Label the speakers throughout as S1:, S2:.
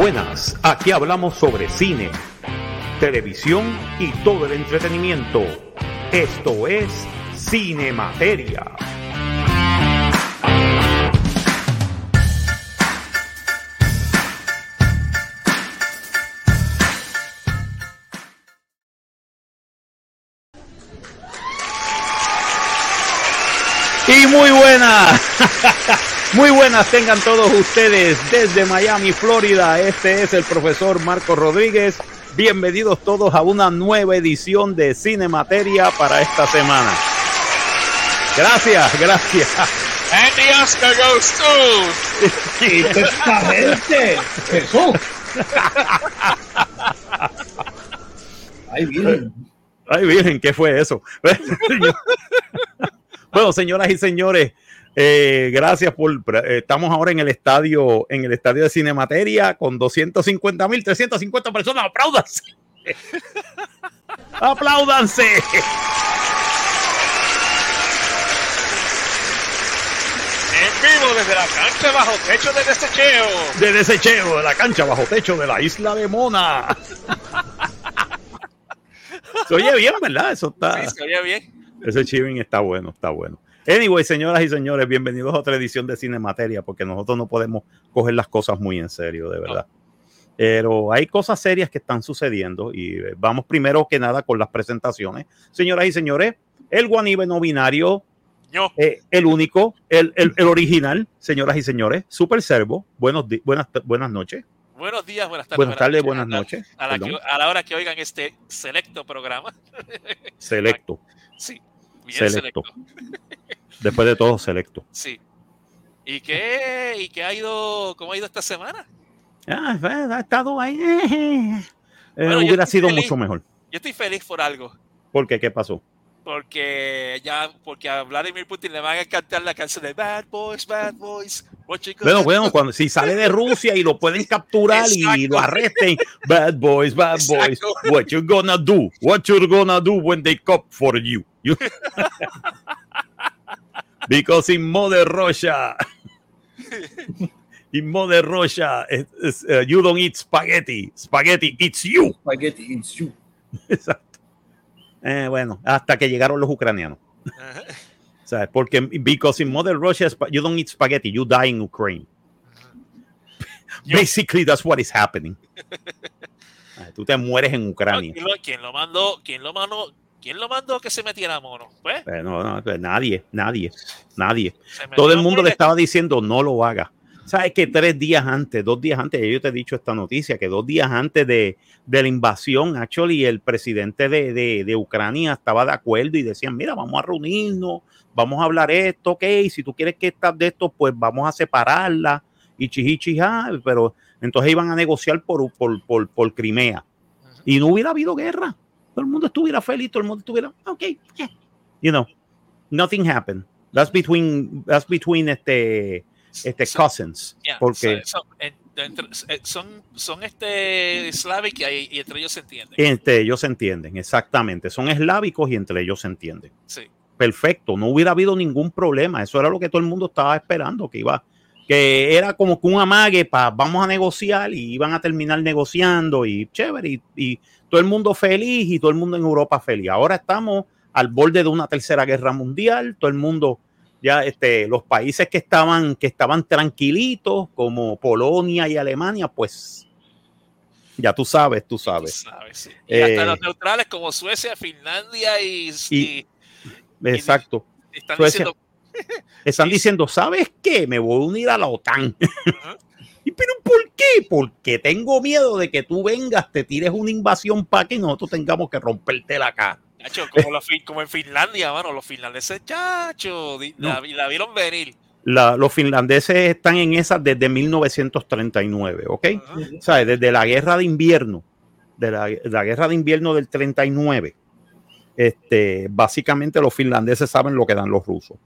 S1: buenas, aquí hablamos sobre cine, televisión y todo el entretenimiento. Esto es Cine Materia. Y muy buenas, muy buenas tengan todos ustedes desde Miami, Florida. Este es el profesor Marco Rodríguez. Bienvenidos todos a una nueva edición de Cine Materia para esta semana. Gracias, gracias.
S2: And the Oscar goes to.
S3: Exactamente. Jesús. Ay, bien.
S1: Ay, Virgen, ¿qué fue eso? bueno, señoras y señores, eh, gracias por. eh, estamos ahora en el estadio, en el estadio de Cinemateria con 250 mil, 350 personas. ¡Apláudanse! ¡Apláudanse!
S2: En vivo desde la cancha bajo techo de desecheo.
S1: De desecheo de la cancha bajo techo de la isla de Mona. Se oye bien, ¿verdad? Eso está.
S2: Sí, se oye bien.
S1: Ese chiving está bueno, está bueno. Anyway, señoras y señores, bienvenidos a otra edición de Cine Materia, porque nosotros no podemos coger las cosas muy en serio, de verdad. Pero hay cosas serias que están sucediendo y eh, vamos primero que nada con las presentaciones. Señoras y señores, el guanibe no binario,
S2: Yo.
S1: eh, el único, el, el- el original, señoras y señores, Super Servo, buenos buenas, buenas noches,
S2: Buenos días, buenas tardes.
S1: buenas tardes, buenas noches,
S2: A la, que- a la hora que oigan este selecto programa.
S1: selecto,
S2: Sí, bien
S1: Selecto.
S2: selecto.
S1: Después de todo selecto.
S2: Sí. ¿Y qué, ¿Y qué ha ido, cómo ha ido esta semana?
S1: Ah, ha estado ahí. eh,
S2: Bueno,
S1: hubiera sido
S2: feliz.
S1: mucho mejor.
S2: Yo estoy feliz por algo.
S1: ¿Por qué? ¿Qué pasó?
S2: Porque ya, porque a Vladimir Putin le van a cantar la canción de Bad Boys, Bad Boys.
S1: Bueno, bueno,
S2: do?
S1: cuando si sale de Rusia y lo pueden capturar y
S2: Exacto.
S1: lo arresten, bad boys, bad boys,
S2: Exacto.
S1: what you gonna do? What you gonna do when they come for you? You- Because in Mother Russia, in Mother Russia, it- it's, uh, you don't eat spaghetti, spaghetti eats you.
S3: Spaghetti in soup.
S1: Exacto. Eh, bueno, hasta que llegaron los ucranianos.
S2: Ajá.
S1: ¿Sabes? Porque because in Mother Russia, you don't eat spaghetti, you die in Ukraine.
S2: Yo-
S1: Basically, that's what is happening. Tú te mueres en Ucrania.
S2: ¿Quién lo, quién lo mandó? ¿Quién lo mandó? ¿Quién lo mandó que se metiera mono? Pues,
S1: Pero no, no, pues nadie, nadie, nadie. Todo el mundo le estaba diciendo no lo haga. ¿Sabes que tres días antes, dos días antes, yo te he dicho esta noticia, que dos días antes de, de la invasión, actually, el presidente de, de, de Ucrania estaba de acuerdo y decían, mira, vamos a reunirnos, vamos a hablar esto, ok, si tú quieres que estás de esto, pues vamos a separarla y chihichijá, pero entonces iban a negociar por, por, por, por Crimea y no hubiera habido guerra. Todo el mundo estuviera feliz, todo el mundo estuviera, ok, yeah. you know, nothing happened. That's between, that's between este, este
S2: Son-
S1: cousins,
S2: yeah,
S1: porque
S2: son, son- en- entre- eh, son, son este Slavic y, y entre ellos se entienden.
S1: entre ellos se entienden, exactamente. Son eslávicos y entre ellos se entienden.
S2: Sí.
S1: Perfecto, no hubiera habido ningún problema. Eso era lo que todo el mundo estaba esperando, que iba, que era como que un amague para vamos a negociar y iban a terminar negociando y chévere y, y todo el mundo feliz y todo el mundo en Europa feliz. Ahora estamos al borde de una tercera guerra mundial, todo el mundo ya este los países que estaban que estaban tranquilitos como Polonia y Alemania, pues ya tú sabes, tú
S2: Tú
S1: sabes.
S2: sabes, sí. Y
S1: Eh,
S2: hasta los neutrales como Suecia, Finlandia y,
S1: Y-
S2: y-
S1: Exacto.
S2: y están
S1: Suecia.
S2: diciendo
S1: Están diciendo, ¿sabes qué? Me voy a unir a la OTAN.
S2: Ajá.
S1: ¿Y pero por qué? Porque tengo miedo de que tú vengas, te tires una invasión para que nosotros tengamos que romperte la cara.
S2: Chacho, como, en Finlandia, mano, los finlandeses, chacho, di-
S1: No.
S2: la, la vieron venir.
S1: La- los finlandeses están en esas desde 1939, ¿ok?
S2: Ajá.
S1: ¿Sabes? Desde la guerra de invierno, de la, la guerra de invierno del 39, este, básicamente los finlandeses saben lo que dan los rusos.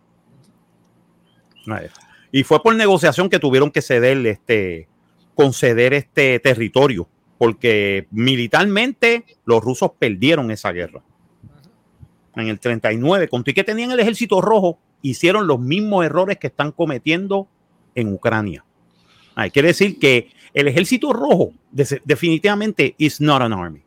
S1: Y fue por negociación que tuvieron que ceder, este, conceder este territorio, porque militarmente los rusos perdieron esa guerra. En el 39, con que tenían el ejército rojo, hicieron los mismos errores que están cometiendo en Ucrania. Ay, quiere decir que el ejército rojo de- definitivamente is not an army.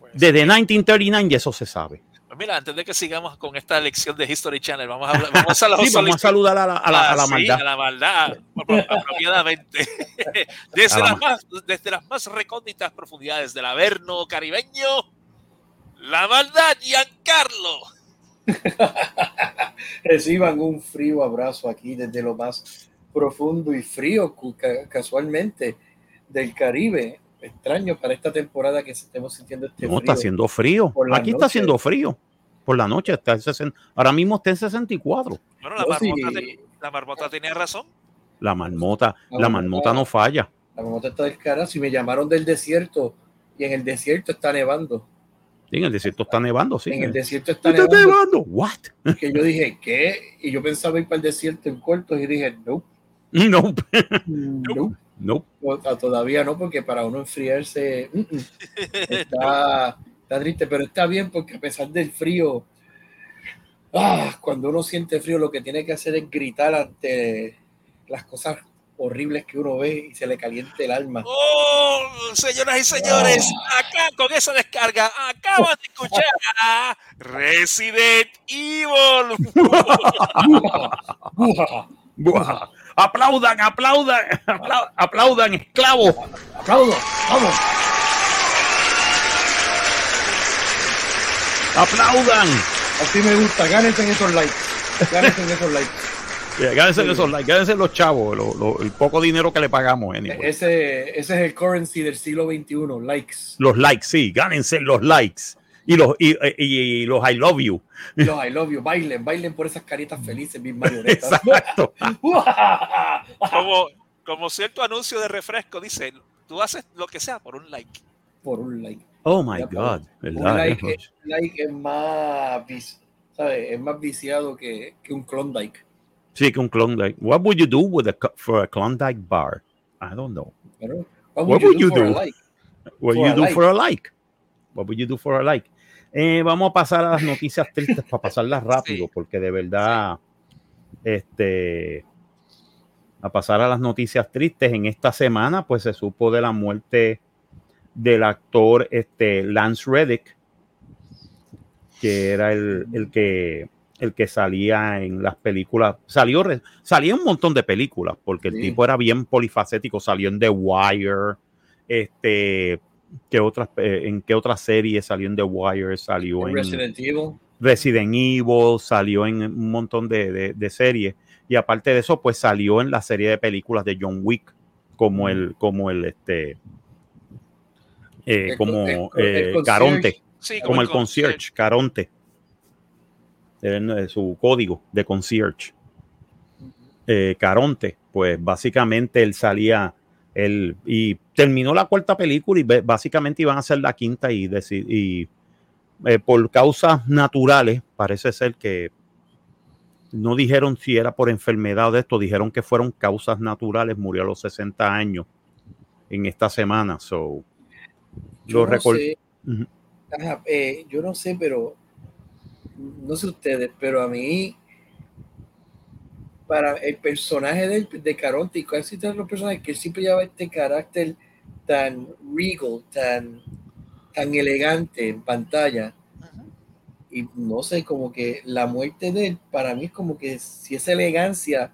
S2: Pues,
S1: Desde 1939 ya eso se sabe.
S2: Pues mira, antes de que sigamos con esta lección de History Channel, vamos a, hablar, vamos a,
S1: Sí, vamos a saludar a la, a la- a la
S2: Ah, sí,
S1: maldad.
S2: a la maldad, apro- apropiadamente. Desde,
S1: A la
S2: las más, desde las más recónditas profundidades del Averno caribeño, la maldad, Giancarlo.
S3: Reciban un frío abrazo aquí desde lo más profundo y frío casualmente del Caribe. Extraño para esta temporada que estemos sintiendo este
S1: No,
S3: frío.
S1: está haciendo frío. Aquí está haciendo frío. Por la noche está en 60 ahora mismo está en 64.
S2: Bueno, la,
S3: No, sí,
S2: marmota, te- la marmota tenía razón.
S1: La marmota,
S3: La
S1: la
S3: marmota-
S1: marmota no falla.
S3: La mamota está del cara. Si me llamaron del desierto y en el desierto está nevando.
S1: Sí, en el desierto está nevando, sí.
S3: En el desierto está
S1: ¿Está
S3: nevando.
S1: nevando? What?
S3: Que yo dije, ¿qué? Y yo pensaba ir para el desierto en cortos y dije, no,
S1: No,
S3: no.
S1: no.
S3: No, to- Todavía no, porque para uno enfriarse mm, mm, está, está triste, pero está bien porque a pesar del frío, ah, cuando uno siente frío, lo que tiene que hacer es gritar ante las cosas horribles que uno ve y se le caliente el alma.
S2: Oh, señoras y señores,
S1: Ah.
S2: acá con esa descarga acaban de escuchar a Resident Evil.
S1: Aplaudan, aplaudan, apla- aplaudan, esclavos.
S3: ¡Aplaudo! ¡Vamos!
S1: Aplaudan.
S3: Así me gusta, gánense en esos likes. Gánense en esos likes.
S1: Yeah, Gánense esos likes, gánense los chavos, lo- lo- el poco dinero que le pagamos. anyway.
S3: Ese, ese es el currency del siglo XXI, likes.
S1: Los likes, sí, gánense los likes. Y los, y, y- y los I love you.
S3: Los I love you, bailen, bailen por esas caritas felices, mis marionetas.
S1: Exacto.
S2: Como, como cierto anuncio de refresco dice, tú haces lo que sea por un like.
S3: por un like.
S1: Oh my
S3: Ya,
S1: God.
S3: Un like, es, like es más, es más viciado que, que un Klondike.
S1: Sí, que un Klondike. What would you do with a, for a Klondike bar? I don't know.
S3: ¿no?
S1: What would you
S3: for a
S1: do?
S3: like?
S1: What
S3: For
S1: you
S3: a
S1: do
S3: like.
S1: for a like? What would you do for a like? Eh, vamos a pasar a las noticias tristes para pasarlas rápido,
S2: Sí.
S1: porque de verdad, este, a pasar a las noticias tristes en esta semana, pues se supo de la muerte del actor este, Lance Reddick, que era el, el que el que salía en las películas, salió, salía un montón de películas, porque el
S3: Sí.
S1: tipo era bien polifacético, salió en The Wire, este, ¿qué otras, eh, ¿en qué otra serie salió en The Wire? Salió en
S3: Resident Evil.
S1: Resident Evil, salió en un montón de, de- de series. Y aparte de eso, pues salió en la serie de películas de John Wick, como el, como el este eh,
S3: El-
S1: como
S3: el- el
S1: eh,
S3: concierge.
S1: Caronte,
S2: Sí,
S1: como el concierge, Caronte. Era, eh, su código de concierge. Eh, Caronte, pues básicamente él salía, él, y terminó la cuarta película y básicamente iban a hacer la quinta y, y eh, por causas naturales, parece ser que no dijeron si era por enfermedad o de esto, dijeron que fueron causas naturales, murió a los 60 años en esta semana. So,
S3: Yo
S1: lo
S3: no sé, eh, yo no sé, pero no sé ustedes, pero a mí para el personaje de, de Caronte y casi todos los personajes que siempre lleva este carácter tan regal, tan, tan elegante en pantalla. Y no sé, como que la muerte de él, para mí es como que si esa elegancia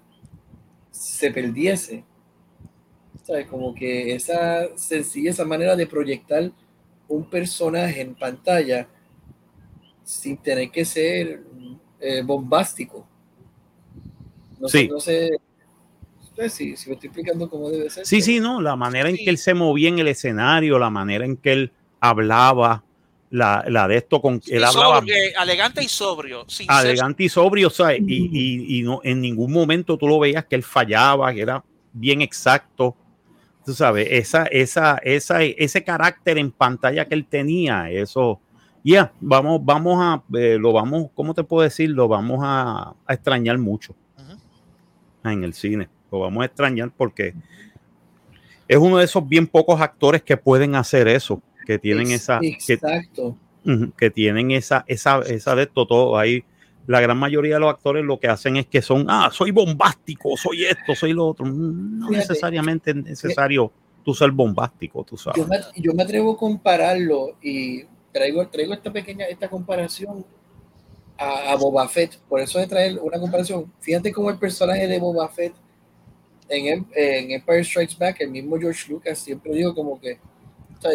S3: se perdiese, ¿sabes? Como que esa sencilla, esa manera de proyectar un personaje en pantalla sin tener que ser eh, bombástico. No
S1: Sí.
S3: sé, no sé, no sé si, si me estoy explicando cómo debe ser.
S1: Sí, sí, no, la manera en que él se movía en el escenario, la manera en que él hablaba, la, la de esto con él
S2: Y
S1: hablaba
S2: sobrio, eh, elegante y sobrio. Sin ser-
S1: elegante y sobrio, ¿sabes? Y, y- y no, en ningún momento tú lo veías que él fallaba, que era bien exacto. Tú sabes, esa, esa, esa, ese carácter en pantalla que él tenía, eso, ya, vamos, vamos a, eh, lo vamos, ¿cómo te puedo decir? Lo vamos a, a extrañar mucho. En el cine. Lo vamos a extrañar porque es uno de esos bien pocos actores que pueden hacer eso, que tienen esa,
S3: Exacto.
S1: Que tienen esa, esa, esa de esto todo. Hay la gran mayoría de los actores lo que hacen es que son, ah, soy bombástico, soy esto, soy lo otro. No
S3: Fíjate,
S1: necesariamente es necesario tú ser bombástico, tú sabes.
S3: Yo me, yo me atrevo a compararlo y traigo, traigo esta pequeña esta comparación a, a Boba Fett. Por eso de traer una comparación. Fíjate cómo el personaje de Boba Fett en, em- en Empire Strikes Back, el mismo George Lucas, siempre digo como que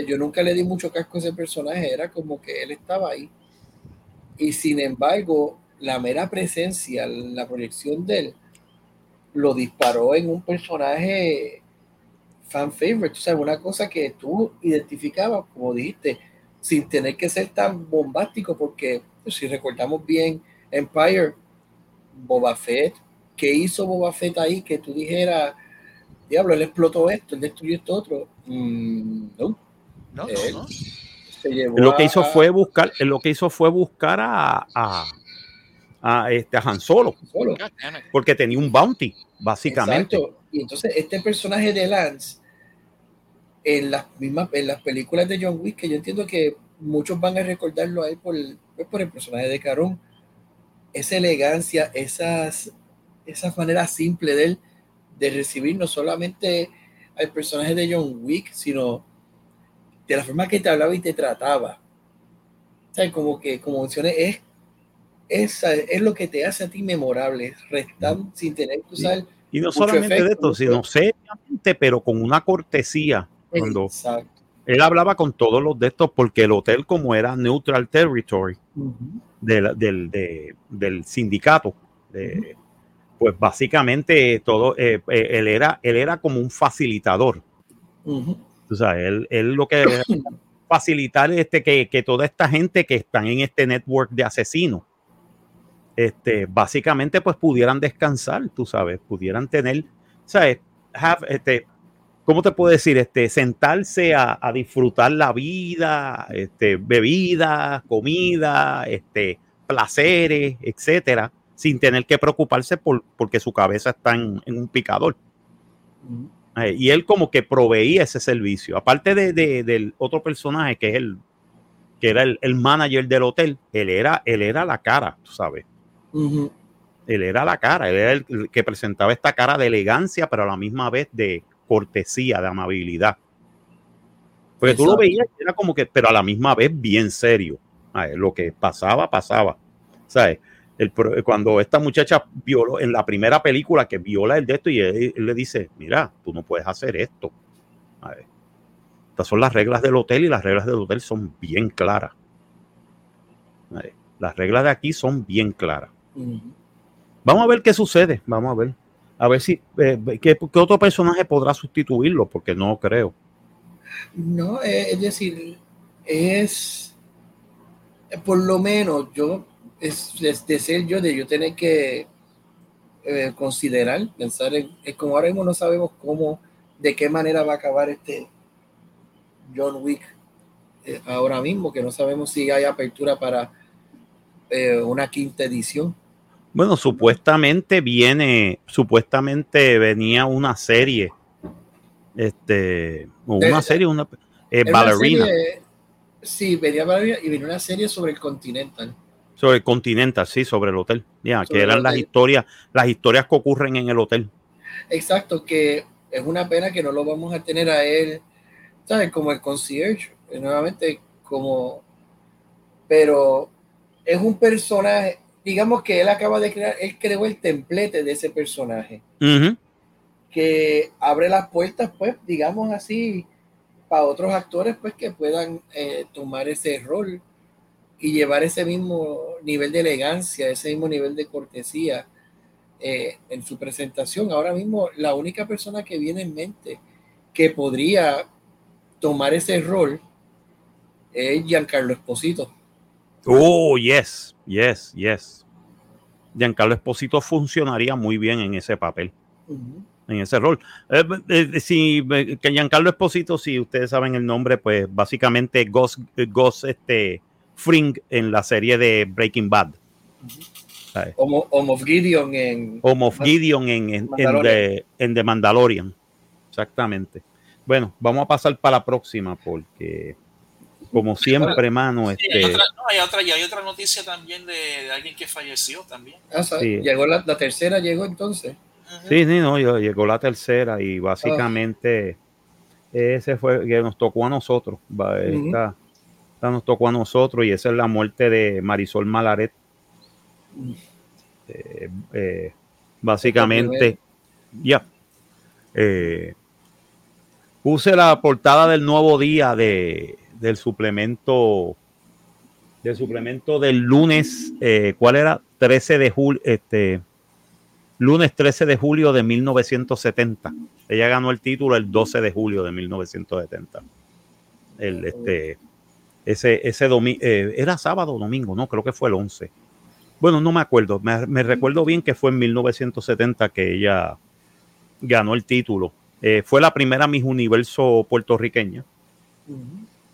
S3: yo nunca le di mucho casco a ese personaje, era como que él estaba ahí. Y sin embargo, la mera presencia, la proyección de él, lo disparó en un personaje fan favorite, o sea, una cosa que tú identificabas, como dijiste, sin tener que ser tan bombástico, porque si recordamos bien Empire, Boba Fett, ¿qué hizo Boba Fett ahí? Que tú dijeras, diablo, él explotó esto, él destruyó esto otro. Mm, no,
S2: No, no, no.
S3: se llevó
S1: Lo que hizo
S3: a-
S1: fue buscar, lo que hizo fue buscar a, a, a, este, a Han Solo,
S3: solo.
S1: Porque tenía un bounty, básicamente.
S3: Exacto. Y entonces este personaje de Lance, en las mismas, en las películas de John Wick, que yo entiendo que muchos van a recordarlo a él por, el- pues, por el personaje de Carón, esa elegancia, esas, esa manera simple de él de recibir no solamente al personaje de John Wick, sino de la forma que te hablaba y te trataba. O sea, como que, como mencioné, es, esa es lo que te hace a ti memorable, restar sin tener que usar
S1: Y no
S3: Mucho
S1: solamente de
S3: efecto,
S1: esto,
S3: mucho-
S1: sino seriamente, pero con una cortesía. Cuando
S3: Exacto.
S1: él hablaba con todos los de estos, porque el hotel, como era neutral territory Del, del, de- del sindicato, de- pues básicamente todo, eh, eh, él, era, él era como un facilitador.
S3: Ujú.
S1: O sea, él, él lo que facilitar este, que, que toda esta gente que están en este network de asesinos, este, básicamente pues pudieran descansar, tú sabes, pudieran tener, ¿sabes? Have, este, ¿Cómo te puedo decir? Este, sentarse a, a disfrutar la vida, este, bebida, comida, este, placeres, etcétera, sin tener que preocuparse por, porque su cabeza está en, en un picador. Eh, y él como que proveía ese servicio. Aparte de, de- del otro personaje que es el que era el, el manager del hotel, él era, él era la cara, tú sabes. Él era la cara, él era el que presentaba esta cara de elegancia, pero a la misma vez de cortesía, de amabilidad. Porque tú lo veías, era como que, pero a la misma vez bien serio. Lo que pasaba, pasaba. ¿Sabes? El cuando esta muchacha violó en la primera película que viola el de esto y él, él le dice, mira, tú no puedes hacer esto. Estas son las reglas del hotel y las reglas del hotel son bien claras. Las reglas de aquí son bien claras. Vamos a ver qué sucede. Vamos a ver. A ver si eh, qué, otro personaje podrá sustituirlo, porque no creo.
S3: No, eh, es decir, es por lo menos yo, es, es de ser yo, de yo tener que eh, considerar, pensar en, es como ahora mismo no sabemos cómo, de qué manera va a acabar este John Wick ahora mismo, que no sabemos si hay apertura para una quinta edición.
S1: Bueno, supuestamente viene, supuestamente venía una serie, este, una
S3: Eh,
S1: serie, una eh,
S3: una
S1: ballerina
S3: serie- sí, venía Ballerina y venía una serie sobre el Continental.
S1: sobre el Continental, sí, sobre el hotel. Ya, que eran las historias, las historias que ocurren en el hotel.
S3: Exacto, que es una pena que no lo vamos a tener a él, ¿sabes? Como el concierge, nuevamente, como. Pero es un personaje, digamos que él acaba de crear, él creó el templete de ese personaje, que abre las puertas, pues, digamos así, para otros actores, pues, que puedan eh, tomar ese rol y llevar ese mismo nivel de elegancia, ese mismo nivel de cortesía eh, en su presentación. Ahora mismo, la única persona que viene en mente que podría tomar ese rol es Giancarlo Esposito.
S1: Oh, yes, yes, yes. Giancarlo Esposito funcionaría muy bien en ese papel. En ese rol. Eh, eh, si eh, que Giancarlo Esposito, si ustedes saben el nombre, pues básicamente Ghost, eh, Ghost este, Fring en la serie de Breaking Bad. ¿sabes?
S3: O, Mo- o Moff Gideon en
S1: O Moff Gideon en, en. The, en The Mandalorian. Exactamente. Bueno, vamos a pasar para la próxima porque como siempre, mano.
S2: Sí,
S1: Este,
S2: hay, otra, no, hay, otra, y hay otra noticia también de, de alguien que falleció también.
S3: Ah. Llegó la, la tercera, llegó entonces.
S1: Sí, sí, no, llegó la tercera y básicamente ese fue que nos tocó a nosotros. va,
S3: Ujú.
S1: esta, esta nos tocó a nosotros y esa es la muerte de Marisol Malaret. Eh, eh, básicamente, ya. Eh, puse la portada del nuevo día de, del suplemento del suplemento del lunes, eh, ¿cuál era? 13 de julio, este, lunes 13 de julio de 1970. Ella ganó el título el 12 de julio de 1970. El, este, ese, ese domingo, era sábado o domingo, no, creo que fue el 11. Bueno, no me acuerdo, me, recuerdo bien que fue en 1970 que ella ganó el título. Eh, fue la primera Miss Universo puertorriqueña.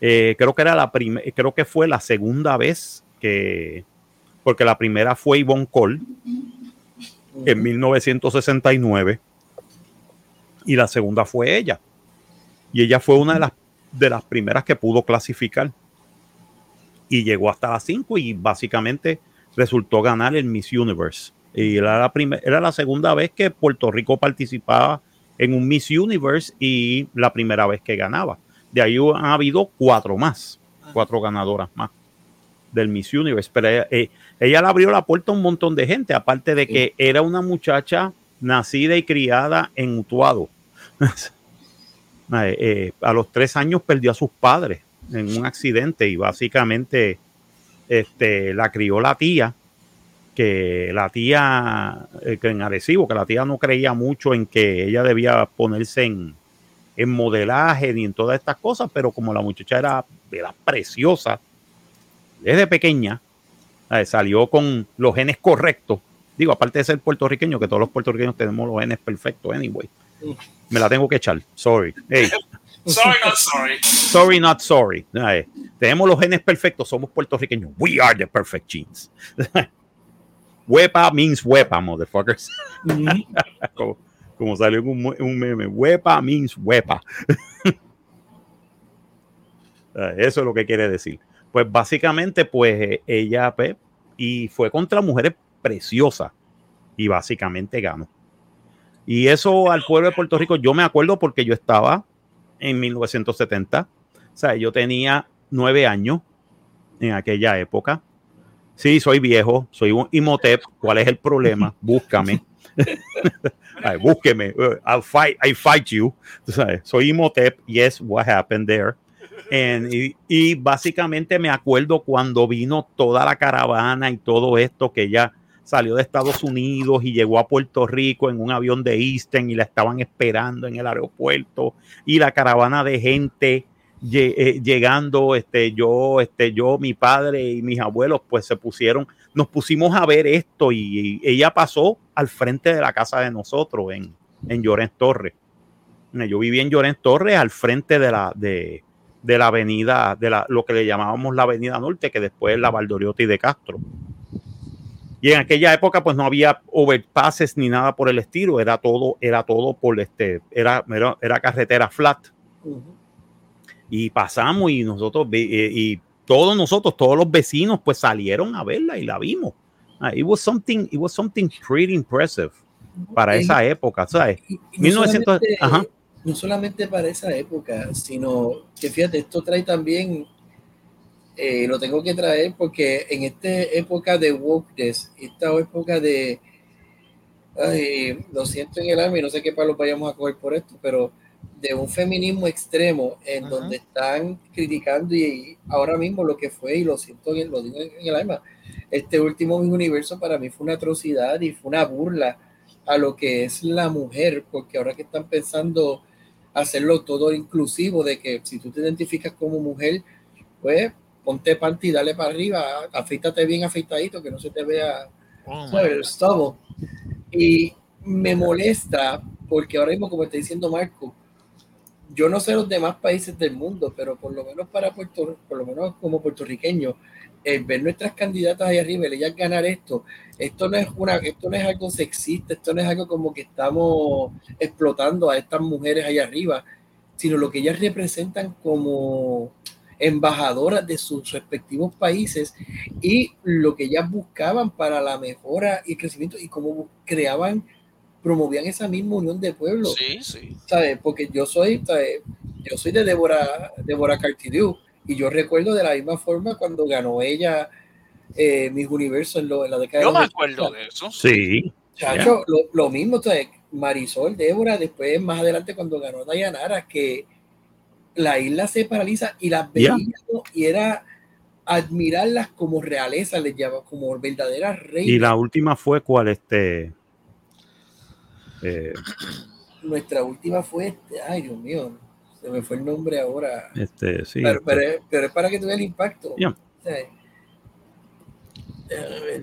S1: Eh, creo que era la primera, creo que fue la segunda vez que, porque la primera fue Yvonne Cole en 1969 y la segunda fue ella. Y ella fue una de las, de las primeras que pudo clasificar y llegó hasta las 5 y básicamente resultó ganar el Miss Universe. Y era la, primer- era la segunda vez que Puerto Rico participaba en un Miss Universe y la primera vez que ganaba. De ahí han habido cuatro más, cuatro ganadoras más del Miss Universe. Pero ella, eh, ella le abrió la puerta a un montón de gente, aparte de que era una muchacha nacida y criada en Utuado. Eh, eh, a los tres años perdió a sus padres en un accidente y básicamente este, la crió la tía, que la tía, eh, que en Arecibo, que la tía no creía mucho en que ella debía ponerse en, en modelaje ni en todas estas cosas, pero como la muchacha era, era preciosa desde pequeña, eh, salió con los genes correctos. Digo, aparte de ser puertorriqueño, que todos los puertorriqueños tenemos los genes perfectos, anyway. Me la tengo que echar, sorry. Hey,
S2: Sorry, not sorry.
S1: sorry, not sorry. Eh, tenemos los genes perfectos, somos puertorriqueños. We are the perfect genes. Huepa means huepa, motherfuckers. Como, como salió un, un meme, huepa means huepa. Eso es lo que quiere decir. Pues básicamente, pues eh, ella, pues, y fue contra mujeres preciosas y básicamente ganó. Y eso al pueblo de Puerto Rico, yo me acuerdo porque yo estaba en 1970, o sea, yo tenía nueve años en aquella época. Sí, soy viejo, soy un Imhotep. ¿Cuál es el problema? Búscame. Búsqueme. I'll fight, I fight you. Soy Imhotep. Yes, what happened there? And- y, básicamente me acuerdo cuando vino toda la caravana y todo esto, que ella salió de Estados Unidos y llegó a Puerto Rico en un avión de Eastern y la estaban esperando en el aeropuerto y la caravana de gente eh, llegando, este, yo, este, yo, mi padre y mis abuelos, pues se pusieron, nos pusimos a ver esto y, y ella pasó al frente de la casa de nosotros en, en Llorens Torres. Yo viví en Llorens Torres al frente de la, de, de la avenida, de la, lo que le llamábamos la avenida norte, que después es la Valdoriotti de Castro. Y en aquella época, pues no había overpasses ni nada por el estilo, era todo, era todo por este, era, era, era carretera flat
S3: Ujú.
S1: y pasamos y nosotros eh, y todos nosotros todos los vecinos pues salieron a verla y la vimos. Ah, it was something it was something pretty impressive para esa época sabes
S3: y- y no
S1: 1900
S3: solamente-
S1: ajá.
S3: no solamente para esa época, sino que fíjate, esto trae también, eh, lo tengo que traer porque en esta época de wokeness, esta época de, ay, lo siento en el alma y no sé qué palos vayamos a coger por esto, pero de un feminismo extremo en donde están criticando y ahora mismo lo que fue, y lo siento, en- lo digo en el alma, este último universo para mí fue una atrocidad y fue una burla a lo que es la mujer, porque ahora que están pensando hacerlo todo inclusivo, de que si tú te identificas como mujer, pues ponte panty, dale para arriba, afeítate bien afeitadito, que no se te vea
S2: Oh,
S3: el stubble. Y me molesta, porque ahora mismo, como está diciendo Marco, yo no sé los demás países del mundo, pero por lo menos para Puerto, por lo menos como puertorriqueño, el ver nuestras candidatas ahí arriba, ellas ganar esto, esto no es una, esto no es algo sexista, esto no es algo como que estamos explotando a estas mujeres ahí arriba, sino lo que ellas representan como embajadoras de sus respectivos países y lo que ellas buscaban para la mejora y el crecimiento y cómo creaban, promovían esa misma unión de pueblos.
S2: Sí, sí.
S3: ¿sabes? Porque yo soy, ¿sabes? yo soy de Débora, Débora Cartidiu y yo recuerdo de la misma forma cuando ganó ella eh, Mis Universo en, lo, en la década
S2: Yo
S3: de
S2: me
S3: los
S2: acuerdo
S3: 80.
S2: de eso.
S1: Sí.
S3: Chacho, lo, lo mismo, ¿sabes? Marisol, Débora, después más adelante cuando ganó Dayanara, que la isla se paraliza y las veíamos y era admirarlas como realeza, les llama, como verdaderas reinas.
S1: Y la última fue cuál este. Eh,
S3: Nuestra última fue, este, ay Dios mío, se me fue el nombre ahora.
S1: este, sí.
S3: pero,
S1: este,
S3: pero, es- pero es para que tuviera el impacto.
S1: Ya.
S3: ¿sabes? Déjame ver.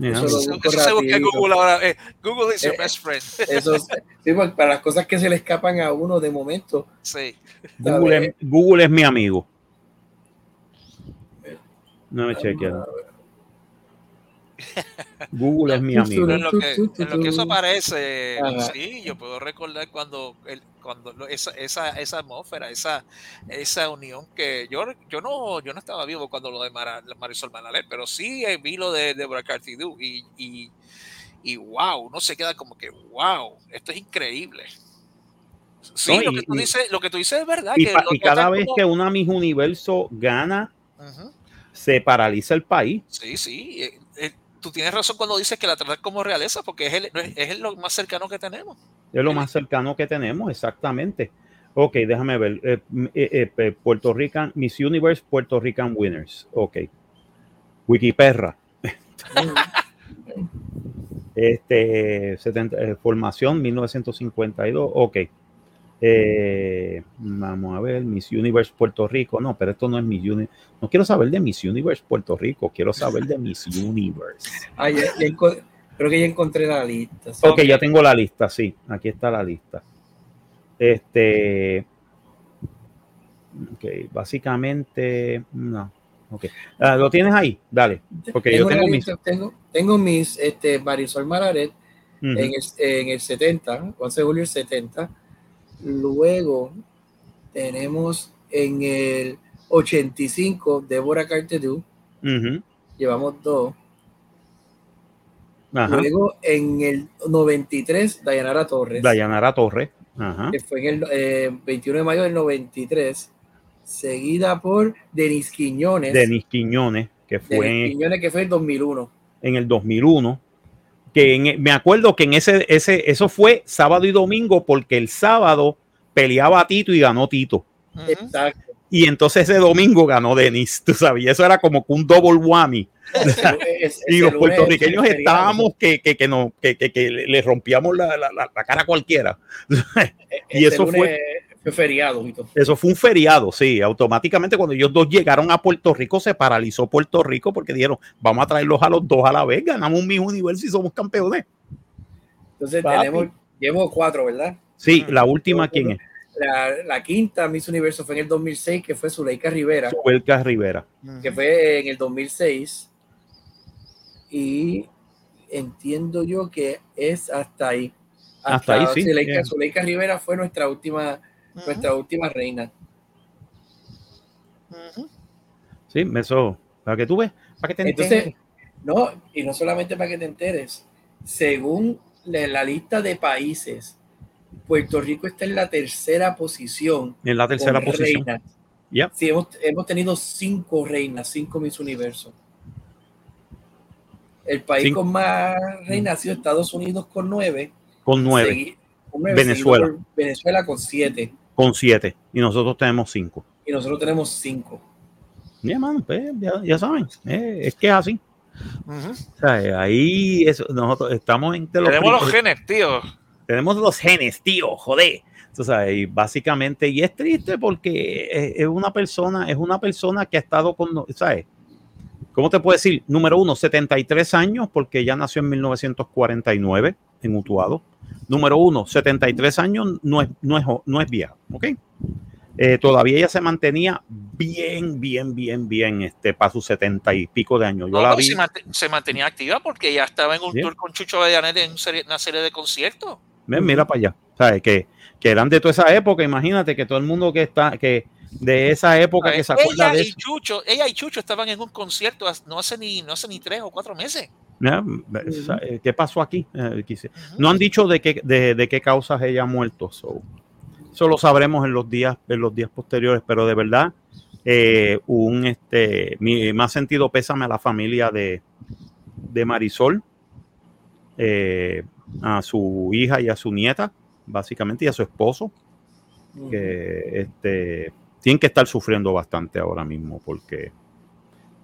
S3: eso
S2: Eso, eso se busca en. Google ahora. eh, Google is your
S3: Eh,
S2: best friend.
S3: Eso es- sí, porque para las cosas que se le escapan a uno de momento.
S2: Sí.
S1: Google, es, Google es mi amigo. No me chequea. Google es mi amigo.
S2: En lo que, en lo que eso parece,
S3: Ajá.
S2: sí, yo puedo recordar cuando, el, cuando lo- esa, esa, esa atmósfera, esa, esa unión que yo, yo no yo no estaba vivo cuando lo de Mara- Marisol Manalet, pero sí eh, vi lo de Deborah Cartidu y, y, y wow, uno se queda como que wow, esto es increíble. Sí,
S1: No,
S2: lo,
S1: y-
S2: que tú
S1: y-
S2: dices, lo que tú dices es verdad.
S1: Y,
S2: que
S1: y cada vez
S2: como-
S1: que una Miss Universo gana,
S2: Ujú.
S1: se paraliza el país.
S2: Sí, sí. Tú tienes razón cuando dices que la tratan como realeza, porque es, el, es el- lo más cercano que tenemos.
S1: Es lo más cercano que tenemos, exactamente. Ok, déjame ver. Eh, eh, eh, Puerto Rican, Miss Universe, Puerto Rican Winners. Ok. Wikiperra. Este, 70, eh, formación 1952. Ok. Eh, vamos a ver, Miss Universe Puerto Rico. No, pero esto no es Miss Universe. No quiero saber de Miss Universe Puerto Rico. Quiero saber de Miss Universe.
S3: Ah, ya- ya creo que ya encontré la lista. sí.
S1: Ok, ya tengo la lista, sí. Aquí está la lista. Este. Ok, básicamente. No. Ok. Ah, ¿Lo tienes ahí? Dale. Porque yo
S3: la
S1: tengo mis.
S3: tengo, tengo mis este, Marisol Mararet
S1: Ujú.
S3: en, el, en el 70, 11 de julio del 70. Luego tenemos en el 85 Débora Cartedú,
S1: Ujú.
S3: llevamos dos.
S1: Ajá.
S3: Luego en el 93 Dayanara Torres,
S1: Dayanara Torres. Ajá.
S3: que fue en el eh, 21 de mayo del 93, seguida por Denis Quiñones.
S1: Denis Quiñones, que
S3: Denis
S1: fue
S3: Quiñones, que fue en 2001.
S1: en el 2001. Que en- me acuerdo que en ese, ese, eso fue sábado y domingo, porque el sábado peleaba a Tito y ganó Tito.
S3: Exacto.
S1: Y entonces ese domingo ganó Denis, tú sabes, y eso era como que un double whammy.
S3: Es-
S1: Y los puertorriqueños
S3: es
S1: estábamos que, que, que, no, que, que, que le rompíamos la, la, la- cara a cualquiera. y
S3: Ese
S1: eso fue-
S3: fue feriado.
S1: Eso fue un feriado, sí. Automáticamente cuando ellos dos llegaron a Puerto Rico, se paralizó Puerto Rico porque dijeron, vamos a traerlos a los dos a la vez, ganamos un Miss Universo y somos campeones.
S3: Entonces
S1: Papi.
S3: tenemos, llevo cuatro, ¿verdad?
S1: Sí, la última, ¿quién es?
S3: La, la quinta Miss Universo fue en el 2006, que fue Zuleika Rivera,
S1: Huelca Rivera.
S3: que fue en el 2006. Y entiendo yo que es hasta ahí.
S1: Hasta ahí, sí.
S3: Zuleika,
S1: Yeah.
S3: Zuleika Rivera fue nuestra última, Nuestra última reina.
S1: Sí, eso, para que tú ves, para que te
S3: Entonces,
S1: enteres.
S3: no, y no solamente para que te enteres, según la, la lista de países, Puerto Rico está en la tercera posición.
S1: en la tercera
S3: con
S1: posición.
S3: reinas.
S1: Ya.
S3: Sí, hemos, hemos tenido cinco reinas, cinco Miss Universo. El país
S1: Cinco.
S3: con más reinas ha sido Estados Unidos con nueve.
S1: Con nueve,
S3: segui- con nueve,
S1: Venezuela.
S3: Venezuela con siete.
S1: Con siete. Y nosotros tenemos cinco.
S3: Y nosotros tenemos cinco.
S1: Ya, mano, pues, ya, ya saben, eh, es que es así. O sea, eh, ahí eso, nosotros estamos entre los
S2: Tenemos los genes, tío.
S1: tenemos los genes, tío, joder. Tú sabes, y básicamente, y es triste porque es, es una persona, es una persona que ha estado con, ¿sabes? ¿Cómo te puedo decir? Número uno, 73 años, porque ella nació en 1949 en Utuado. Número uno, 73 años no es, no es, no es vieja, ¿ok? Eh, todavía ella se mantenía bien, bien, bien, bien, este, para sus 70 y pico de años. Yo
S2: No,
S1: la
S2: pero
S1: vi.
S2: se, mant- se mantenía activa porque ya estaba en un tour con Chucho Bellanet en serie- una serie de conciertos.
S1: Ven, Mira para allá. ¿Sabes? Que, que eran de toda esa época. Imagínate que todo el mundo que está, que de esa época que se acuerda
S2: ella
S1: de
S2: y
S1: eso.
S2: Chucho, ella y Chucho estaban en un concierto no hace ni, no hace ni tres o cuatro meses.
S1: Eh, ¿Qué pasó aquí? Eh, No han dicho de qué, de, de qué causas ella ha muerto. so, Eso lo sabremos en los días, en los días posteriores, pero de verdad, eh, un este, mi más sentido pésame a la familia de, de Marisol, eh, a su hija y a su nieta, básicamente, y a su esposo, que este, tienen que estar sufriendo bastante ahora mismo, porque.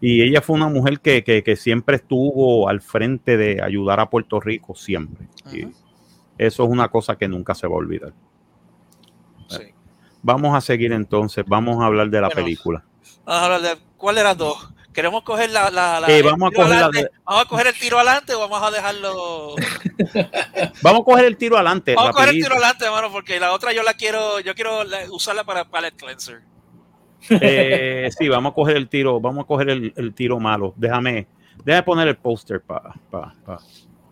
S1: Y ella fue una mujer que, que- que siempre estuvo al frente de ayudar a Puerto Rico, siempre. Y eso es una cosa que nunca se va a olvidar.
S2: Sí.
S1: Vamos a seguir entonces, vamos a hablar de la
S2: Bueno,
S1: película.
S2: Vamos a hablar de cuál de las dos. ¿Queremos coger la, la-
S1: Eh, vamos a coger la
S2: adelante?
S1: de-
S2: ¿Vamos a coger el tiro adelante o vamos a dejarlo?
S1: Vamos a coger el tiro adelante.
S2: Vamos a coger el tiro adelante, hermano, porque la otra yo la quiero, yo quiero la- usarla para palette cleanser.
S1: Eh, sí, vamos a coger el tiro, vamos a coger el, el tiro malo. Déjame, déjame poner el póster para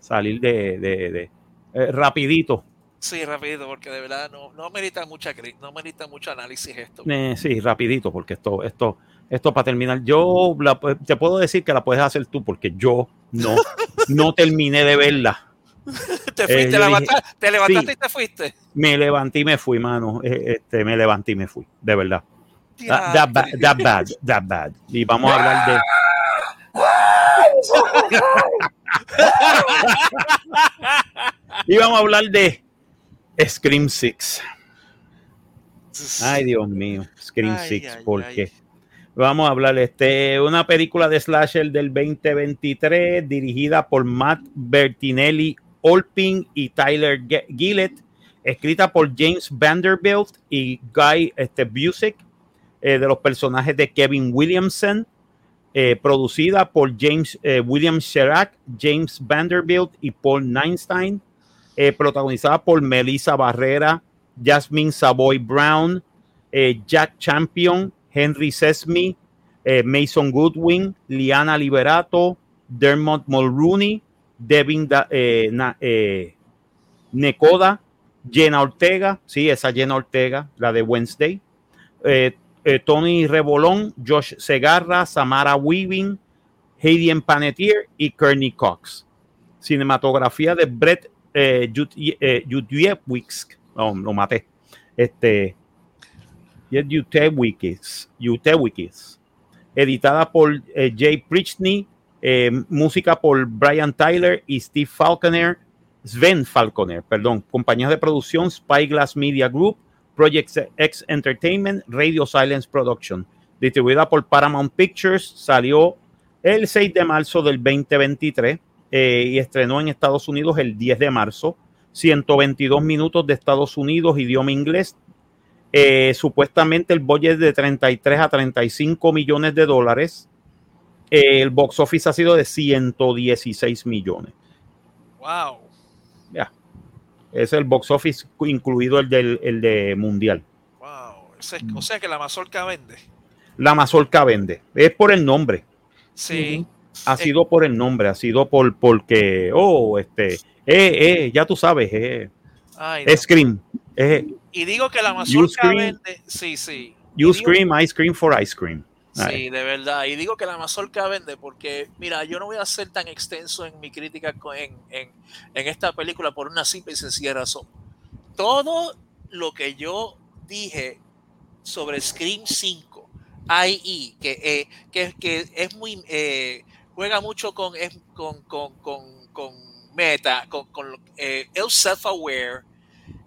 S1: salir de, de- de- eh, rapidito.
S2: Sí, rapidito, porque de verdad no, no merita mucha no merita mucho análisis esto.
S1: Eh, sí, rapidito, porque esto, esto, esto para terminar, yo la te puedo decir que la puedes hacer tú, porque yo no, no terminé de verla.
S2: te fuiste,
S1: eh,
S2: te levantaste
S1: sí.
S2: y te fuiste.
S1: Me levanté y me fui, mano. Este, me levanté y me fui, de verdad. That, that
S2: Diantre.
S1: bad, that bad, that bad. Y vamos a hablar de. y vamos a hablar de Scream 6. Ay, Dios mío, Scream
S2: Ay,
S1: 6,
S2: ay,
S1: porque
S2: ay.
S1: vamos a hablar de este, una película de slasher del 2023 dirigida por Matt Bertinelli Olpin y Tyler Gillett, escrita por James Vanderbilt y Guy este, Busick, eh, de los personajes de Kevin Williamson, eh, producida por James eh, William Sherak, James Vanderbilt y Paul Neinstein, protagonizada por Melissa Barrera, Jasmine Savoy Brown, Jack Champion, Henry Sesme, eh, Mason Goodwin, Liana Liberato, Dermot Mulrooney, Devin Da- Nekoda, Jenna Ortega, sí, esa Jenna Ortega, la de Wednesday, eh, eh, Tony Rebolón, Josh Segarra, Samara Weaving, Hayden Panettiere y Kearney Cox. Cinematografía de Brett eh, Yut- eh. No, lo maté. Este. Editada por eh, Jay Prichny. eh, música por Brian Tyler y Steve Falconer. Sven Falconer, perdón. Compañías de producción Spyglass Media Group, Project X Entertainment, Radio Silence Production. Distribuida por Paramount Pictures. Salió el 6 de marzo del 2023 eh, y estrenó en Estados Unidos el 10 de marzo. 122 minutos de Estados Unidos, idioma inglés. Eh, supuestamente el budget de 33 a 35 millones de dólares. Eh, el box office ha sido de 116 millones.
S2: Wow.
S1: Es el box office incluido el, del, el de mundial.
S2: Wow. Ese- o sea que la mazorca vende.
S1: La mazorca vende. Es por el nombre.
S2: Sí.
S1: Ha
S2: Eh.
S1: sido por el nombre. Ha sido por porque, oh, este, eh, eh, ya tú sabes, eh,
S2: Ay.
S1: Scream. Eh,
S2: Y digo que la mazorca
S1: scream.
S2: vende. Sí, sí.
S1: you
S2: Y digo-
S1: scream, I scream for ice cream.
S2: Sí, de verdad. Y digo que la mazorca vende porque, mira, yo no voy a ser tan extenso en mi crítica en, en, en esta película por una simple y sencilla razón. Todo lo que yo dije sobre Scream 5, IE, que, eh, que, que es muy, eh, juega mucho con, es- con, con, con, con meta, con, con eh, es self-aware,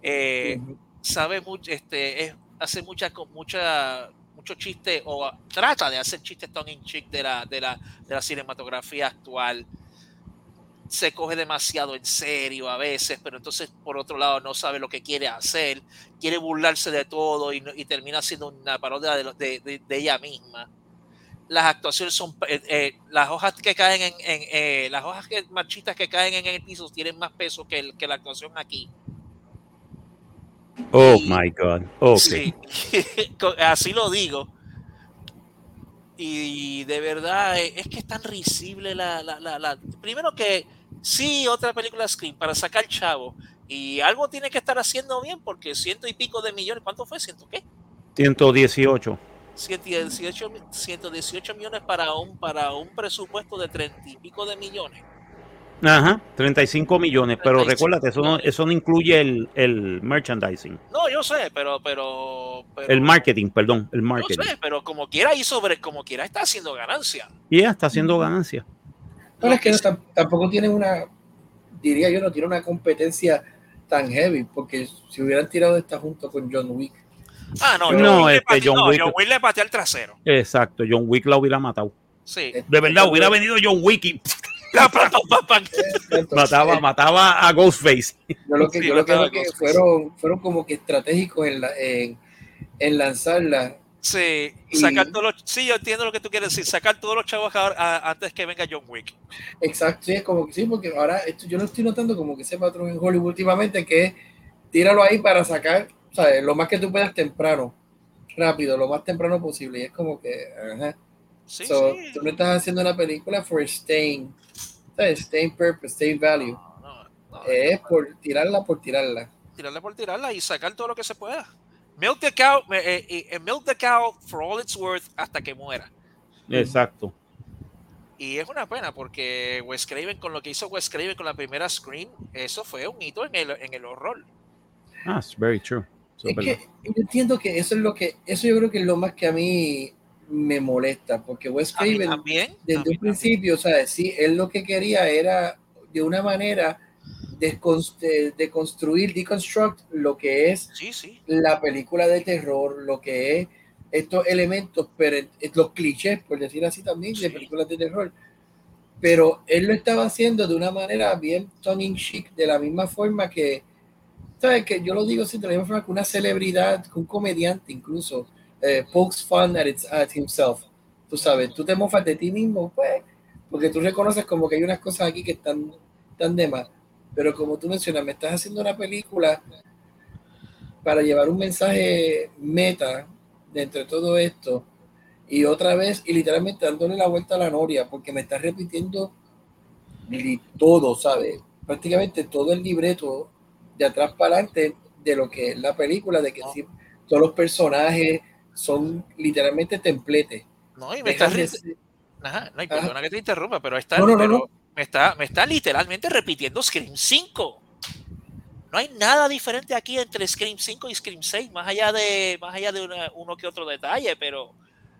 S2: eh, sabe mucho, este, es, hace mucha, mucha, mucho chiste o trata de hacer chistes tongue in cheek de la, de la, de la cinematografía actual. Se coge demasiado en serio a veces, pero entonces por otro lado no sabe lo que quiere hacer, quiere burlarse de todo y, y termina siendo una parodia de, de- de- ella misma. Las actuaciones son, eh, eh, las hojas que caen en, en, eh, las hojas que, marchitas que caen en el piso tienen más peso que, el- que la actuación aquí.
S1: Oh
S2: Y-
S1: my God. Ok.
S2: Sí, así lo digo. Y de verdad, eh, es que es tan risible la, la, la, la- Primero que sí, otra película Scream para sacar chavo. Y algo tiene que estar haciendo bien porque ciento y pico de millones. ¿Cuánto fue? ¿Ciento qué?
S1: 118.
S2: 118, 118 millones para un, para un presupuesto de 30 y pico de millones.
S1: Ajá, 35 millones, pero recuérdate, eso no, eso no incluye el, el merchandising.
S2: No, yo sé, pero, pero,
S1: El marketing, perdón, el marketing. Yo sé,
S2: pero como quiera y sobre, como quiera está haciendo ganancia.
S1: Y está haciendo ganancia.
S3: Pero es que tampoco tiene una, diría yo, no tiene una competencia tan heavy, porque si hubieran tirado esta junto con John Wick.
S2: Ah, no, no, este, John, Wick, John Wick le pateó el trasero.
S1: Exacto, John Wick la hubiera matado.
S2: Sí.
S1: De verdad, hubiera venido John Wick y mataba, mataba a Ghostface.
S3: Yo lo que, yo lo que creo que fueron, fueron como que estratégicos en, la, en, en lanzarla.
S2: Sí, sacar todos los, sí, yo entiendo lo que tú quieres decir, sacar todos los chavos antes que venga John Wick.
S3: Exacto, sí, es como que sí, porque ahora esto, yo no estoy notando como que ese patrón en Hollywood últimamente que es tíralo ahí para sacar, ¿sabes? Lo más que tú puedas temprano, rápido, lo más temprano posible. Y es como que, ajá. Sí, sí. Tú no estás haciendo una película for staying Stay purpose, stay value. es por tirarla por tirarla.
S2: Tirarla por tirarla y sacar todo lo que se pueda. Milk the cow, eh, eh, eh, milk the cow for all it's worth hasta que muera.
S1: Exacto.
S2: Y es una pena porque Wes Craven, con lo que hizo Wes Craven con la primera Scream, eso fue un hito en el, en el horror.
S1: Ah, it's very true.
S3: es que yo entiendo que eso es lo que, eso yo creo que es lo más que a mí me molesta, porque Wes Craven, desde un principio, sea, sí, él lo que quería era de una manera de, de, construir, deconstruct lo que es la película de terror, lo que es estos elementos, pero los clichés, por decir así también, de películas de terror. Pero él lo estaba haciendo de una manera bien tongue chic, de la misma forma que, ¿sabes? Que yo lo digo así, de la misma forma que una celebridad, un comediante incluso, eh, pokes fun at, at himself. Tú sabes, tú te mofas de ti mismo, pues, porque tú reconoces como que hay unas cosas aquí que están, están de más. Pero como tú mencionas, me estás haciendo una película para llevar un mensaje meta dentro de todo esto y otra vez y literalmente dándole la vuelta a la noria porque me estás repitiendo todo, ¿sabes? Prácticamente todo el libreto de atrás para adelante de lo que es la película, de que todos los personajes, son literalmente templetes.
S2: No, y me está, Ajá, no, perdona que te interrumpa, pero, está, pero me, está, me está literalmente repitiendo Scream 5. No hay nada diferente aquí entre Scream 5 y Scream 6, más allá de, más allá de uno que otro detalle, pero.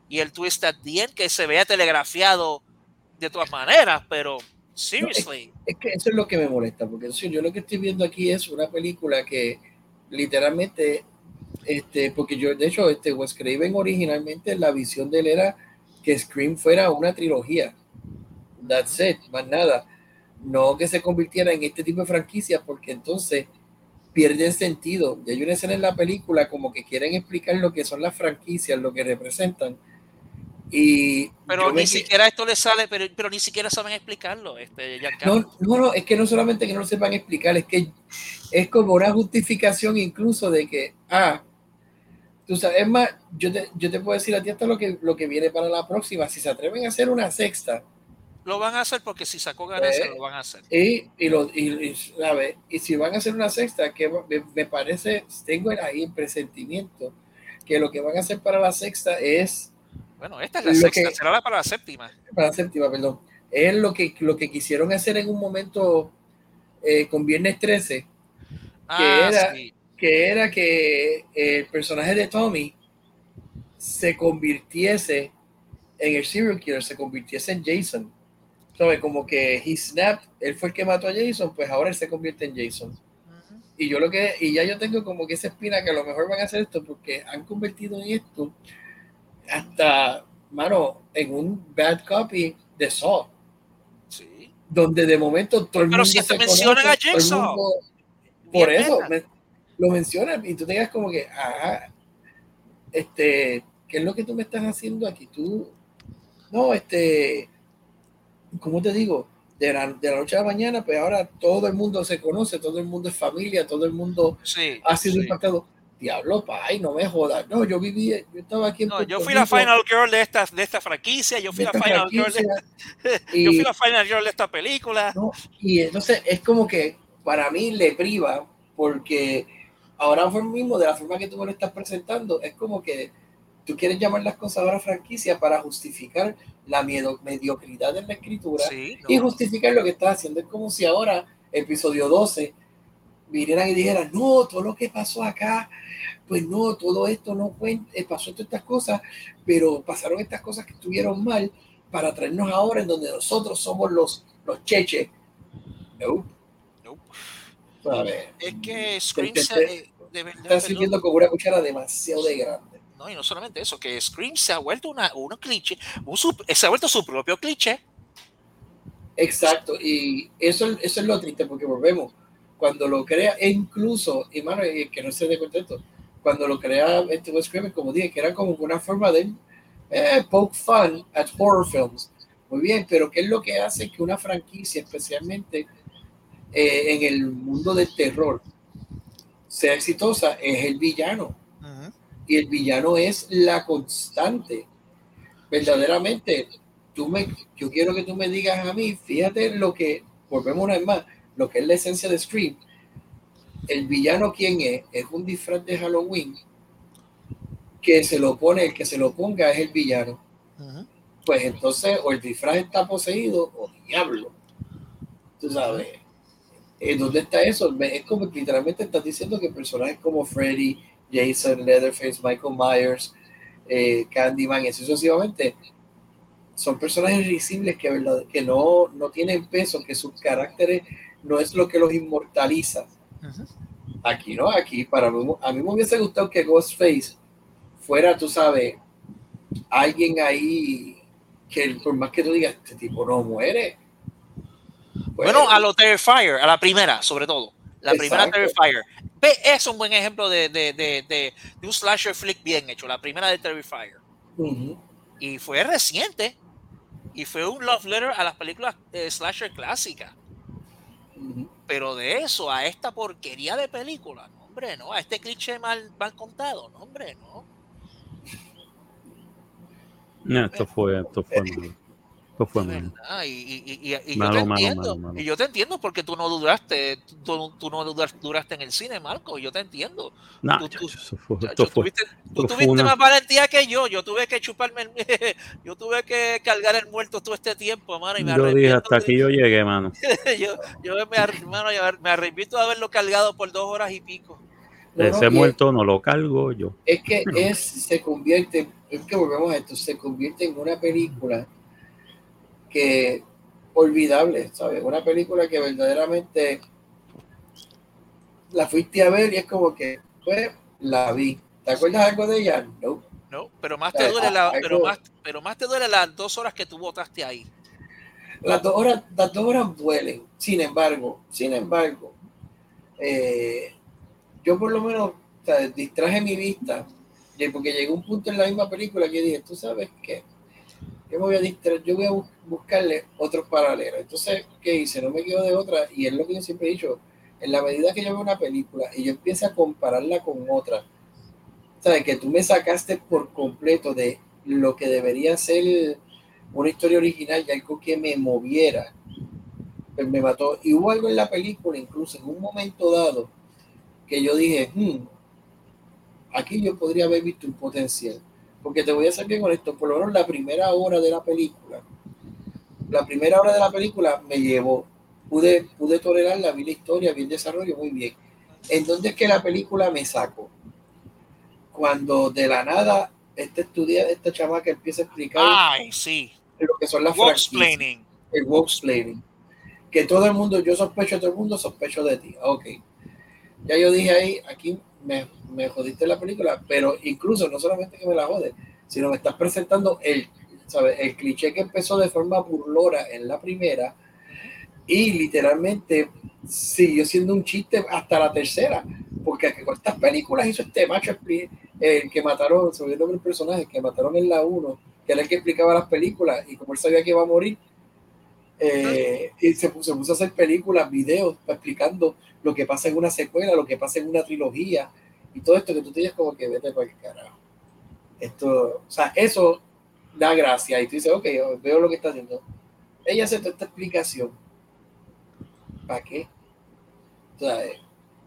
S2: Y el twist at the end que se vea telegrafiado de todas maneras, pero. Seriously.
S3: es, que eso es lo que me molesta, porque yo lo que estoy viendo aquí es una película que literalmente este, porque yo, de hecho, este Wes originalmente la visión de él era que Scream fuera una trilogía. That's it, más nada. No que se convirtiera en este tipo de franquicia, porque entonces pierden sentido. Y hay una escena en la película como que quieren explicar lo que son las franquicias, lo que representan. Y
S2: pero ni siquiera esto le sale, pero, pero ni siquiera saben explicarlo. Este,
S3: no, no, no, es que no solamente que no lo sepan explicar, es que es como una justificación incluso de que, ah, Tú sabes, es más, yo te, yo te puedo decir a ti hasta lo que, lo que viene para la próxima. Si se atreven a hacer una sexta,
S2: lo van a hacer porque si sacó ganancia, lo van a hacer.
S3: Y, y, lo, y, y si van a hacer una sexta, que me, parece, tengo ahí el presentimiento, que lo que van a hacer para la sexta es.
S2: Bueno, esta es la sexta, será la para la séptima.
S3: Para la séptima, perdón. Es lo que, lo que quisieron hacer en un momento eh, con Viernes 13, que ah, era que era que el personaje de Tommy se convirtiese en el serial killer, se convirtiese en Jason. ¿Sabes? Como que he snapped, él fue el que mató a Jason, pues ahora él se convierte en Jason. Y yo lo que, y ya yo tengo como que esa espina que a lo mejor van a hacer esto porque han convertido en esto hasta, mano, en un bad copy de Saw.
S2: Sí.
S3: Donde de momento todo el
S2: Pero si te mencionan a Jason.
S3: por eso, lo mencionas y tú tengas como que, ah, este, ¿qué es lo que tú me estás haciendo aquí? Tú, no, este, ¿cómo te digo? De la, de la, noche a la mañana, pues ahora todo el mundo se conoce, todo el mundo es familia, todo el mundo ha sido impactado. Diablo, pay, no me jodas. No, yo viví, yo estaba aquí en
S2: no, Yo fui la final girl de esta, de esta franquicia, yo fui la final girl de, yo fui la final girl de esta película.
S3: y entonces es como que para mí le priva porque ahora mismo, de la forma que tú me lo estás presentando, es como que tú quieres llamar las cosas ahora franquicia para justificar la miedo, mediocridad de la escritura y justificar lo que estás haciendo. Es como si ahora, episodio 12, vinieran y dijeran, no, todo lo que pasó acá, pues no, todo esto no cuenta, eh, pasó todas estas cosas, pero pasaron estas cosas que estuvieron mal para traernos ahora en donde nosotros somos los, los cheches. No.
S2: Es que Scream
S3: se, está sirviendo como una cuchara demasiado de grande.
S2: No, y no solamente eso, que Scream se ha vuelto una, uno cliché, se ha vuelto su propio cliché.
S3: Exacto, y eso, eso es lo triste, porque volvemos, cuando lo crea, e incluso, y mano, que no se dé contento, cuando lo crea este Wes Craven, como dije, que era como una forma de eh, poke fun at horror films. Muy bien, pero ¿qué es lo que hace que una franquicia, especialmente eh, en el mundo del terror, sea exitosa? Es el villano. Y el villano es la constante. Verdaderamente, tú me, yo quiero que tú me digas a mí, fíjate lo que, volvemos una vez más, lo que es la esencia de Scream. El villano, ¿quién es? Es un disfraz de Halloween que se lo pone, el que se lo ponga es el villano. Pues entonces, o el disfraz está poseído o diablo. Tú sabes. ¿En dónde está eso? Es como que literalmente estás diciendo que personajes como Freddy, Jason, Leatherface, Michael Myers, eh, Candyman y sucesivamente son personajes risibles que, verdad, que no, no tienen peso, que sus caracteres no es lo que los inmortaliza. Aquí no, aquí para mí, a mí me hubiese gustado que Ghostface fuera, tú sabes, alguien ahí que por más que tú digas, este tipo no muere.
S2: Pues, bueno, a lo Terrifier, a la primera, sobre todo. La primera Terrifier. Ve, es un buen ejemplo de, de, de, de, un slasher flick bien hecho, la primera de Terrifier. Y fue reciente. Y fue un love letter a las películas de slasher clásicas. Pero de eso a esta porquería de película, no, hombre, no. A este cliché mal, mal contado, no, hombre, no.
S1: No, esto fue, esto fue Esto fue
S2: Y, y, y, yo te entiendo, y yo te entiendo porque tú no duraste, tú, tú no duraste en el cine, Marco, yo te entiendo. tú, tuviste, tú tuviste más valentía que yo, yo tuve que chuparme, el, yo tuve que cargar el muerto todo este tiempo, mano, y me
S1: Yo dije, hasta aquí yo llegué, mano.
S2: yo, yo me, mano, me arrepiento de haberlo cargado por dos horas y pico.
S1: Ese muerto no lo cargo yo.
S3: Es que es, se convierte, es que volvemos a esto, se convierte en una película que olvidable, ¿sabes? Una película que verdaderamente la fuiste a ver y es como que, pues, la vi. ¿Te acuerdas algo de ella? No.
S2: No, pero más te duele la, pero más, pero más te duele las dos horas que tú votaste ahí.
S3: Las dos horas, las dos horas duelen. Sin embargo, sin embargo, eh, yo por lo menos distraje mi vista, porque llegó un punto en la misma película que dije, tú sabes qué, yo me voy a distraer, yo voy a buscarle otros paralelos. Entonces, ¿qué hice? No me quedo de otra, y es lo que yo siempre he dicho, en la medida que yo veo una película y yo empiezo a compararla con otra, sabes que tú me sacaste por completo de lo que debería ser una historia original y algo que me moviera, pues me mató. Y hubo algo en la película, incluso en un momento dado, que yo dije, hmm, aquí yo podría haber visto un potencial. Porque te voy a ser bien honesto, por lo menos la primera hora de la película, la primera hora de la película me llevó, pude, pude tolerarla, vi la historia, vi el desarrollo muy bien. ¿En dónde es que la película me sacó? Cuando de la nada este estudia, esta chamaca empieza a explicar
S2: Ay, sí.
S3: lo que son las
S2: explaining.
S3: El explaining. Que todo el mundo, yo sospecho de todo el mundo, sospecho de ti. Ok ya yo dije ahí, aquí me, me jodiste la película, pero incluso no solamente que me la jode, sino me estás presentando el, ¿sabes? el cliché que empezó de forma burlora en la primera y literalmente siguió siendo un chiste hasta la tercera, porque estas películas hizo este macho el que mataron, se el personaje, que mataron en la 1, que era el que explicaba las películas y como él sabía que iba a morir, eh, y se puso, a hacer películas, videos explicando lo que pasa en una secuela, lo que pasa en una trilogía y todo esto que tú tienes como que vete para el carajo. Esto, o sea, eso da gracia y tú dices, ok, veo lo que está haciendo. Ella hace toda esta explicación. ¿Para qué? O sea,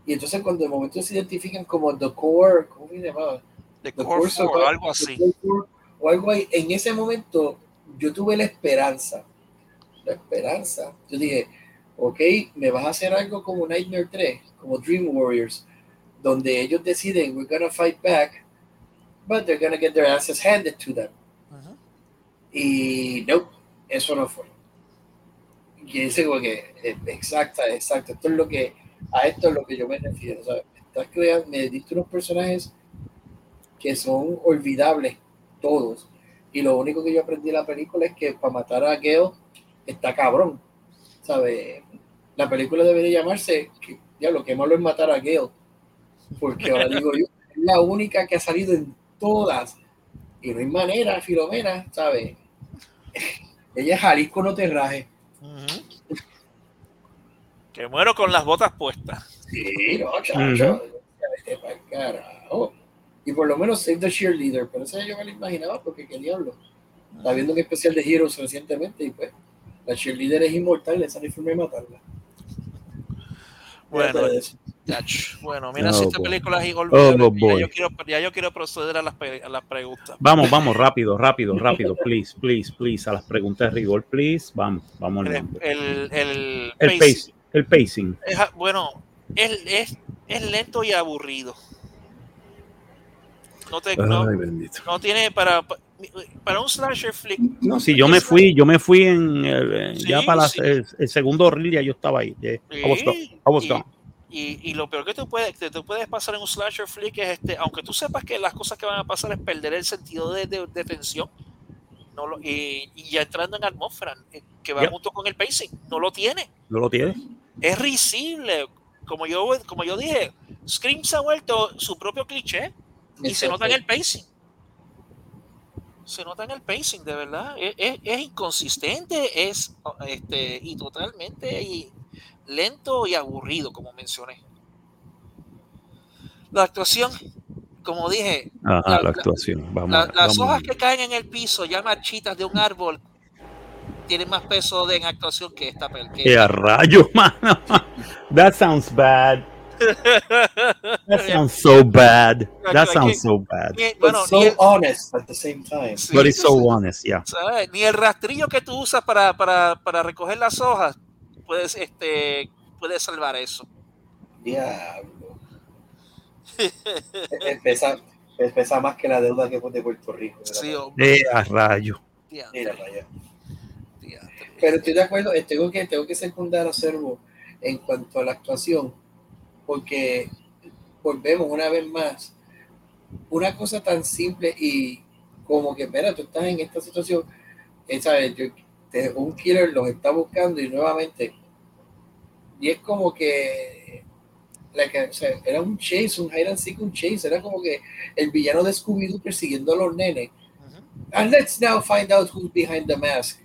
S3: Y entonces cuando de momento se identifican como The Core, ¿cómo se llamaba?
S2: The
S3: The
S2: Core
S3: Core
S2: 4,
S3: Survival,
S2: algo así.
S3: Core o algo ahí, en ese momento yo tuve la esperanza, la esperanza, yo dije, ok, me vas a hacer algo como Nightmare 3, como Dream Warriors, donde ellos deciden, we're gonna fight back, but they're gonna get their asses handed to them. Y no, eso no fue. Y dice como que, eh, exacta, exacto, esto es lo que, a esto es lo que yo me refiero. O sea, estás creando, me diste unos personajes que son olvidables, todos. Y lo único que yo aprendí de la película es que para matar a Gale está cabrón. ¿Sabes? La película debería llamarse, que, diablo, que malo es matar a Gale. Porque ahora digo yo, es la única que ha salido en todas. Y no hay manera, Filomena, ¿sabes? Ella es Jalisco, no te raje.
S2: Que muero con las botas puestas.
S3: Sí, no, chacho. Pa'l carajo. Y por lo menos Save the Cheerleader, pero eso yo me lo imaginaba porque qué diablo. Estaba viendo un especial de Heroes recientemente y pues la cheerleader es inmortal, esa ni forma de matarla.
S2: Bueno, bueno, mira
S1: Oh,
S2: si esta
S1: boy.
S2: película es inolvidable.
S1: Oh,
S2: ya, yo quiero, ya yo quiero proceder a las, pe- a las preguntas.
S1: Vamos, vamos, rápido, rápido, rápido, please, please, please, a las preguntas de rigor, please. Vamos, vamos
S2: El, el, el,
S1: El
S2: pacing.
S1: el pacing.
S2: Es bueno, es, es, es lento y aburrido. No, te, no,
S1: Ay,
S2: no tiene para, para un slasher flick.
S1: No, si yo me fui, yo me fui en el-
S2: Sí,
S1: ya para la-
S2: sí.
S1: el, el segundo reel, ya yo estaba ahí. Yeah. I was gone. I was
S2: y,
S1: gone.
S2: y, y lo peor que tú puedes, que tú puedes pasar en un slasher flick es este, aunque tú sepas que las cosas que van a pasar es perder el sentido de, de, de tensión. No lo, y, y ya entrando en atmósfera, eh, que va
S1: Yep.
S2: junto con el pacing, no lo tiene.
S1: ¿No lo tienes?
S2: Es risible. Como yo, como yo dije, Scream se ha vuelto su propio cliché y se nota en el pacing. Se nota en el pacing, de verdad. Es, es- es inconsistente, es este, y totalmente y lento y aburrido, como mencioné. La actuación, como dije,
S1: Ajá,
S2: La-
S1: actuación. Vamos,
S2: la-
S1: a-
S2: las
S1: vamos.
S2: hojas que caen en el piso, ya marchitas de un árbol, tienen más peso de en actuación que esta pel- que
S1: ¡Qué rayo, mano! That sounds bad. That sounds so bad. That sounds so bad.
S2: Ni-
S3: But so
S2: el-
S3: honest at the same time.
S2: sí,
S1: But it's so honest, yeah.
S2: ¿sabes? Ni el rastrillo que tú usas para, para, para recoger las hojas puedes, este, puede salvar eso.
S3: Diablo. Es- pesa, es- pesa más que la deuda que fue de Puerto Rico. ¿verdad?
S2: Sí, hombre,
S1: ¡Qué a rayo!
S3: Mira para allá.
S2: diantre.
S3: Pero estoy de acuerdo, eh, tengo que, tengo que secundar a Servo en cuanto a la actuación, porque volvemos una vez más, una cosa tan simple y como que, espera, tú estás en esta situación, eh, ¿sabes? Yo- te- un killer los está buscando y nuevamente, y es como que, o sea, era un chase, un hide and seek, un chase, era como que el villano de Scooby-Doo persiguiendo a los nenes. And let's now find out who's behind the mask.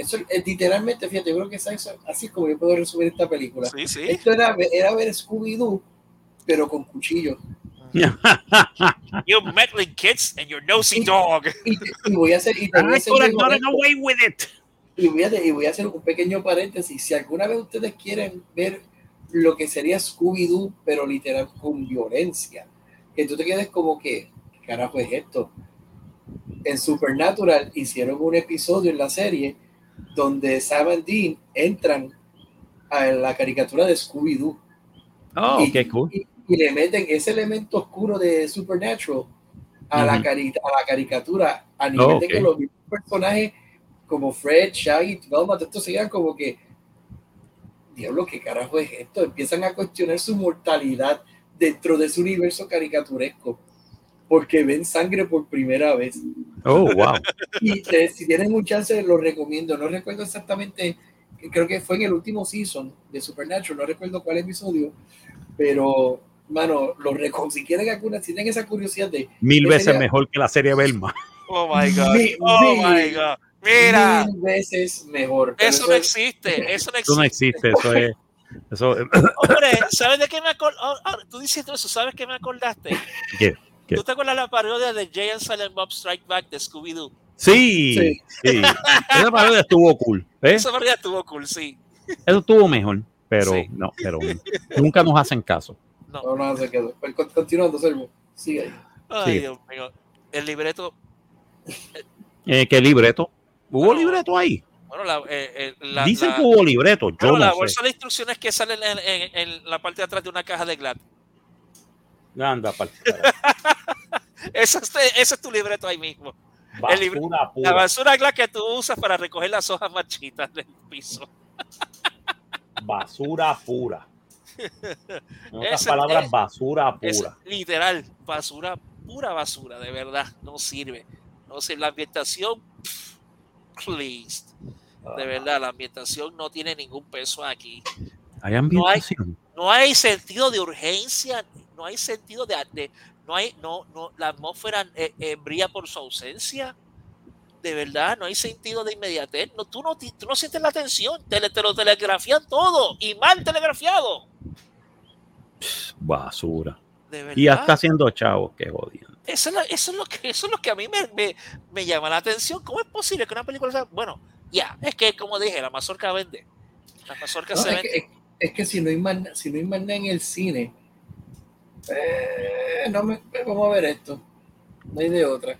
S3: Eso es literalmente, fíjate, yo creo que es eso- así es como yo puedo resumir esta película.
S2: Sí, sí.
S3: Esto era, era ver Scooby-Doo, pero con cuchillo.
S2: You meddling kids and your nosy dog.
S3: Y, y voy a hacer, y voy a
S1: I
S3: hacer
S1: away with it.
S3: y voy, a, y voy a hacer un pequeño paréntesis. Si alguna vez ustedes quieren ver lo que sería Scooby-Doo, pero literal con violencia, que tú te quedes como que, ¿qué carajo es esto? En Supernatural hicieron un episodio en la serie donde Sam y Dean entran a la caricatura de Scooby-Doo.
S1: Oh,
S3: y,
S1: qué cool.
S3: y- y le meten ese elemento oscuro de Supernatural a, la, cari- a la caricatura, a nivel
S1: Oh,
S3: de que los mismos personajes como Fred, Shaggy, Velma, estos sigan como que, diablo, ¿qué carajo es esto? Empiezan a cuestionar su mortalidad dentro de su universo caricaturesco, porque ven sangre por primera vez.
S1: Oh, wow.
S3: Y te- si tienen un chance, lo recomiendo. No recuerdo exactamente, creo que fue en el último season de Supernatural, no recuerdo cuál episodio, pero, mano, lo reco- si quieren alguna, si tienen esa curiosidad de
S1: Mil veces
S3: era-
S1: mejor que la serie Belma.
S2: Oh my God.
S3: Mi-
S2: Oh
S3: mi-
S2: my God. Mira,
S3: mil veces mejor. Pero
S2: eso no existe. Eso no
S1: Eso no
S2: existe.
S1: existe, eso es. Eso,
S2: Hombre, ¿sabes de qué me acordaste? tú diciendo eso, ¿sabes qué me acordaste?
S1: ¿Qué? ¿Qué?
S2: ¿Tú te acuerdas la parodia de Jay and Silent Bob Strike Back de Scooby-Doo?
S1: sí,
S3: Sí.
S1: sí. Esa parodia estuvo cool. ¿eh?
S2: Esa parodia estuvo cool, sí.
S1: Eso estuvo mejor, pero
S2: Sí.
S1: no, pero nunca nos hacen caso.
S2: No.
S3: No, no, se quedó. Pues, con- continuando, Servo. Sigue ahí.
S2: Ay,
S1: Sí.
S2: Dios mío. El libreto,
S1: Eh, ¿Qué libreto? ¿Hubo
S2: Bueno,
S1: libreto ahí?
S2: bueno, la, eh, la,
S1: Dicen
S2: la-
S1: que hubo libreto. Yo
S2: bueno, la
S1: no sé.
S2: bolsa de instrucciones que sale en, en- en la parte de atrás de una caja de Glad.
S1: Anda, pa'l carajo.
S2: Ese es, ese es tu libreto ahí mismo. El libro-
S1: Basura
S2: La
S1: pura.
S2: basura Glad que tú usas para recoger las hojas marchitas del piso.
S1: Basura pura. En otras
S2: Ese-
S1: palabras,
S2: es-
S1: basura
S2: Es
S1: pura.
S2: literal, basura, pura basura, de verdad. No sirve. No sirve. La ambientación, pff, please. De verdad, la ambientación no tiene ningún peso aquí.
S1: Hay ambientación.
S2: No hay sentido de urgencia, no hay sentido de, de- no hay, no, no, la atmósfera eh, eh, brilla por su ausencia. De verdad, no hay sentido de inmediatez. No, tú, no, tú no sientes la tensión, te, te lo telegrafían todo y mal telegrafiado.
S1: Basura.
S2: De verdad.
S1: Y ya está haciendo chavos, qué jodido.
S2: Eso es, lo, eso, es lo que, eso es lo que a mí me, me, me llama la atención. ¿Cómo es posible que una película sea... Bueno, ya, es que como dije, la mazorca vende. La mazorca
S3: No,
S2: se
S3: es,
S2: vende.
S3: que, es- es que si no hay más, si no hay más nada en el cine, eh, no me, vamos a ver esto. No hay de otra.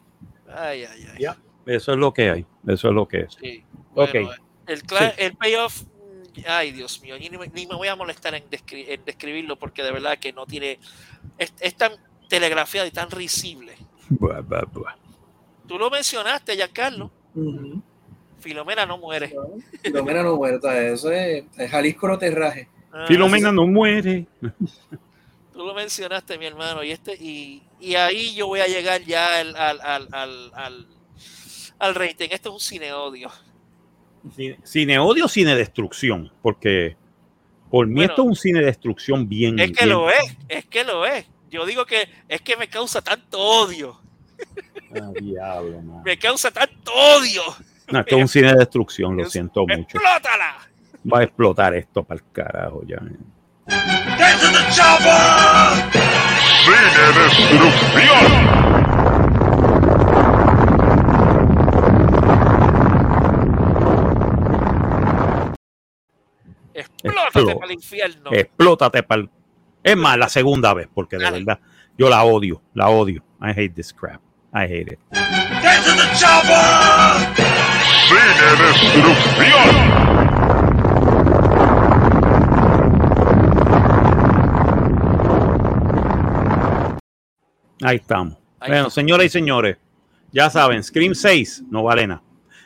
S2: Ay, ay, ay.
S1: Eso es lo que hay. Eso es lo que es.
S2: Sí.
S1: Ok.
S2: Bueno, el, cla- el payoff, mm, ay Dios mío, ni me, ni me voy a molestar en, descri- en describirlo porque de verdad que no tiene, es, es tan telegrafiado y tan risible.
S1: Buah, buah, buah.
S2: Tú lo mencionaste, Giancarlo,
S3: Ujú.
S2: Filomena no muere.
S3: Filomena no muere, eso es, es Jalisco no te raje.
S2: Ah,
S1: Filomena no muere.
S2: Tú lo mencionaste, mi hermano, y este, y, y ahí yo voy a llegar ya al, al, al, al, al, rating. Este es un cine odio.
S1: Cine, cine odio, cine destrucción. Porque por mí
S2: Bueno,
S1: esto es un cine destrucción bien.
S2: Es que
S1: bien-
S2: lo es, es que lo es. Yo digo que es que me causa tanto odio.
S1: Ah, diablo.
S2: Me causa tanto odio.
S1: No, esto es un cine de destrucción, lo siento mucho.
S2: ¡Explótala!
S1: Va a explotar esto para el carajo ya.
S4: Cine Destrucción.
S2: ¡Explótate para el infierno!
S1: Explótate para el... Es más, la segunda vez, porque de
S2: Dale.
S1: verdad, yo la odio, la odio. I hate this crap. I hate it.
S4: Cine Destrucción.
S1: Ahí estamos.
S2: Ahí
S1: bueno, señoras y señores, ya saben, Scream 6 no vale nada.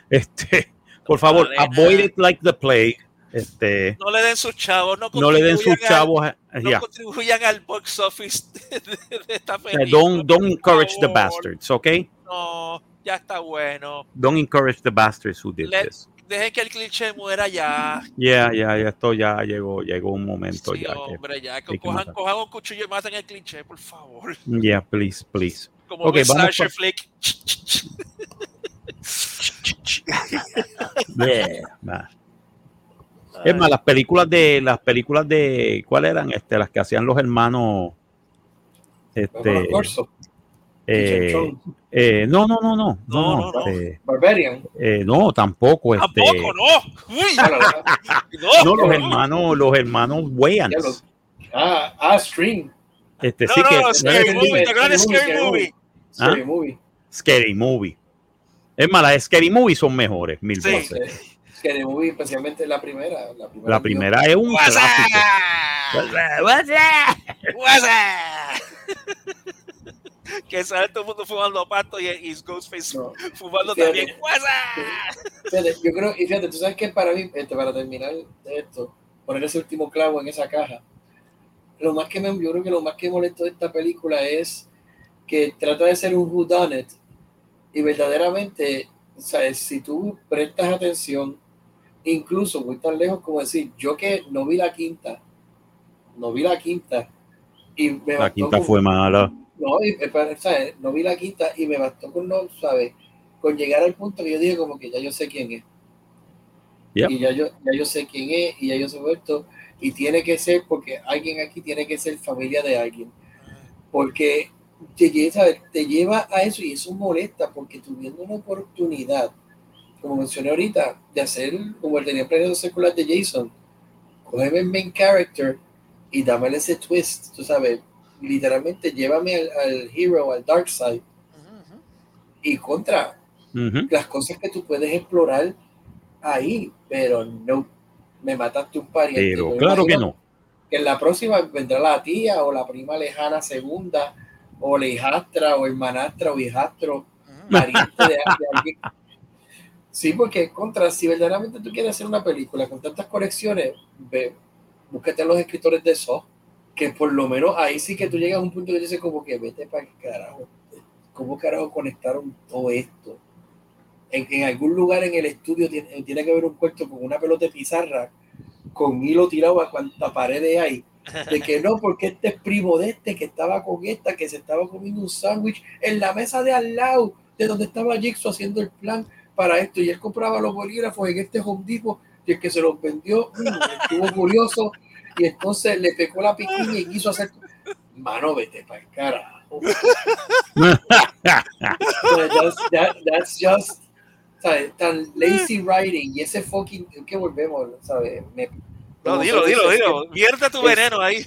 S1: Este, por favor,
S2: vale
S1: avoid it like the plague. Este,
S2: No le den sus chavos, no,
S1: no le den sus
S2: al-
S1: chavos. a-
S2: No
S1: ya.
S2: contribuyan al box office de, de- de esta película.
S1: don't, don't encourage the bastards, ¿ok?
S2: No, ya está bueno.
S1: Don't encourage the bastards who did
S2: Let-
S1: this.
S2: Dejen que el cliché muera ya.
S1: Ya, ya, ya, esto ya llegó, llegó un momento
S2: Sí,
S1: ya. que-
S2: hombre, ya.
S1: hay
S2: Que
S1: que
S2: cojan, cojan un cuchillo y maten el cliché, por favor.
S1: Yeah, please, please.
S2: Como
S1: Ok,
S2: okay,
S1: vamos
S2: slasher
S1: pa-
S2: flick.
S1: Yeah, nah. Es más, las películas de, las películas de, ¿cuáles eran? Este, las que hacían los hermanos, este,
S3: Corso,
S1: eh, eh, no, no, no, no,
S2: No,
S1: no,
S2: no, no.
S1: este,
S3: Barbarian.
S1: eh, no, tampoco, este,
S2: Tampoco, no. Uy, no,
S1: no, los
S2: no.
S1: hermanos, los hermanos
S3: ya
S1: Wayans,
S3: ah, ah, Stream.
S1: este,
S2: No,
S1: sí
S2: no,
S1: que,
S2: no, Scary
S3: Scary
S2: Movie,
S3: Movie,
S2: ¿te acuerdas de
S3: Scary Movie?
S1: ¿Ah?
S3: Scary Movie.
S1: Scary Movie, es más, las de Scary Movie son mejores, mil
S2: Sí.
S1: veces,
S3: Eh, Scary Movie, especialmente la primera. La primera,
S1: la primera es un
S2: What's
S1: clásico,
S2: up? What's up? que sale todo el mundo fumando pasto y, y Ghostface
S3: No.
S2: fumando
S3: Fíjate.
S2: también.
S3: Fíjate, yo creo, y fíjate, tú sabes que para mí, este, para terminar esto, poner ese último clavo en esa caja, lo más que me, yo creo que lo más que molestó de esta película es que trata de ser un whodunit y verdaderamente, o sea, si tú prestas atención, incluso voy tan lejos como decir, yo que no vi la quinta, no vi la quinta y me
S1: la quinta
S3: con-
S1: fue mala,
S3: no, y, ¿sabes? no vi la quinta y me bastó con no, ¿sabes? Con llegar al punto que yo dije como que ya yo sé quién es.
S1: Yep.
S3: Y ya yo, ya yo sé quién es y ya yo sé esto. Y tiene que ser porque alguien aquí tiene que ser familia de alguien. Porque te, lle- ¿sabes? te lleva a eso y eso molesta porque tuviendo una oportunidad, como mencioné ahorita, de hacer como el tenía planeado las de Jason, cogerme el main character y dame ese twist, tú sabes, literalmente llévame al, al hero, al dark side y contra las cosas que tú puedes explorar ahí, pero no, me mataste un pariente.
S1: Pero
S3: Me
S1: claro que no.
S3: Que en la próxima vendrá la tía o la prima lejana segunda, o la hijastra o hermanastra o hijastro, pariente de, de alguien. Sí, porque contra, si verdaderamente tú quieres hacer una película con tantas conexiones, ve, búscate a los escritores de eso, que por lo menos ahí sí que tú llegas a un punto que dices como que vete para el carajo. ¿Cómo carajo conectaron todo esto? En, algún lugar en el estudio tiene, tiene que haber un cuarto con una pelota de pizarra con hilo tirado a cuanta pared hay. De que no, porque este es primo de este que estaba con esta, que se estaba comiendo un sándwich en la mesa de al lado, de donde estaba Jigsaw haciendo el plan para esto. Y él compraba los bolígrafos en este Home Depot y el que se los vendió mm, estuvo curioso y entonces le pecó la piquiña y quiso hacer. Mano, vete para el carajo. that's, that- that's just ¿sabes? tan lazy writing y ese fucking que volvemos, ¿sabes? Me-
S2: No, dilo, dilo, dilo. Vierte tu
S3: es-
S2: veneno ahí.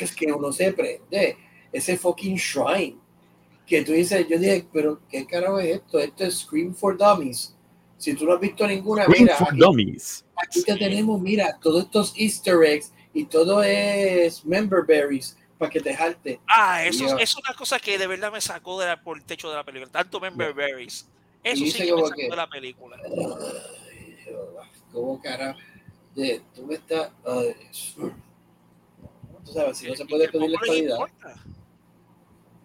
S3: es que uno se prende ese fucking shrine que tú dices, yo dije, pero ¿qué carajo es esto? Esto es Scream for Dummies. Si tú no has visto ninguna,
S1: Scream
S3: mira,
S1: for
S3: aquí,
S1: Dummies.
S3: aquí te tenemos, mira, todos estos easter eggs y todo es member berries para que te jalte.
S2: Ah, eso es una cosa que de verdad me sacó de la- por el techo de la película. Tanto Member Berries. Eso sí que me sacó
S3: que-
S2: de la película.
S3: Ay, ¿Cómo carajo? De, tú me estás... ay, tú sabes, si no se puede pedir la estadidad.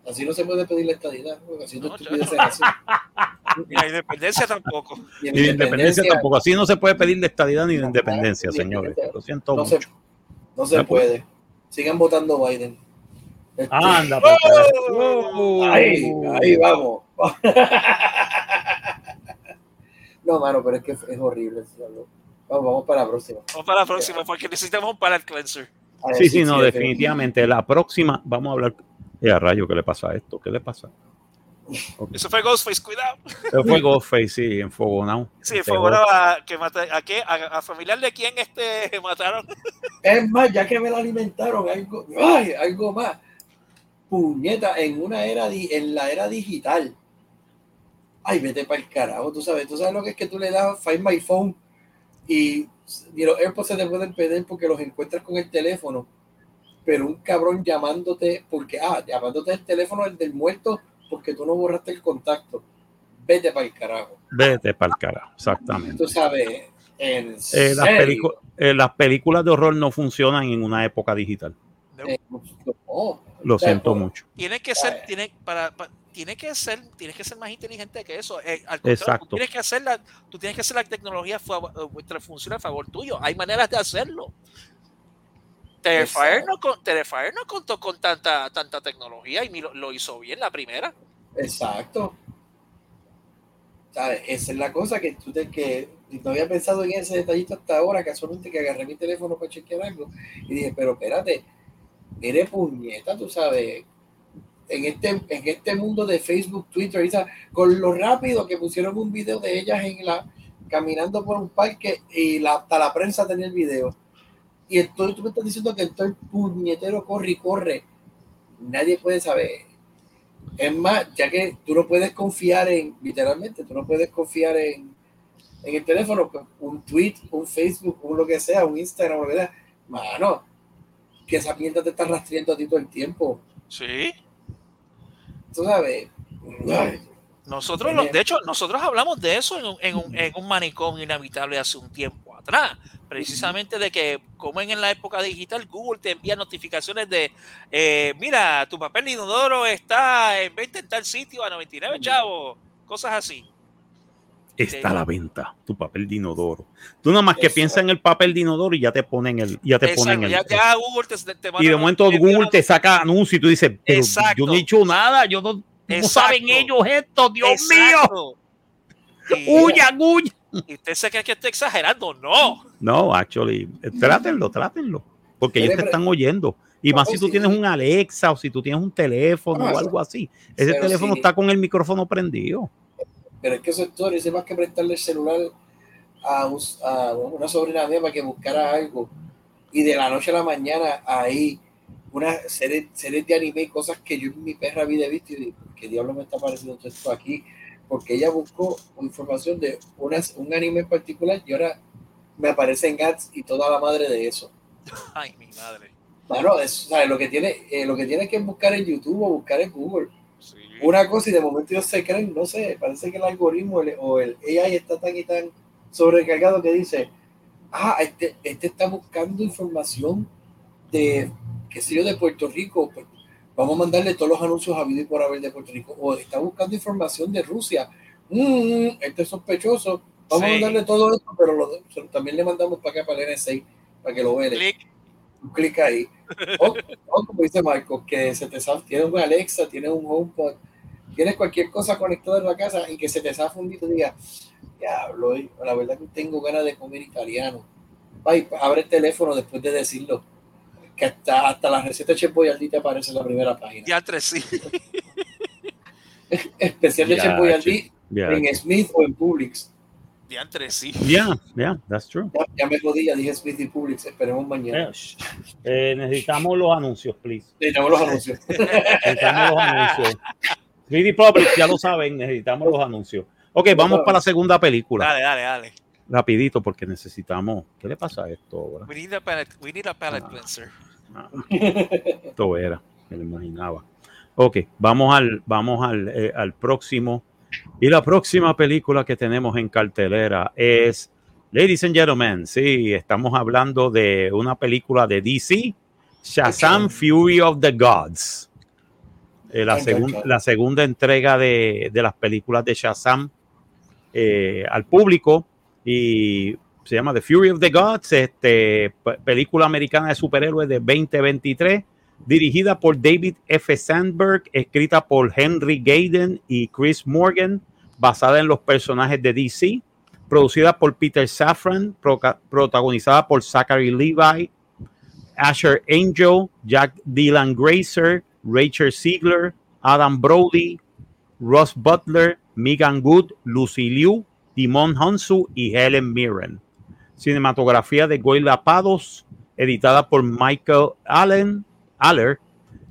S3: Así no se puede pedir la estadidad. porque Así no
S2: No,
S3: estupideces así.
S2: Ni la independencia tampoco.
S3: Y
S1: de independencia tampoco. Así no se puede pedir de estadidad ni de independencia, señores. Lo siento
S3: No
S1: mucho.
S3: se
S1: No puede.
S3: puede. Sigan votando Biden. Este,
S1: Anda, pues,
S2: ¡Oh!
S3: ahí, ahí vamos. no, mano, pero es que es horrible. Vamos, vamos para la próxima.
S2: Vamos para la próxima, porque necesitamos un palate
S3: ver,
S1: Sí, sí, no,
S3: sí,
S1: definitivamente. La próxima, vamos a hablar. Eh, a rayo, ¿qué le pasa a esto? ¿Qué le pasa?
S2: Eso fue Ghostface, cuidado.
S1: Eso fue Ghostface, sí, enfogonado.
S2: Sí, fue bueno a, que mata- a, qué, a, a familiar de quién este mataron.
S3: Es más, ya que me la alimentaron, algo, ay, algo más. Puñeta, en una era, di- en la era digital. Ay, vete para el carajo, tú sabes, tú sabes lo que es que tú le das Find My Phone y, y los AirPods se te pueden perder porque los encuentras con el teléfono. Pero un cabrón llamándote, porque, ah, llamándote el teléfono el del muerto porque tú no borraste el contacto. Vete para el carajo.
S1: Vete para el carajo, exactamente.
S3: Tú sabes, en
S1: Eh, las, eh, las películas de horror no funcionan en una época digital.
S3: Eh, no.
S1: Lo
S3: O sea,
S1: siento mucho.
S2: Tiene que ser, tiene, para, pa- tiene que ser, tienes que ser más inteligente que eso. Eh, al
S1: Exacto.
S2: Tú tienes que hacer la, tú tienes que hacer la tecnología a favor tuyo. Hay maneras de hacerlo. Terrifier no, Terrifier no contó con tanta, tanta tecnología y lo, lo hizo bien la primera.
S3: Exacto. ¿Sabes? Esa es la cosa que tú te que no había pensado en ese detallito hasta ahora, casualmente que agarré mi teléfono para chequear algo y dije, pero espérate, eres puñeta, tú sabes, en este, en este mundo de Facebook, Twitter, con lo rápido que pusieron un video de ellas en la caminando por un parque y la, hasta la prensa tenía el video. Y estoy, tú me estás diciendo que todo el puñetero corre y corre. Nadie puede saber. Es más, ya que tú no puedes confiar en, literalmente, tú no puedes confiar en, en el teléfono, pues, un tweet, un Facebook, un lo que sea, un Instagram, lo que sea. Mano, que esa mierda te está rastreando a ti todo el tiempo.
S2: Sí.
S3: Tú sabes. Ay,
S2: Nosotros, de hecho, nosotros hablamos de eso en un, en un, en un manicomio inhabitable hace un tiempo atrás, precisamente de que como en la época digital Google te envía notificaciones de, eh, mira, tu papel de inodoro está en venta en tal sitio a 99 chavos, cosas así.
S1: Está a la venta tu papel de inodoro. Tú nada más que piensas en el papel de inodoro y ya te ponen el, ya te
S2: Exacto,
S1: ponen el.
S2: ya, ya Google te, te manda
S1: y de momento Google te saca anuncio y tú dices, pero
S2: Exacto.
S1: yo no he hecho nada, yo no, ¿cómo
S2: Exacto.
S1: saben ellos esto? Dios mío,
S2: Exacto.
S1: Huya, huya.
S2: y usted se cree que estoy exagerando, no.
S1: No, actually, trátenlo, trátenlo, porque ellos te están oyendo. Y más si tú tienes un Alexa o si tú tienes un teléfono o algo así. Ese
S3: pero
S1: teléfono
S3: sí.
S1: está con el micrófono prendido.
S3: Pero es que eso es todo, ese más que prestarle el celular a, un- a una sobrina mía para que buscara algo. y de la noche a la mañana hay una serie, serie de anime y cosas que yo en mi perra vida he visto y digo, ¿qué diablo me está apareciendo todo esto aquí? Porque ella buscó información de un anime en particular y ahora me aparecen Gats y toda la madre de eso.
S2: Ay, mi madre.
S3: Claro, es, sea, lo que tiene, eh, lo que tiene que buscar en YouTube o buscar en Google.
S2: Sí.
S3: Una cosa y de momento ellos se creen, no sé, parece que el algoritmo el- o el AI está tan y tan sobrecargado que dice, ah, este, este está buscando información de, qué sé yo, de Puerto Rico, pues vamos a mandarle todos los anuncios a y por haber de Puerto Rico, o está buscando información de Rusia, mm, este es sospechoso, vamos a mandarle todo esto, pero lo- también le mandamos para acá, para el NSA, para que lo vea
S2: Clic.
S3: un clic ahí. O, o como dice Marco, que se te zafa- tiene un Alexa, tiene un HomePod, tienes cualquier cosa conectada en la casa y que se te zafa un día digas, diablo, eh, la verdad que tengo ganas de comer italiano. Ay, abre el teléfono después de decirlo. Que hasta, hasta la receta Chef Boyardee te aparece en la primera página.
S2: Ya tres sí.
S3: Especial de
S1: Ya,
S3: Chef Boyardee
S1: Yeah,
S3: en Smith o en Publix.
S2: Ya tres sí.
S1: yeah, yeah, that's true.
S3: Ya, ya me jodí, ya dije Smith y Publix. Esperemos mañana.
S1: Eh. Eh, necesitamos los anuncios, please.
S3: Necesitamos los anuncios.
S1: Necesitamos los anuncios. 3D Public, ya lo saben, necesitamos los anuncios. Ok, vamos para la segunda película.
S2: Dale, dale, dale.
S1: Rapidito, porque necesitamos. ¿Qué le pasa a esto ahora?
S2: We need a palate, we need a palate
S1: Ah.
S2: cleanser.
S1: Ah, Esto era, me lo imaginaba. Ok, vamos al, vamos al, eh, al próximo. Y la próxima película que tenemos en cartelera es, Ladies and Gentlemen, sí, estamos hablando de una película de DC, Shazam Fury of the Gods. Eh, la, segun- la segunda entrega de, de las películas de Shazam eh, al público y se llama The Fury of the Gods, este, pe- película americana de superhéroes de 2023, dirigida por David F. Sandberg, escrita por Henry Gayden y Chris Morgan, basada en los personajes de DC, producida por Peter Safran, protagonizada por Zachary Levi, Asher Angel, Jack Dylan Grazer, Rachel Ziegler, Adam Brody, Ross Butler, Megan Good, Lucy Liu, Timon Hansu y Helen Mirren. Cinematografía de Goyla Pados, editada por Michael Allen, Aller,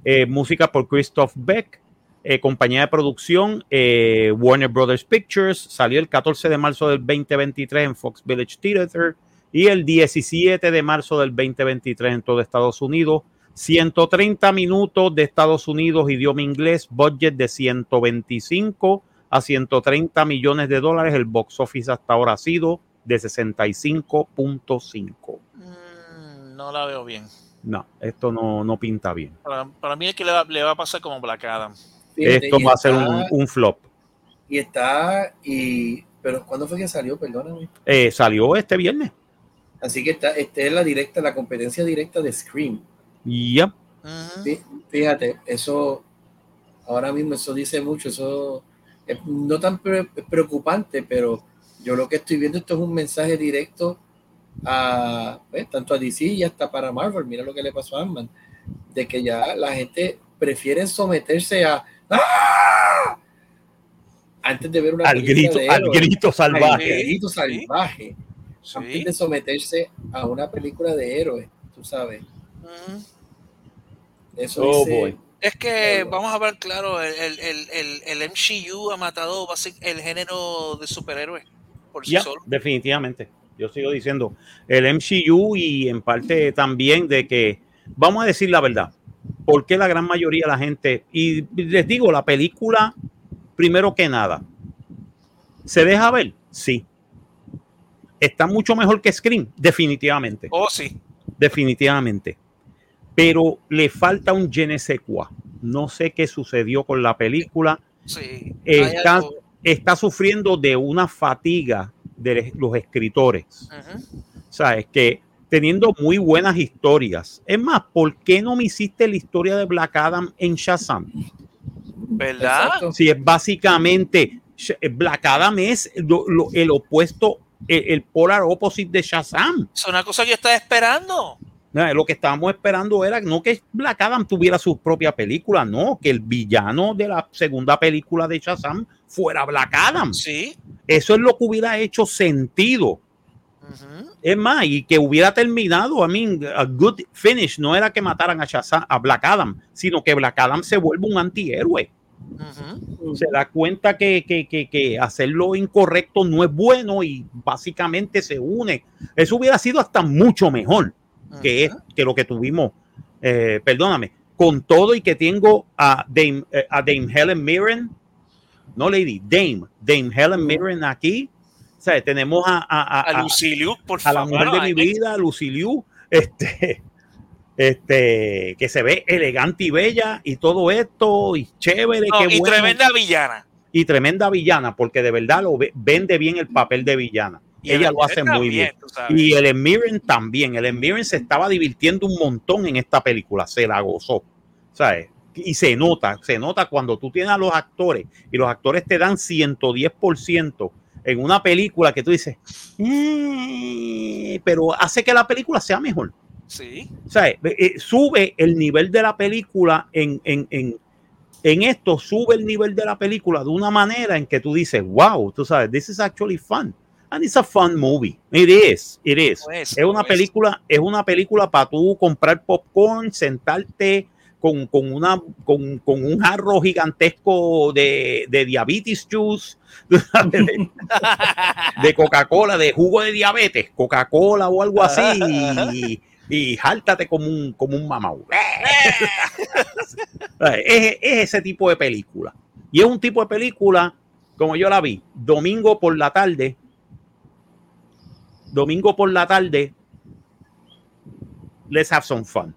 S1: eh, música por Christoph Beck, eh, compañía de producción eh, Warner Brothers Pictures, salió el 14 de marzo del 2023 en Fox Village Theater y el 17 de marzo del 2023 en todo Estados Unidos. 130 minutos de Estados Unidos, idioma inglés, budget de 125 a 130 millones de dólares. El box office hasta ahora ha sido de 65.5.
S2: Mm, no la veo bien.
S1: No, esto no, no pinta bien.
S2: Para, para mí es que le va, le va a pasar como Black Adam.
S3: Fíjate,
S1: Esto va a ser un, un flop.
S3: Y está, y, pero ¿cuándo fue que salió? Perdóname.
S1: Eh, salió este viernes.
S3: Así que está, esta es la directa, la competencia directa de Scream.
S1: Yep.
S3: Fí- Fíjate, eso, ahora mismo eso dice mucho, eso es no tan pre- preocupante, pero yo lo que estoy viendo esto es un mensaje directo a, pues, tanto a DC y hasta para Marvel, mira lo que le pasó a Ant-Man, de que ya la gente prefiere someterse a ¡Ah! antes de ver una
S1: Al
S3: película
S1: grito,
S3: de
S1: al grito
S3: Al
S1: salvaje.
S3: grito salvaje antes de someterse a una película de héroes, tú sabes. Eso
S1: Oh,
S3: dice-
S1: boy.
S2: Es que vamos a ver claro, el, el, el, el, MCU ha matado el género de superhéroes por sí solo.
S1: definitivamente. Yo sigo diciendo el MCU y en parte también de que, vamos a decir la verdad, porque la gran mayoría de la gente, y les digo, la película, primero que nada, ¿se deja ver? Sí. ¿Está mucho mejor que Scream? Definitivamente.
S2: Oh, sí.
S1: definitivamente. Pero le falta un je ne sais quoi. No sé qué sucedió con la película.
S2: Sí. Hay
S1: está- sufriendo de una fatiga de los escritores.
S2: Ujú.
S1: O sea, es que teniendo muy buenas historias. Es más, ¿por qué no me hiciste la historia de Black Adam en Shazam?
S2: ¿Verdad?
S3: Exacto.
S1: Si es básicamente Sh- Black Adam es lo- lo- el opuesto, el, el polar opposite de Shazam.
S2: Es una cosa que yo estaba esperando.
S1: Lo que estábamos esperando era no que Black Adam tuviera su propia película, no, que el villano de la segunda película de Shazam fuera Black Adam.
S2: Sí.
S1: Eso es lo que hubiera hecho sentido. Es más, y que hubiera terminado, I mean, a good finish, no era que mataran a, Shazam- a Black Adam, sino que Black Adam se vuelve un antihéroe.
S2: Ujú.
S1: Se da cuenta que, que, que, que hacer lo incorrecto no es bueno y básicamente se une. Eso hubiera sido hasta mucho mejor que, es, que lo que tuvimos, eh, perdóname, con todo y que tengo a Dame, eh, a Dame Helen Mirren, no Lady, Dame, Dame Helen Mirren aquí. O sea, tenemos a, a, a-
S2: A Luciliu, por
S1: a la
S2: favor.
S1: mujer de mi vida, Luciliu, este, este, que se ve elegante y bella y todo esto, y chévere,
S2: no,
S1: qué
S2: y
S1: bueno,
S2: tremenda villana.
S1: y tremenda villana, porque de verdad lo ve- vende bien el papel de villana.
S2: Y
S1: Ella
S2: el
S1: lo hace muy bien. Y Ellen Mirren también. Ellen Mirren se estaba divirtiendo un montón en esta película, se la gozó. ¿Sabes? Y se nota, se nota cuando tú tienes a los actores y los actores te dan 110% en una película que tú dices, "Eh", pero hace que la película sea mejor.
S2: Sí.
S1: ¿Sabes? Eh, sube el nivel de la película en, en, en, en esto, sube el nivel de la película de una manera en que tú dices, wow, tú sabes, this is actually fun. And it's a fun movie. It is, it is.
S2: Es,
S1: Es una
S2: es.
S1: película, es una película para tú comprar popcorn, sentarte con, con una, con, con un jarro gigantesco de, de diabetes juice, de, de Coca-Cola, de jugo de diabetes, Coca-Cola o algo así, y, y jáltate como un, como un mamau. es, es ese tipo de película. Y es un tipo de película, como yo la vi, domingo por la tarde, domingo por la tarde, let's have some fun.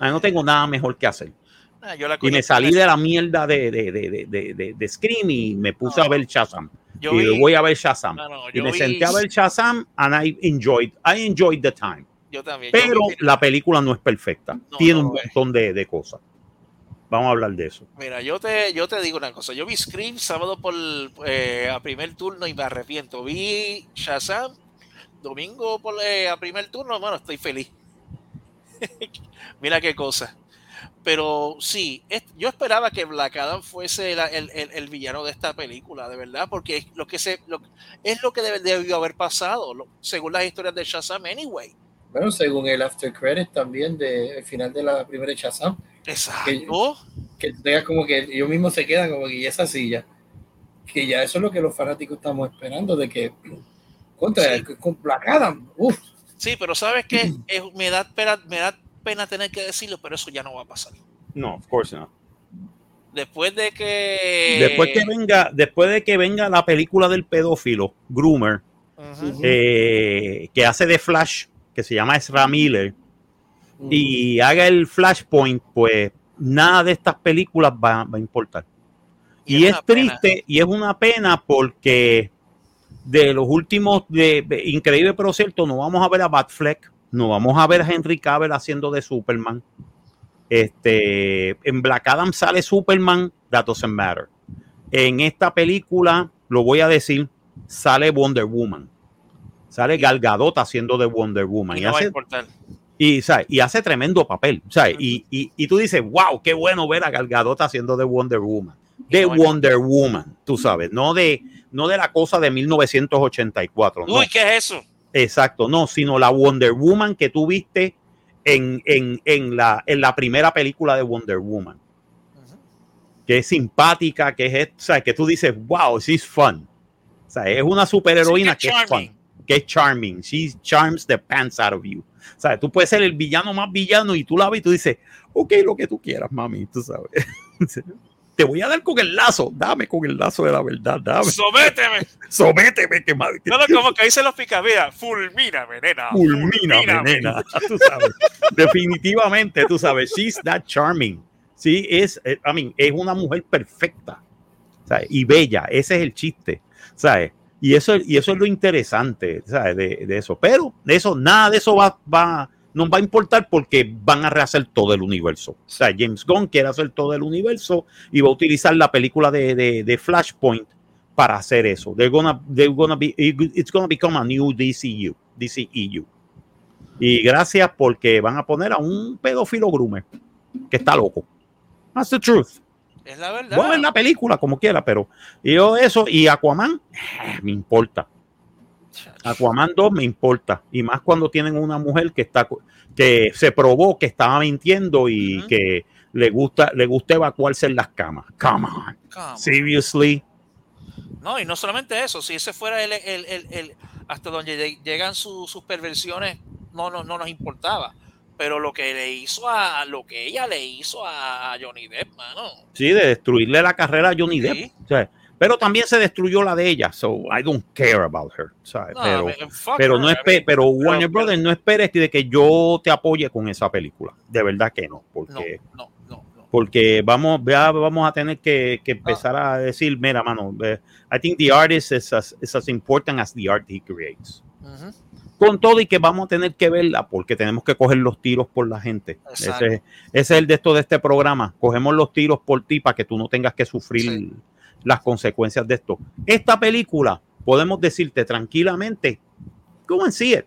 S1: Ah, no tengo nada mejor que hacer.
S2: Ah, yo la
S1: Y me salí de la mierda de, de, de, de, Scream y me puse
S2: No.
S1: a ver Shazam.
S2: yo
S1: y
S2: vi-
S1: voy a ver Shazam.
S2: no, no,
S1: y
S2: yo
S1: me
S2: vi-
S1: senté a ver Shazam and I enjoyed, I enjoyed the time.
S2: Yo también. yo
S1: Pero
S2: vi-
S1: la película no es perfecta. Tiene un montón de, de cosas. Vamos a hablar de eso.
S2: Mira, yo te, yo te digo una cosa. Yo vi Scream sábado por eh, a primer turno y me arrepiento. Vi Shazam domingo por, eh, a primer turno. Bueno, estoy feliz. Mira qué cosa. Pero sí, es- yo esperaba que Black Adam fuese la- el, el- el villano de esta película, de verdad, porque es lo que se, lo- es lo que debe- debió haber pasado, lo- según las historias de Shazam, anyway.
S3: Bueno, según el after credit también del final de la primera Shazam,
S2: Exacto.
S3: que tengas como que ellos mismos se quedan como que y esa silla, que ya eso es lo que los fanáticos estamos esperando, de que contra
S2: Sí.
S3: con Black Adam, uff,
S2: Sí, pero sabes que me da pena, me da pena tener que decirlo, pero eso ya no va a pasar.
S1: No, of course not.
S2: Después de que.
S1: Después que venga, después de que venga la película del pedófilo, Groomer, eh, que hace de Flash, que se llama Ezra Miller, y haga el Flashpoint, pues nada de estas películas va, va a importar. Y, es
S2: pena.
S1: triste y es una pena porque de los últimos, de, de- increíble pero cierto, no vamos a ver a Batfleck, no vamos a ver a Henry Cavill haciendo de Superman. Este, en Black Adam sale Superman, that doesn't matter. En esta película, lo voy a decir, sale Wonder Woman. Sale Gal Gadot haciendo de Wonder Woman.
S2: Y
S1: Y
S2: no a
S1: hace, y, ¿sabes? y hace tremendo papel. ¿sabes? Y, y, y tú dices, wow, qué bueno ver a Gal Gadot haciendo de Wonder Woman. De
S2: no
S1: Wonder Woman, tú sabes, no de, no de la cosa de 1984. no.
S2: Uy, ¿qué es eso?
S1: Exacto, no, sino la Wonder Woman que tú viste en, en, en, la, en la primera película de Wonder Woman, que es simpática, que es, o sea, que tú dices, wow, she's fun. O sea, es una superheroína
S2: Sí,
S1: que
S2: qué
S1: es fun, que es charming. She charms the pants out of you. O sea, tú puedes ser el villano más villano y tú la ves y tú dices, ok, lo que tú quieras, mami, tú sabes. Te voy a dar con el lazo, dame con el lazo de la verdad, dame,
S2: Sométeme.
S1: sométeme, que madre.
S2: No, no, como que dicen los picavidas. Fulmíname, nena.
S1: fulmina, nena. Tú sabes. Definitivamente, tú sabes, she's that charming. Sí, es, eh, I mean, es una mujer perfecta ¿sabes? y bella. Ese es el chiste, ¿sabes? Y eso, y eso es lo interesante, ¿sabes? De, de eso. Pero de eso, nada de eso va, va, nos va a importar porque van a rehacer todo el universo. O sea, James Gunn quiere hacer todo el universo y va a utilizar la película de, de, de Flashpoint para hacer eso. They're gonna, they're gonna be, it's gonna become a new DCU, DCEU. Y gracias porque van a poner a un pedófilo groomer que está loco. That's the truth.
S2: Es la verdad.
S1: A ver la película como quiera, pero yo eso y Aquaman, eh, me importa. Aquaman 2 me importa. Y más cuando tienen una mujer que está que se probó que estaba mintiendo y que le gusta, le gusta evacuarse en las camas. Come on.
S2: Come on.
S1: Seriously.
S2: No, y no solamente eso, si ese fuera el, el- el- el- hasta donde lleg- llegan su- sus perversiones, no, no, no nos importaba. Pero lo que le hizo a lo que ella le hizo a Johnny Depp, mano.
S1: Sí, de destruirle la carrera a Johnny
S2: Sí.
S1: Depp. o sea, pero también se destruyó la de ella. So I don't care about her. ¿sabes?
S2: No,
S1: pero,
S2: I mean, fuck
S1: pero
S2: her,
S1: no
S2: I
S1: espe-
S2: mean,
S1: pero Warner Brothers no esperes de que yo te apoye con esa película. De verdad que no. Porque,
S2: no, no,
S1: porque vamos, vea, vamos a tener que, que empezar a decir, mira, mano, eh, I think the artist is as, is as important as the art he creates.
S2: Ujú.
S1: Con todo y que vamos a tener que verla porque tenemos que coger los tiros por la gente. Ese, ese es el de esto de este programa. Cogemos los tiros por ti para que tú no tengas que sufrir
S2: Sí.
S1: Las consecuencias de esto. Esta película, podemos decirte tranquilamente, go and see it.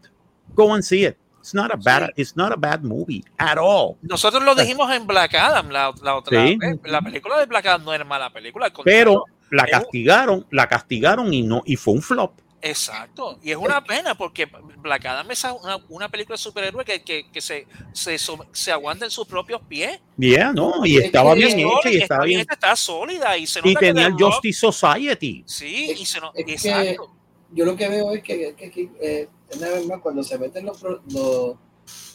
S1: Go and see it. It's not a bad,
S2: Sí.
S1: it's not a bad movie at all.
S2: Nosotros lo dijimos en Black Adam, la, la otra
S1: Sí.
S2: vez. La película de Black Adam no era mala película.
S1: Pero la castigaron, la castigaron y no, y fue un flop.
S2: Exacto. Y es una pena porque Black Adam es una, una película de superhéroe que, que, que se, se, se aguanta en sus propios pies.
S1: Yeah, no, y
S3: Es
S1: estaba bien
S2: es
S1: hecha y estaba
S2: bien está sólida y se nota
S1: Y tenía el
S2: Rock-
S1: Justice Society.
S2: Sí,
S3: Es-
S2: y se no-
S3: es que-
S2: exacto.
S3: yo lo que veo es que, que, que, eh, una vez más cuando se meten los, pro- los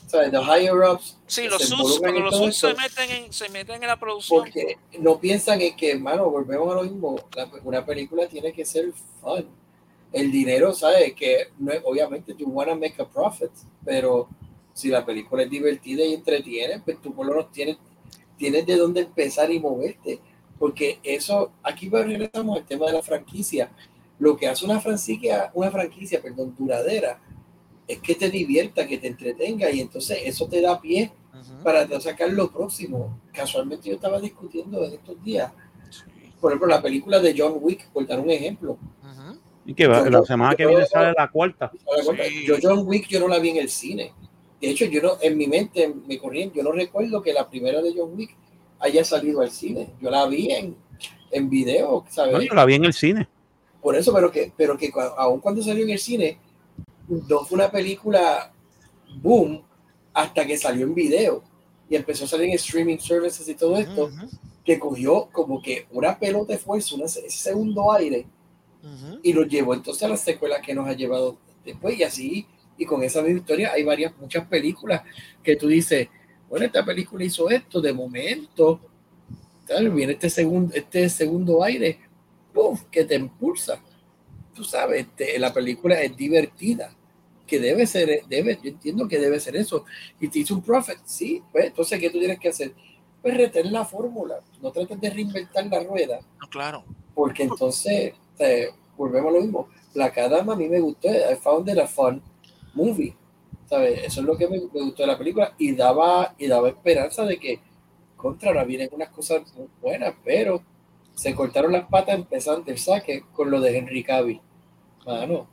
S3: ¿sabes? los higher ups
S2: Sí, los cuando los sus se meten, en, se meten en la producción.
S3: porque no piensan en que hermano volvemos a lo mismo la- una película tiene que ser fun el dinero sabes que no es, obviamente you wanna make a profit pero si la película es divertida y entretiene pues tú por lo menos tienes tienes de dónde empezar y moverte. Porque eso aquí regresamos al tema de la franquicia. Lo que hace una franquicia una franquicia perdón duradera es que te divierta que te entretenga y entonces eso te da pie para sacar lo próximo. Casualmente yo estaba discutiendo en estos días, por ejemplo, la película de John Wick, por dar un ejemplo.
S1: Y que va-
S3: Yo-
S1: la
S3: yo-
S1: semana que
S3: yo-
S1: viene sale la cuarta.
S2: Sí.
S3: Yo John Wick yo no la vi en el cine. De hecho, yo no, en mi mente, me corriente, yo no recuerdo que la primera de John Wick haya salido al cine. Yo la vi en, en video, ¿sabes?
S1: No, yo la vi en el cine.
S3: Por eso, pero que, pero que aun cuando salió en el cine, no fue una película boom hasta que salió en video y empezó a salir en streaming services y todo esto, que cogió como que una pelota de fuerza, ese segundo aire
S2: Ujú.
S3: y lo llevó entonces a las secuelas que nos ha llevado después y así, y con esa misma historia hay varias, muchas películas que tú dices, bueno, esta película hizo esto, de momento, tal, viene este segundo, este segundo aire, ¡pum! que te impulsa. Tú sabes, este, la película es divertida, que debe ser, debe, yo entiendo que debe ser eso. Y te hizo un profit, sí, pues entonces, ¿qué tú tienes que hacer? Pues retener la fórmula, no trates de reinventar la rueda,
S2: No, claro.
S3: porque entonces eh, volvemos a lo mismo. Black Adam a mí me gustó, I found it a fun movie. ¿sabes? Eso es lo que me, gustó de la película y daba, y daba esperanza de que contra ahora vienen unas cosas muy buenas, pero se cortaron las patas empezando el saque con lo de Henry Cavill. Mano,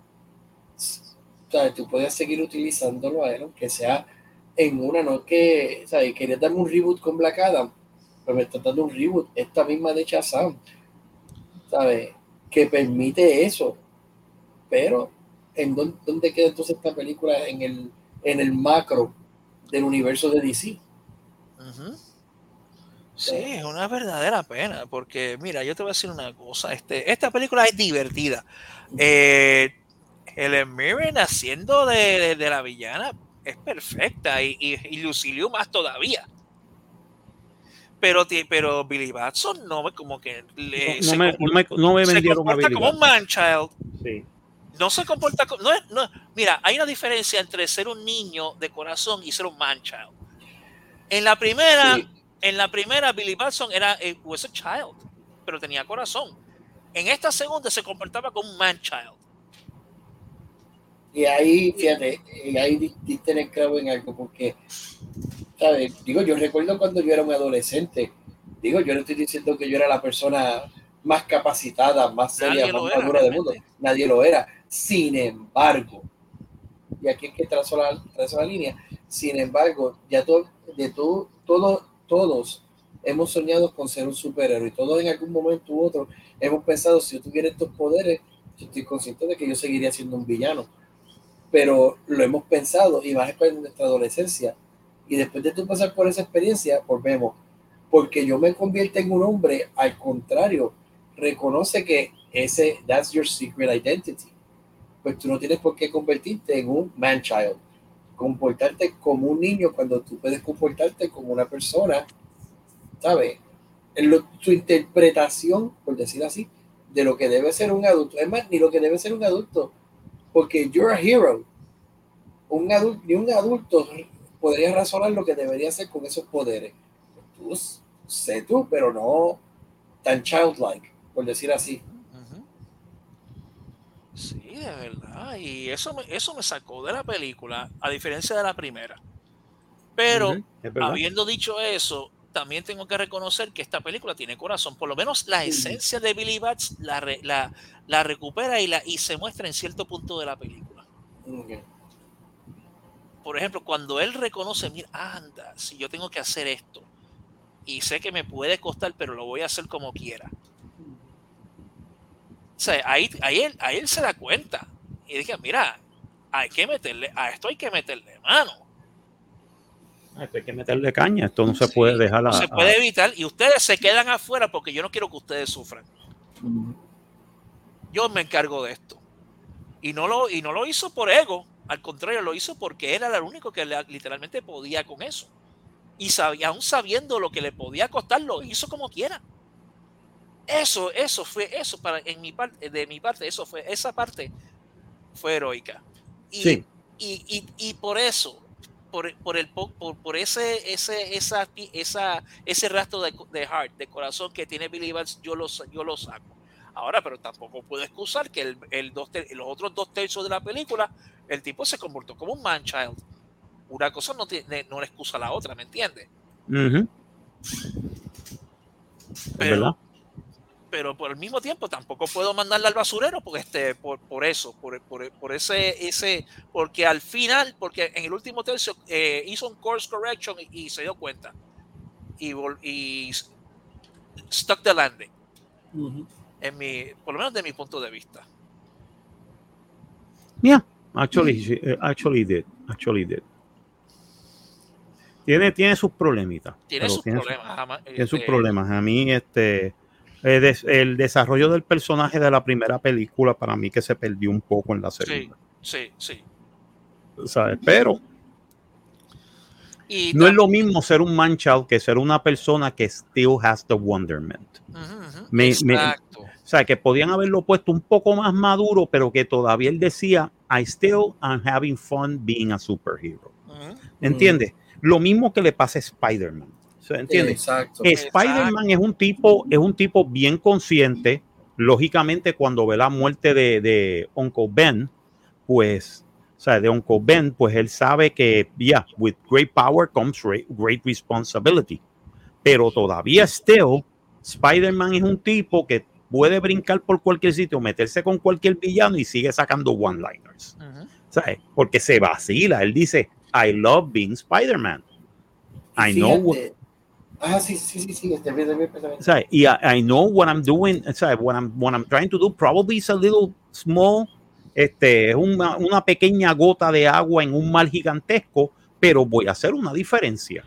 S3: ¿sabes? tú puedes seguir utilizándolo a él, aunque sea en una, no que, ¿sabes? Querías darme un reboot con Black Adam, pero me estás dando un reboot, esta misma de Shazam, ¿sabes? Que permite eso, pero ¿en dónde, dónde queda entonces esta película en el, en el macro del universo de DC?
S2: Sí, es una verdadera pena, porque mira, yo te voy a decir una cosa, este, esta película es divertida. Eh, Helen Mirren haciendo de, de- de la villana es perfecta y, y, y Lucille más todavía. Pero, pero Billy Batson no me como que le,
S1: No
S2: se,
S1: me, no me, no me
S2: se
S1: vendieron a
S2: comporta
S1: Billy
S2: como un
S1: Sí.
S2: no se comporta como. No es, no, mira, hay una diferencia entre ser un niño de corazón y ser un man-child. En la primera,
S3: Sí.
S2: en la primera, Billy Batson era eh, was a child, pero tenía corazón. En esta segunda se comportaba como un man-child.
S3: Y ahí, fíjate, y ahí di- diste en el clavo en algo, porque, ¿sabes? Digo, yo recuerdo cuando yo era un adolescente, digo, yo no estoy diciendo que yo era la persona más capacitada, más seria,
S2: Nadie
S3: más
S2: era,
S3: madura del mundo, nadie lo era. Sin embargo, y aquí es que trazo la, trazo la línea, sin embargo, ya todo, de todo, todo, todos hemos soñado con ser un superhéroe, y todos en algún momento u otro hemos pensado, si yo tuviera estos poderes, yo estoy consciente de que yo seguiría siendo un villano pero lo hemos pensado y más en nuestra adolescencia. Y después de tú pasar por esa experiencia, volvemos. Porque yo me convierto en un hombre, al contrario, reconoce que ese, that's your secret identity. Pues tú no tienes por qué convertirte en un man child. Comportarte como un niño cuando tú puedes comportarte como una persona, ¿sabes? En tu interpretación, por decir así, de lo que debe ser un adulto. Es más, ni lo que debe ser un adulto, porque you're a hero. Un adulto, ni un adulto podría razonar lo que debería hacer con esos poderes. Tú sé tú, pero no tan childlike, por decir así.
S2: Sí, de verdad. Y eso me, eso me sacó de la película, a diferencia de la primera. Pero, habiendo dicho eso, también tengo que reconocer que esta película tiene corazón. Por lo menos la esencia de Billy Bats la, la, la recupera y, la, y se muestra en cierto punto de la película. Por ejemplo, cuando él reconoce, mira, anda, si yo tengo que hacer esto y sé que me puede costar, pero lo voy a hacer como quiera. O sea, ahí, ahí, él, ahí él se da cuenta y dice, mira, hay que meterle, a esto hay que meterle mano
S1: esto hay que meterle caña, esto no se puede dejar.
S2: No se puede evitar y ustedes se quedan afuera porque yo no quiero que ustedes sufran. Yo me encargo de esto. Y no lo, y no lo hizo por ego, al contrario, lo hizo porque era el único que literalmente podía con eso. Y sabía, aún sabiendo lo que le podía costar, lo hizo como quiera. Eso, eso fue, eso para, en mi parte, de mi parte, eso fue, esa parte fue heroica. Y, y, y por eso, por, por, el, por, por ese, ese, esa, esa, ese rastro de, de, heart, de corazón que tiene Billy yo lo, yo lo saco. Ahora, pero tampoco puedo excusar que el, el dos los otros dos tercios de la película, el tipo se comportó como un man child. Una cosa no, tiene, no le excusa a la otra, ¿me entiendes? Pero, pero por el mismo tiempo tampoco puedo mandarla al basurero porque este, por, por eso, por, por, por, ese, ese, porque al final, porque en el último tercio eh, hizo un course correction y, se dio cuenta y, y stuck the landing. En mi, por lo menos de mi punto de vista.
S1: Yeah, actually, eh, actually did, actually did. Tiene, tiene sus problemitas.
S2: Tiene sus problemas.
S1: tiene sus este problemas. A mí, este, eh, el desarrollo del personaje de la primera película para mí que se perdió un poco en la serie.
S2: Sí, sí,
S1: ¿Sabes? Pero no es lo mismo ser un manchado que ser una persona que still has the wonderment. Exacto. O sea, que podían haberlo puesto un poco más maduro, pero que todavía él decía, I still am having fun being a superhero. ¿Entiendes? Lo mismo que le pasa a Spider-Man. ¿Entiendes? Spider-Man es un tipo, es un tipo bien consciente. Lógicamente, cuando ve la muerte de, de Uncle Ben, pues, o sea, de Uncle Ben, pues él sabe que, yeah, with great power comes great responsibility. Pero todavía, still, Spider-Man es un tipo que puede brincar por cualquier sitio, meterse con cualquier villano y sigue sacando one-liners. ¿Sabes? Porque se vacila. Él dice, I love being Spider-Man. I know.
S3: Ah, sí, sí, sí, sí, este
S1: Y I, know what I'm doing, ¿sabes? What I'm, what I'm trying to do probably is a little small, este, es una, una pequeña gota de agua en un mar gigantesco, pero voy a hacer una diferencia.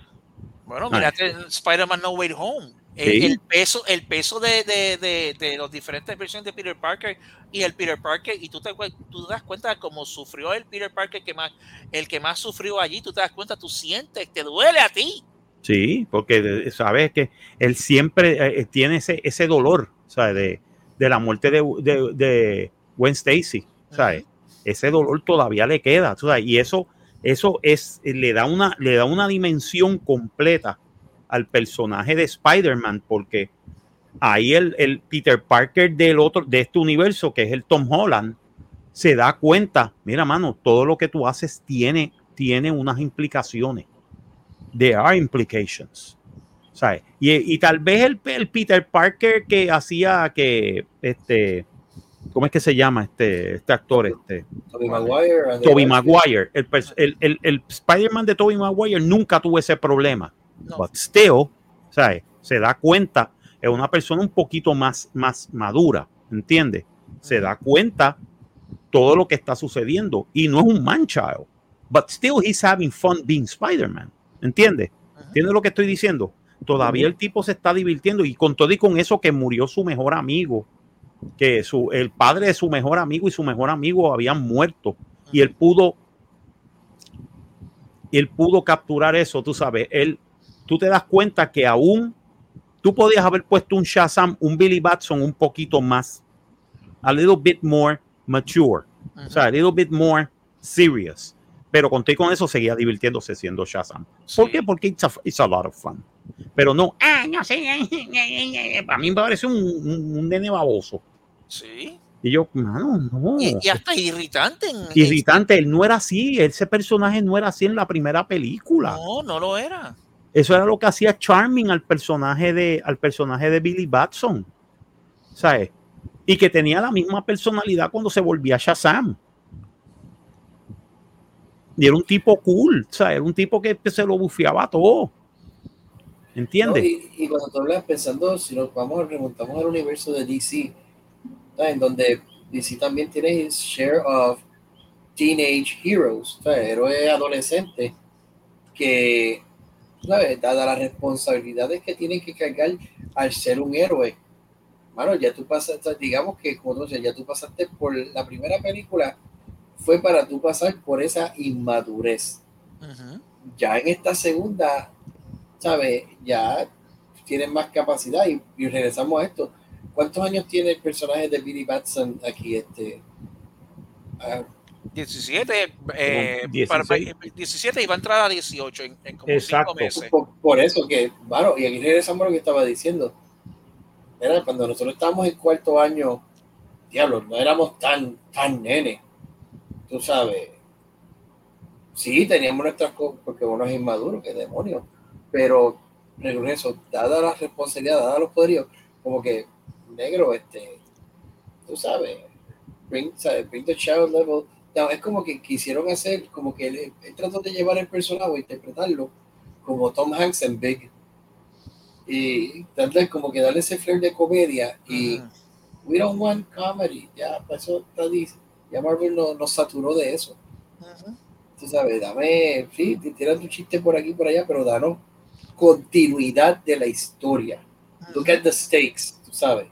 S2: Bueno, mira Spider-Man No Way Home. El, peso, el peso de, de, de, de las diferentes versiones de Peter Parker y el Peter Parker, y tú te, tú das cuenta de cómo sufrió el Peter Parker que más, el que más sufrió allí, tú te das cuenta, tú sientes, te duele a ti.
S1: Sí, porque sabes que él siempre eh, tiene ese, ese dolor, ¿sabes? De, de la muerte de, de, Gwen Stacy, ¿sabes? Ese dolor todavía le queda, ¿sabes? Y eso, eso es, le da una, le da una dimensión completa al personaje de Spider-Man, porque ahí el, el, Peter Parker del otro, de este universo, que es el Tom Holland, se da cuenta, mira, mano, todo lo que tú haces tiene, tiene unas implicaciones there are implications. ¿sabes? Y, y, tal vez el, el, Peter Parker que hacía que este ¿cómo es que se llama este, este actor? Este,
S3: Toby Maguire.
S1: Toby Maguire. El, el, el, Spider-Man de Toby Maguire nunca tuvo ese problema. No. But still, ¿sabes? Se da cuenta, es una persona un poquito más, más madura, ¿entiendes? Se da cuenta todo lo que está sucediendo. Y no es un man child, but still he's having fun being Spider-Man. ¿Entiendes? ¿Entiendes lo que estoy diciendo? Todavía el tipo se está divirtiendo y con todo y con eso que murió su mejor amigo, que su, el padre de su mejor amigo y su mejor amigo habían muerto y él pudo él pudo capturar eso, tú sabes, él, tú te das cuenta que aún tú podías haber puesto un Shazam, un Billy Batson un poquito más, a little bit more mature, o sea, a little bit more serious. Pero conté con eso, seguía divirtiéndose siendo Shazam. ¿Por
S2: Sí.
S1: qué? Porque it's a, it's a lot of fun. Pero no, ah, no sé, a mí me parece un, un, un nene baboso.
S2: Sí.
S1: Y yo, mano, no.
S2: Y, y hasta irritante.
S1: Irritante, él no era así, ese personaje no era así en la primera película.
S2: No, no lo era.
S1: Eso era lo que hacía Charming al personaje de, al personaje de Billy Batson. ¿Sabes? Y que tenía la misma personalidad cuando se volvía Shazam. Y era un tipo cool, ¿sabes? Era un tipo que se lo bufiaba todo. ¿Entiendes?
S3: Y, y cuando tú hablas pensando, si nos vamos, remontamos al universo de DC, ¿sabes? en donde DC también tiene his share of teenage heroes, ¿sabes? héroes adolescentes que, ¿sabes? dadas las responsabilidades que tienen que cargar al ser un héroe, bueno, ya tú pasaste, digamos que, como ya tú pasaste por la primera película, fue para tú pasar por esa inmadurez ya en esta segunda, ¿sabes? Ya tienen más capacidad y, y regresamos a esto. ¿Cuántos años tiene el personaje de Billy Batson aquí? Este, Ah,
S2: 17, eh,
S1: Como
S2: para-
S1: 16.
S2: 17 y va a entrar a 18 en, en como
S1: Exacto.
S2: 5 meses.
S3: por, por eso que, bueno, y aquí regresamos a lo que estaba diciendo. Era cuando nosotros estábamos en cuarto año, diablo, no éramos tan, tan nene. Tú sabes. Sí, teníamos nuestras cosas, porque uno es inmaduro, que demonios. Pero regreso, dada la responsabilidad, dada los poderíos, como que negro, este, tú sabes, bring, ¿sabes? bring the child level. Down. es como que quisieron hacer, como que él, él trató de llevar el personaje o interpretarlo como Tom Hanks en Big. Y darle como que darle ese flair de comedia. Y
S2: Ujú.
S3: we don't want comedy. Ya, eso ya Marvel no- nos saturó de eso.
S2: Ujú.
S3: Tú sabes, dame, sí, tiras tu chiste por aquí por allá, pero danos continuidad de la historia. Look at the stakes, tú sabes.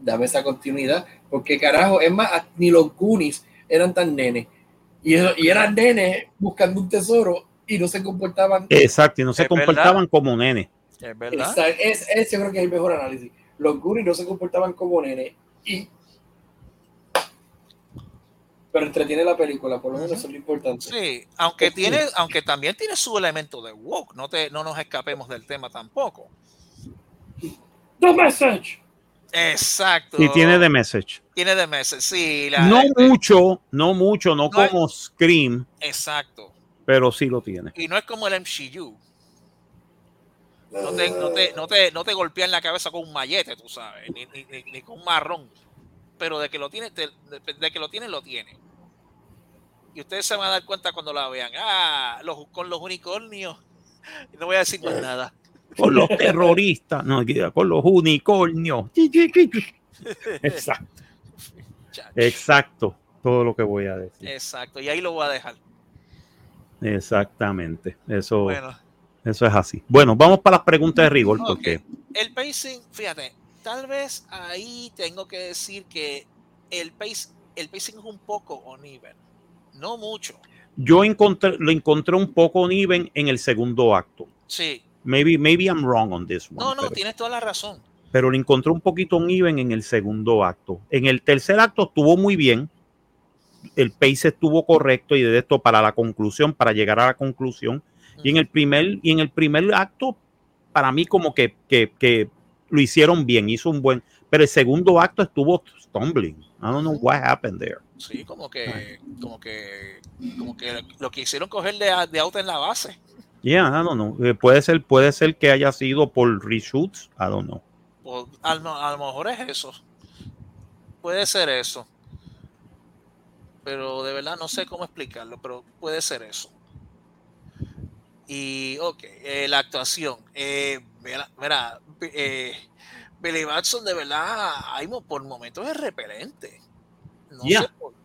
S3: Dame esa continuidad, porque carajo, es más, ni los Goonies eran tan nenes. Y, eso- y eran nenes buscando un tesoro y no se comportaban.
S1: Exacto, y no se
S2: Es
S1: comportaban como nene.
S2: Es verdad.
S3: Es, ese yo creo que es el mejor análisis. Los Goonies no se comportaban como nenes y. Pero entretiene la película, por lo menos eso es lo importante.
S2: Sí, aunque tiene, aunque también tiene su elemento de woke, no te, no nos escapemos del tema tampoco.
S3: The message.
S2: Exacto.
S1: Y tiene de message.
S2: tiene de meses, sí. la-
S1: No
S2: este,
S1: mucho, no mucho, no
S2: No es-
S1: como Scream,
S2: Exacto.
S1: pero sí lo tiene.
S2: Y no es como el MCU. No te, no te, no te, no te golpea en la cabeza con un mallete, tú sabes, ni, ni- ni- ni con un marrón. Pero de que lo tiene, te- de, de que lo tiene, lo tiene. Y ustedes se van a dar cuenta cuando la vean. Ah, los, con los unicornios. No voy a decir más nada.
S1: Con los terroristas, no, con los unicornios. Exacto, exacto. Todo lo que voy a decir.
S2: Exacto. Y ahí lo voy a dejar.
S1: Exactamente. Eso,
S2: Bueno,
S1: eso es así. Bueno, vamos para las preguntas de rigor, porque
S2: el pacing, fíjate, tal vez ahí tengo que decir que el, pace, el pacing es un poco uneven. No mucho.
S1: yo encontré, lo encontré un poco uneven en el segundo acto.
S2: Sí.
S1: Maybe, maybe I'm wrong on this one.
S2: No, no,
S1: pero,
S2: tienes toda la razón.
S1: pero lo encontré un poquito uneven en el segundo acto. En el tercer acto estuvo muy bien. El pace estuvo correcto y de esto para la conclusión, para llegar a la conclusión. Y en el primer, y en el primer acto, para mí, como que, que, que lo hicieron bien, hizo un buen. Pero el segundo acto estuvo stumbling. I don't know what happened there.
S2: Sí, como que, como que, como que lo que hicieron coger de, de auto en la base.
S1: Yeah, I don't know. Eh, puede ser, puede ser que haya sido por reshoots. I don't know.
S2: A, lo- a lo mejor es eso. Puede ser eso. Pero de verdad no sé cómo explicarlo, pero puede ser eso. Y, ok, eh, la actuación. Eh, mira, mira, eh, Billy Batson de verdad, hay por momentos es repelente. No
S1: Yeah.
S2: sé, por, por-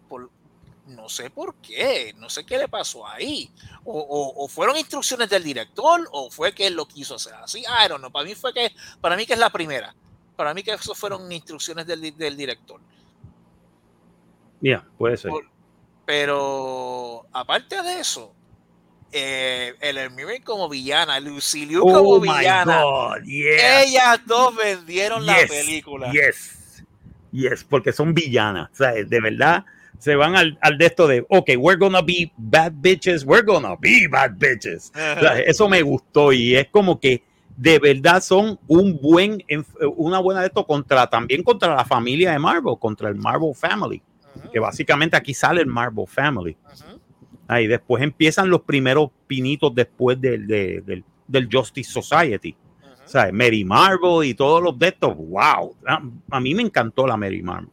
S2: No sé por qué, no sé qué le pasó ahí. O, o- o fueron instrucciones del director, o fue que él lo quiso hacer así. I don't know. Para mí fue que, para mí que es la primera. Para mí que eso fueron instrucciones del, del director.
S1: Ya, puede ser.
S2: Por- Pero aparte de eso, eh, el Hermione como villana, Lucy Liu como
S1: Oh
S2: villana,
S1: yeah.
S2: ellas dos vendieron la
S1: Yes,
S2: película.
S1: Yes, yes, porque son villanas. O sea, de verdad se van al, al de esto de, ok, we're gonna be bad bitches, we're gonna be bad bitches. O sea, eso me gustó y es como que de verdad son un buen, una buena de esto contra, también contra la familia de Marvel, contra el Marvel Family, que básicamente aquí sale el Marvel Family. Ahí después empiezan los primeros pinitos después del, de- del, del Justice Society. O sea, Mary Marvel y todos los de estos, wow. A, a mí me encantó la Mary Marvel,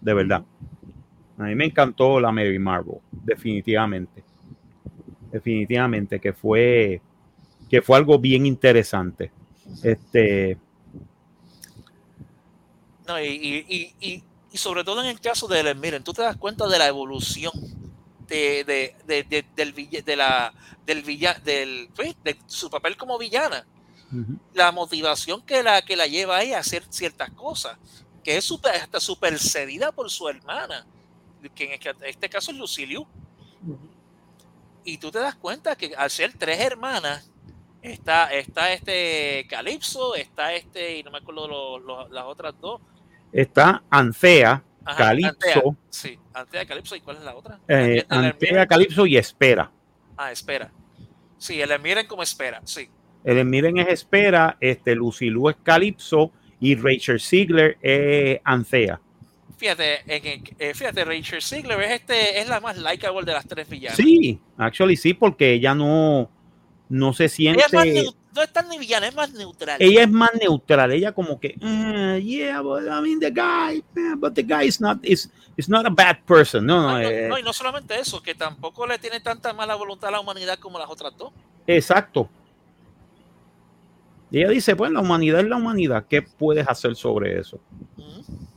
S1: de verdad. A mí me encantó la Mary Marvel, definitivamente. Definitivamente que fue que fue algo bien interesante. Este,
S2: No, y, y- y- y- sobre todo en el caso de Ellen Mirren, tú te das cuenta de la evolución de, de- de- de- del, de la, del, villa- del, pues, de su papel como villana. La motivación que la, que la lleva a ella a hacer ciertas cosas, que es super, hasta supercedida por su hermana, que en este- este caso es Luciliu. Y tú te das cuenta que al ser tres hermanas, está, está este Calypso, está este, y no me acuerdo lo- lo- las otras dos,
S1: está Anthea,
S2: Ajá,
S1: Calypso,
S2: Antea, sí, Antea, Calypso, ¿y cuál es la otra?
S1: eh,
S2: Hermione.
S1: Calypso y Espera.
S2: Ah, espera. Sí, el miren como espera, sí.
S1: El Miren es Espera, este, Lucilu es Calypso y Rachel Ziegler es Anthea.
S2: Fíjate, en, en- eh, fíjate, Rachel Ziegler es, este, es la más likeable de las tres villanas.
S1: Sí, actually sí, porque ella no, no se siente.
S2: Ella es más neu- no es tan ni villana, es más neutral.
S1: ella es más neutral, ella como que, "Eh, yeah, but I mean the guy, eh, but the guy is not, is, is not a bad person. No, no,
S2: No,
S1: eh,
S2: no, y no solamente eso, que tampoco le tiene tanta mala voluntad a la humanidad como las otras dos.
S1: exacto. Y ella dice, pues la humanidad es la humanidad, ¿qué puedes hacer sobre eso?
S2: Ujú.
S1: A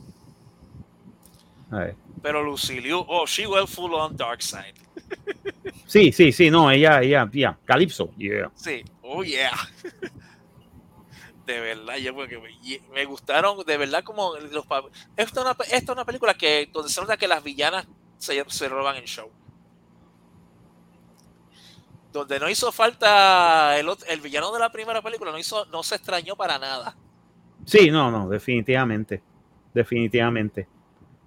S1: ver.
S2: Pero Lucilio, oh, she went full on dark side.
S1: Sí, sí, sí, no, ella, ella, ya, Calypso, yeah.
S2: Sí, oh yeah. De verdad, yo porque me, me gustaron, de verdad, como los esta es una, esta es una película que donde se nota que las villanas se, se roban el show. Donde no hizo falta el, el villano de la primera película, no hizo, no se extrañó para nada.
S1: Sí, no, no, definitivamente, definitivamente.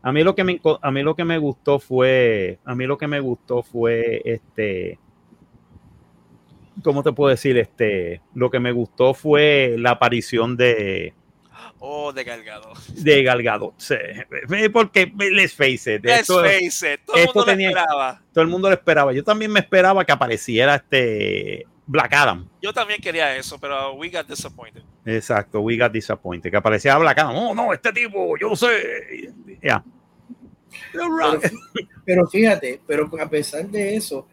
S1: A mí lo que me, a mí lo que me gustó fue, a mí lo que me gustó fue, este, ¿cómo te puedo decir? Este, lo que me gustó fue la aparición de,
S2: Oh, de Galgado.
S1: de Gal Gadot. Sí, porque, let's face it,
S2: Let's
S1: esto-
S2: face it, todo el mundo lo
S1: tenía-
S2: esperaba.
S1: todo el mundo lo esperaba. Yo también me esperaba que apareciera este Black Adam.
S2: Yo también quería eso, pero we got disappointed.
S1: Exacto, we got disappointed. Que apareciera Black Adam. Oh, no, este tipo, yo sé. Ya. You're
S3: Pero, fíjate, pero a pesar de eso,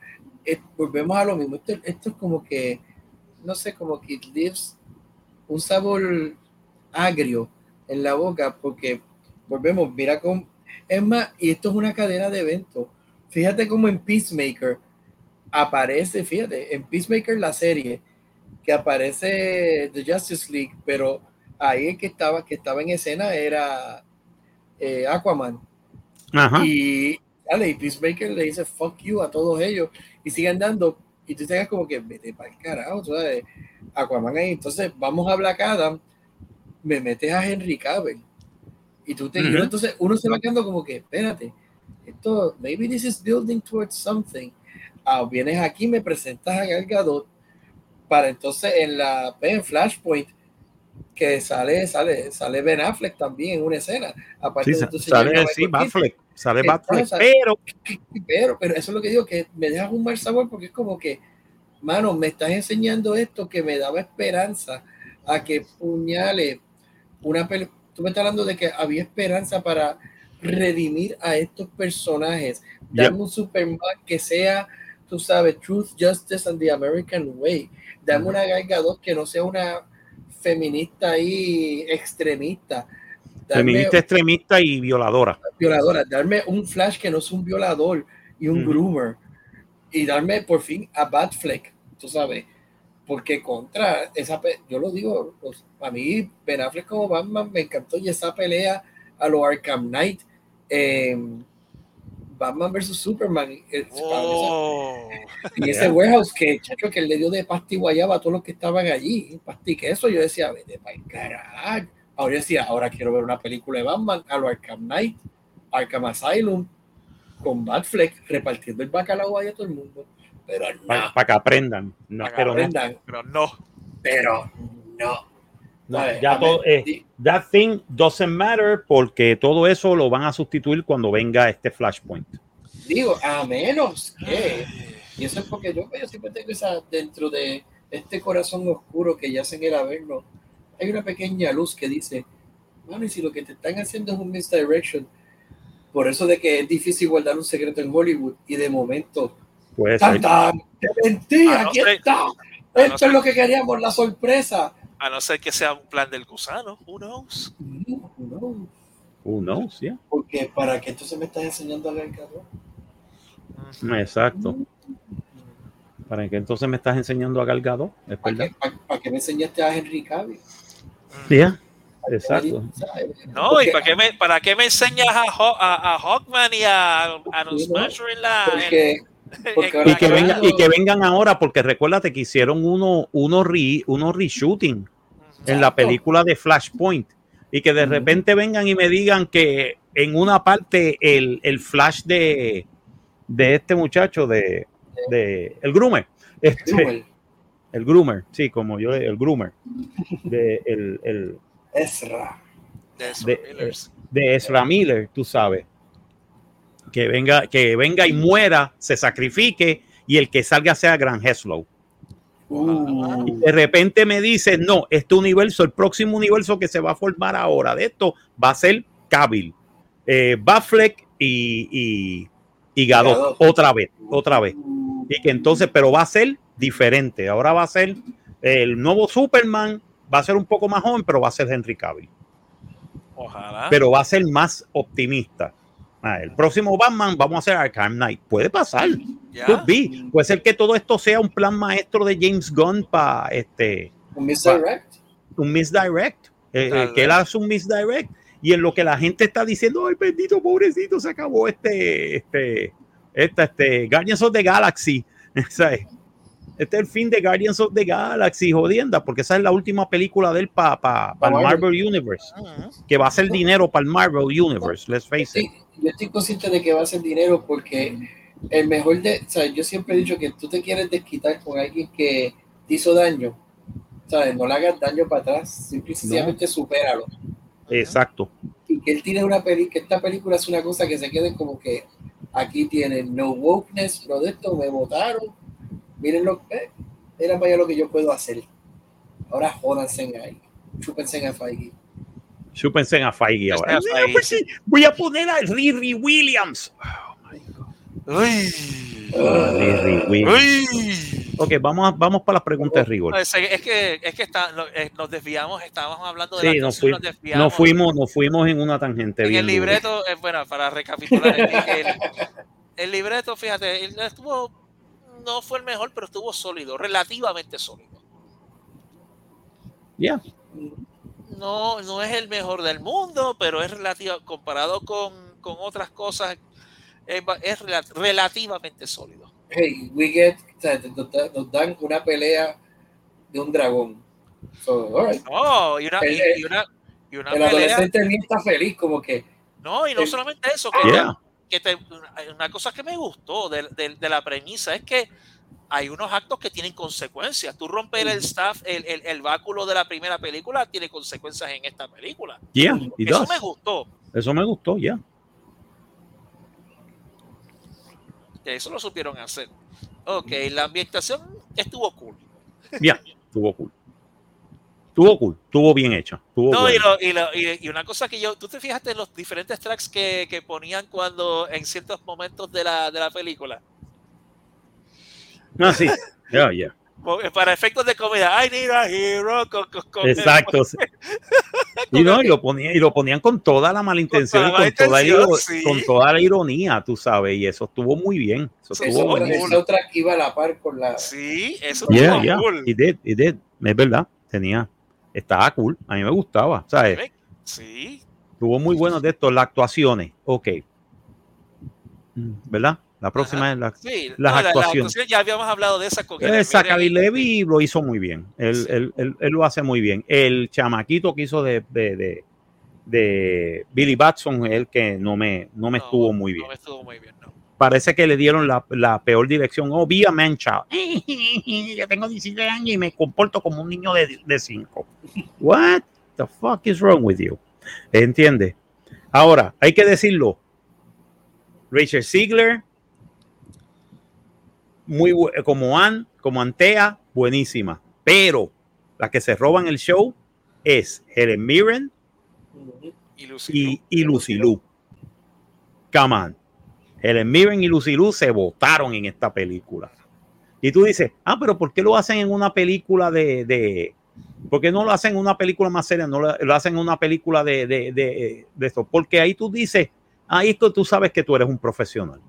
S3: eh, volvemos a lo mismo. Esto, esto es como que, no sé, como que it leaves un sabor agrio en la boca, porque volvemos, mira cómo, es más, y esto es una cadena de eventos. Fíjate cómo en Peacemaker aparece, fíjate, en Peacemaker la serie, que aparece The Justice League, pero ahí el que estaba, que estaba en escena era eh, Aquaman.
S1: Ajá.
S3: Y, dale, y Peacemaker le dice fuck you a todos ellos y siguen dando. Y tú te como que vete para el carajo, ¿sabes? Aquaman ahí. Entonces, vamos a Black Adam, me metes a Henry Cavill. Y tú te
S1: Ujú.
S3: entonces uno se va quedando como que, espérate, esto, maybe this is building towards something. Ah, vienes aquí, me presentas a Gal Gadot para entonces en la en Flashpoint que sale, sale, sale Ben Affleck también en una escena. Aparte
S1: Sí,
S3: de
S1: sale, sí,
S3: Keaton. Entonces,
S1: Batfleck, pero
S3: Pero, pero eso es lo que digo, que me dejas un mal sabor porque es como que, mano, me estás enseñando esto que me daba esperanza a que puñale una Tú me estás hablando de que había esperanza para redimir a estos personajes,
S1: Yep.
S3: darme un Superman que sea, tú sabes, Truth, Justice and the American Way. Dame una Gal Gadot que no sea una feminista ahí extremista.
S1: Feminista extremista y violadora.
S3: violadora, darme un Flash que no es un violador, y un
S1: Ujú.
S3: groomer y darme por fin a Batfleck, tú sabes, porque contra esa, pe- yo lo digo, pues, a mí Ben Affleck como Batman me encantó y esa pelea a lo Arkham Knight, eh, Batman versus Superman, eh,
S2: Oh.
S3: y ese warehouse que, chacho, que le dio de pasta y guayaba a todos los que estaban allí, pasta y queso, yo decía, vete para el carajo. Ahora decía, ahora quiero ver una película de Batman a lo Arkham Knight, Arkham Asylum, con Batfleck repartiendo el bacalao ahí a todo el mundo. Pero no,
S1: Para que aprendan. No,
S2: Pa' que
S1: pero no,
S3: aprendan,
S2: Pero no.
S3: pero no.
S1: no, ya
S3: A
S1: todo, eh, that thing doesn't matter porque todo eso lo van a sustituir cuando venga este Flashpoint.
S3: Digo, a menos que, y eso es porque yo, yo siempre tengo esa, dentro de este corazón oscuro que ya en el Averno, hay una pequeña luz que dice, mano, y si lo que te están haciendo es un misdirection, por eso de que es difícil guardar un secreto en Hollywood, y de momento,
S1: Puede
S3: ¡tan,
S1: ser.
S3: tan! ¡Te mentí!
S2: A no
S3: ¡Aquí
S2: ser-
S3: está!
S2: no
S3: Esto
S2: ser-
S3: es lo que queríamos, la sorpresa.
S2: A no ser que sea un plan del gusano. Who knows?
S3: No, no,
S1: Who knows, yeah.
S3: porque para que entonces me estás enseñando a ver cabrón.
S1: Exacto. Para que entonces me estás enseñando a Galgado, es
S3: ¿Para
S1: verdad.
S3: qué, para- para qué me enseñaste a Henry Cavill?
S1: Yeah, exacto.
S2: No, ¿y para qué me, para qué me enseñas a, Haw- a, a Hawkman y a, a los. Smasher en la.
S3: Porque,
S2: en-
S3: porque
S2: en
S3: ahora
S1: Y que, venga- y que vengan ahora, porque recuérdate que hicieron uno, uno, re, uno reshooting en la
S3: Exacto.
S1: película de Flashpoint. Y que de repente vengan y me digan que en una parte el, el flash de, de este muchacho, de, de el groomer, este, el groomer, sí, como yo, el groomer, de, el, el-
S3: Ezra.
S2: de esos
S1: de- de Ezra Miller, tú sabes, que venga, que venga y muera, se sacrifique y el que salga sea Gran Heslow.
S3: Uh,
S1: Y de repente me dice, no, este universo, el próximo universo que se va a formar ahora de esto va a ser Cavill, eh, y, y, y Gadot,
S3: Gadot.
S1: otra vez, otra vez. Y que entonces, pero va a ser diferente. Ahora va a ser el nuevo Superman, va a ser un poco más joven, pero va a ser Henry Cavill.
S2: Ojalá.
S1: Pero va a ser más optimista. Ah, el próximo Batman vamos a hacer Arkham Knight. Puede pasar.
S2: ya.
S1: Could be. Puede ser que todo esto sea un plan maestro de James Gunn para este
S3: un misdirect.
S1: un misdirect, eh, eh, que él hace un misdirect y en lo que la gente está diciendo, ay bendito pobrecito, se acabó este, este, esta, este, Guardians of the Galaxy, ¿sabes? Este es el fin de Guardians of the Galaxy, jodienda, porque esa es la última película de él para pa, pa el
S3: Marvel.
S1: Universe,
S2: Ujú.
S1: que va a hacer dinero para el Marvel Universe, let's face it.
S3: Sí, yo estoy consciente de que va a ser dinero porque el mejor de, o sea, yo siempre he dicho que tú te quieres desquitar con alguien que te hizo daño, ¿sabes? No le hagas daño para atrás, simple y sencillamente supéralo.
S1: Exacto.
S3: Y que él tiene una peli, que esta película es una cosa que se quede como que aquí tienen no wokeness, no de esto, me votaron, miren lo que, mira para allá lo que yo puedo hacer. Ahora jódanse ahí, chúpense a Feige.
S1: Chúpense a Feige ahora. Pues sí, voy a poner a Riri Williams.
S2: Uy.
S1: Ok, vamos, a- vamos para las preguntas de rigor.
S2: Es es que, es que está, no, eh, nos desviamos, estábamos hablando de
S1: Sí,
S2: la
S1: nos,
S2: canción,
S1: fui-
S2: desviamos.
S1: nos fuimos, nos fuimos en una tangente
S2: En
S1: bien
S2: el libreto, eh, bueno, para recapitular, el, el- el libreto, fíjate, estuvo, no fue el mejor, pero estuvo sólido, relativamente sólido.
S1: Yeah.
S2: No, no es el mejor del mundo, pero es relativo, comparado con, con otras cosas, es, es rela- relativamente sólido.
S3: hey, we get, o sea, nos, da- nos dan una pelea de un dragón. So, all right.
S2: No, y una, y,
S3: El-
S2: y una, y una
S3: El
S2: pelea,
S3: adolescente en mí está feliz, como que,
S2: no, y no
S3: el-
S2: solamente eso, que,
S1: Yeah.
S2: que te- una- cosa que me gustó de, de- de la premisa es que hay unos actos que tienen consecuencias. Tú romper el staff, el, el, el báculo de la primera película tiene consecuencias en esta película.
S1: Yeah, it
S2: Eso
S1: does.
S2: me gustó.
S1: Eso me gustó, ya.
S2: que Eso lo supieron hacer. Ok, la ambientación estuvo cool.
S1: Ya, estuvo cool. Estuvo cool, estuvo bien hecha. Estuvo
S2: No, y, lo- y, lo- y- y una cosa que yo, tú te fijaste en los diferentes tracks que, que ponían cuando en ciertos momentos de la, de la película.
S1: Ah, sí. Ya, ya.
S2: Para efectos de comedia, I need a hero. Con, con, con-
S1: Exacto. y, no, y, lo ponían, y lo ponían con toda la mala intención, y
S2: toda la
S1: con, toda la
S2: intención,
S1: iro-
S2: sí.
S1: con toda la ironía, tú sabes, y eso estuvo muy bien. Eso
S2: Sí,
S1: estuvo
S3: esa otra que iba a la par con la.
S2: Sí, eso
S1: Yeah,
S2: estuvo
S1: yeah,
S2: cool.
S1: he did, he did. Es verdad, tenía, estaba cool, a mí me gustaba, ¿sabes?
S2: Sí,
S1: Tuvo muy buenos de estos, las actuaciones, ok. Mm, ¿Verdad? La próxima es la...
S2: sí.
S1: Las
S2: no, la- la
S1: actuaciones.
S2: actuación, ya habíamos hablado de esa con
S1: Esa Levi lo hizo muy bien. Él,
S2: Sí.
S1: él- él- él lo hace muy bien. El chamaquito que hizo de, de, de- de Billy Batson, el que no me, no me
S2: No,
S1: estuvo muy bien.
S2: No estuvo muy bien, no.
S1: Parece que le dieron la, la peor dirección. Oh, be a man child. Yo tengo 17 años y me comporto como un niño de 5. What the fuck is wrong with you? ¿Entiendes? Ahora, hay que decirlo. Rachel Ziegler, muy bu- como Ann, como Antea, buenísima. Pero la que se roban el show es Helen Mirren
S2: Y Lucy
S1: y, y Lucy Liu. Come on. Helen Mirren y Lucy Liu se votaron en esta película. Y tú dices, ah, pero ¿por qué lo hacen en una película de... de ¿Por qué no lo hacen en una película más seria? No lo, lo hacen en una película de, de, de, de esto. Porque ahí tú dices, ahí que tú sabes que tú eres un profesional.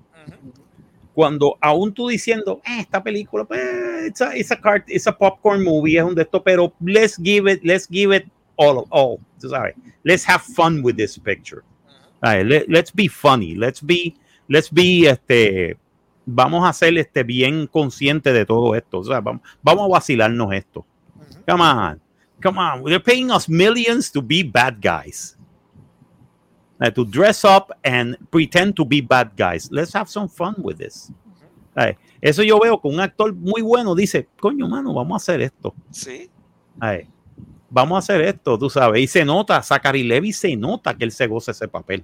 S1: Cuando aún tú diciendo, eh, esta película, pues, it's a, it's a cart- it's a popcorn movie, es un de esto, pero let's give it, let's give it all, all, tú sabes. Let's have fun with this picture.
S2: Ujú.
S1: Ay, let- let's be funny, let's be, let's be, este, vamos a ser este, bien conscientes de todo esto. O sea, vamos, vamos a vacilarnos esto. Come on, come on. They're paying us millions to be bad guys. Uh, to dress up and pretend to be bad guys. Let's have some fun with this. Ay, eso yo veo que un actor muy bueno dice, coño, mano, vamos a hacer esto.
S2: Sí,
S1: Ay, vamos a hacer esto, tú sabes. Y se nota, Zachary Levy se nota que él se goza ese papel.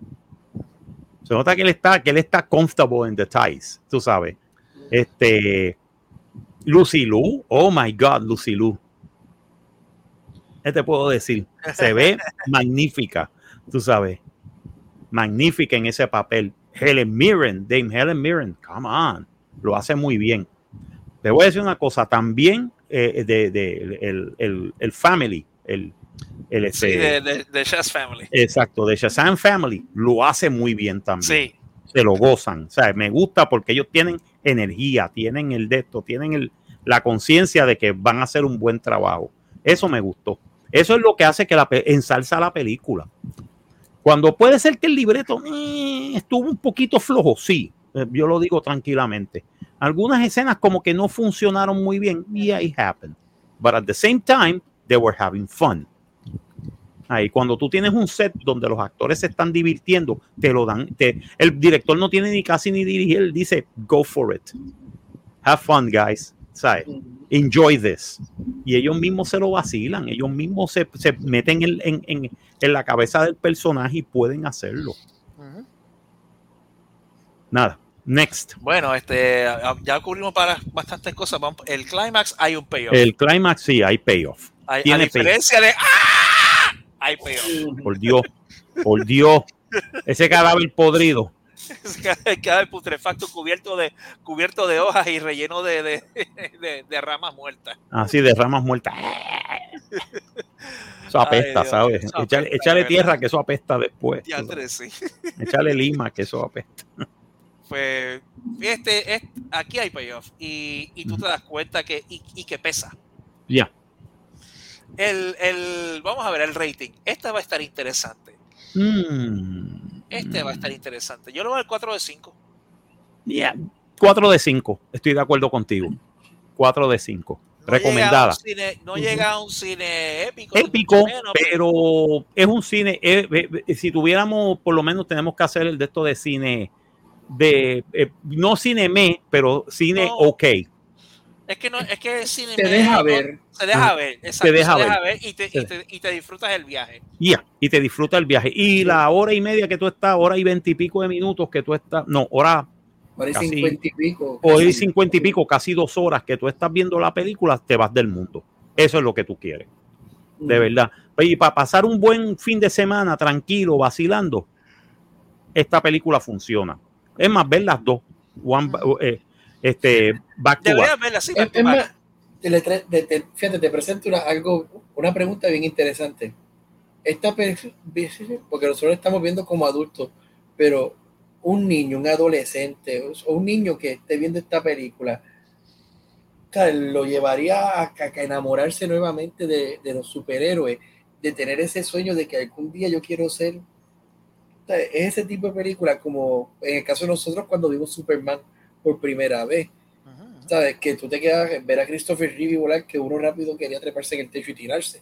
S1: Se nota que él está, que él está comfortable in the ties, tú sabes. Este, Lucy Liu, oh my God, Lucy Liu. ¿Qué te puedo decir? Se ve magnífica, tú sabes. Magnífica en ese papel. Helen Mirren, Dame Helen Mirren, come on, lo hace muy bien. Te voy a decir una cosa, también eh, de, de- el, el- el Family, el, el
S2: sí,
S1: este-
S2: de, de, de Chess Family.
S1: exacto, de Shazam Family, lo hace muy bien también.
S2: Sí,
S1: Se lo gozan. O sea, me gusta porque ellos tienen energía, tienen el de esto, tienen el, la conciencia de que van a hacer un buen trabajo. Eso me gustó. Eso es lo que hace que la, ensalza la película. Cuando puede ser que el libreto eh, estuvo un poquito flojo, sí, eh, yo lo digo tranquilamente. Algunas escenas como que no funcionaron muy bien, yeah, it happened. But at the same time, they were having fun. Ahí, cuando tú tienes un set donde los actores se están divirtiendo, te lo dan. el director no tiene ni casi ni dirigir, él dice, go for it. Have fun, guys. ¿Sabes? Enjoy this. Y ellos mismos se lo vacilan, ellos mismos se, se meten en, en- en- en la cabeza del personaje y pueden hacerlo. Nada. Next.
S2: Bueno, este, ya cubrimos para bastantes cosas. El clímax hay un payoff.
S1: El climax sí, hay payoff.
S2: Hay- a diferencia de ¡Ah! hay payoff.
S1: Por Dios. Por Dios. Ese cadáver podrido.
S2: Cada putrefacto cubierto de cubierto de hojas y relleno de, de, de- de ramas muertas.
S1: Así de ramas muertas. Eso apesta,
S2: Ay,
S1: ¿sabes?
S2: eso
S1: Échale,
S2: apesta,
S1: échale
S2: de
S1: tierra que eso apesta después. Sabes.
S2: sí.
S1: Échale lima que eso apesta.
S2: Pues este, es- aquí hay payoff y, y tú te das cuenta que y, y que pesa.
S1: Ya.
S2: El, el, vamos a ver el rating. Este va a estar interesante.
S1: Mm.
S2: Este va a estar interesante. Yo lo voy al 4 de 5.
S1: Ya. 4 de 5. Estoy de acuerdo contigo. 4 de 5. Recomendada.
S2: Llega cine- no llega a un cine épico.
S1: Épico,
S2: menos,
S1: pero es un cine. eh, eh, eh, si tuviéramos, por lo menos tenemos que hacer el de esto de cine. De eh, no cine me, pero cine
S2: No.
S1: ok.
S2: Es que no, es que el cine
S3: Se
S2: me-
S3: deja ver.
S2: Se deja
S1: Ah,
S2: ver, exacto,
S1: deja
S2: se deja
S1: ver.
S2: ver y te, y, te, y te disfrutas el viaje.
S1: Ya, y te disfruta el viaje. Y la hora y media que tú estás, hora y veintipico de minutos que tú estás, no, hora,
S3: Parece
S1: Casi-
S3: 50 y pico.
S1: hora y
S3: casi.
S1: cincuenta y pico, casi dos horas que tú estás viendo la película, te vas del mundo. Eso es lo que tú quieres, de verdad. Y para pasar un buen fin de semana tranquilo, vacilando, esta película funciona. Es más, ver las dos. One, eh, este, back to back.
S3: Más, te, te- te- fíjate, te presento una, algo, una pregunta bien interesante. Esta pe- porque nosotros estamos viendo como adultos, pero un niño, un adolescente o un niño que esté viendo esta película, lo llevaría a, a enamorarse nuevamente de, de los superhéroes, de tener ese sueño de que algún día yo quiero ser. es ese tipo de película, como en el caso de nosotros cuando vimos Superman por primera vez.
S2: Ujú.
S3: ¿sabes? Que tú te quedas ver a Christopher Reeve volar que uno rápido quería treparse en el techo y tirarse.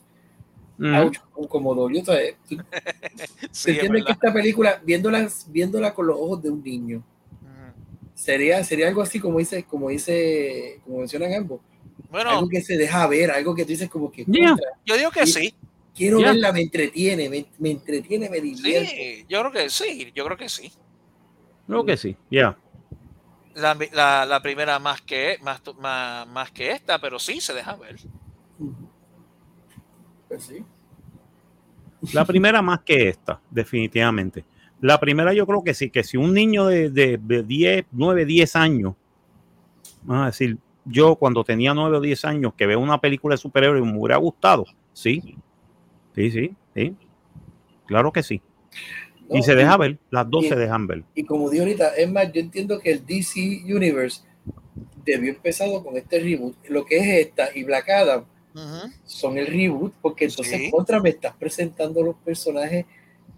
S1: Mm.
S3: Ouch, como dolió, ¿sabes? Tú
S2: Sí, es
S3: que esta película, viéndola, viéndola con los ojos de un niño, sería, sería algo así como dice, como dice, como mencionan ambos,
S2: Bueno,
S3: algo que se deja ver, algo que tú dices como que
S1: Yeah.
S2: yo digo que
S3: y-
S2: sí.
S3: quiero
S1: Yeah.
S3: verla, me entretiene, me, me entretiene, me divierte.
S2: Sí, yo creo que sí, yo creo que sí.
S1: Creo que sí, ya.
S2: La, la- la primera más que más, más, más que esta, pero sí se deja ver.
S3: Pues sí.
S1: La primera más que esta, definitivamente. La primera yo creo que sí, que si un niño de, de, de 10, 9, 10 años, vamos a decir, yo cuando tenía 9 o 10 años que veo una película de superhéroes me hubiera gustado, sí, sí, sí, sí, claro que sí. Y se deja ver, las dos
S3: y-
S1: se dejan ver.
S3: Y como dije ahorita, es más, yo entiendo que el DC Universe debió empezado con este reboot. Lo que es esta y Black Adam son el reboot, porque entonces
S2: Sí.
S3: contra me estás presentando los personajes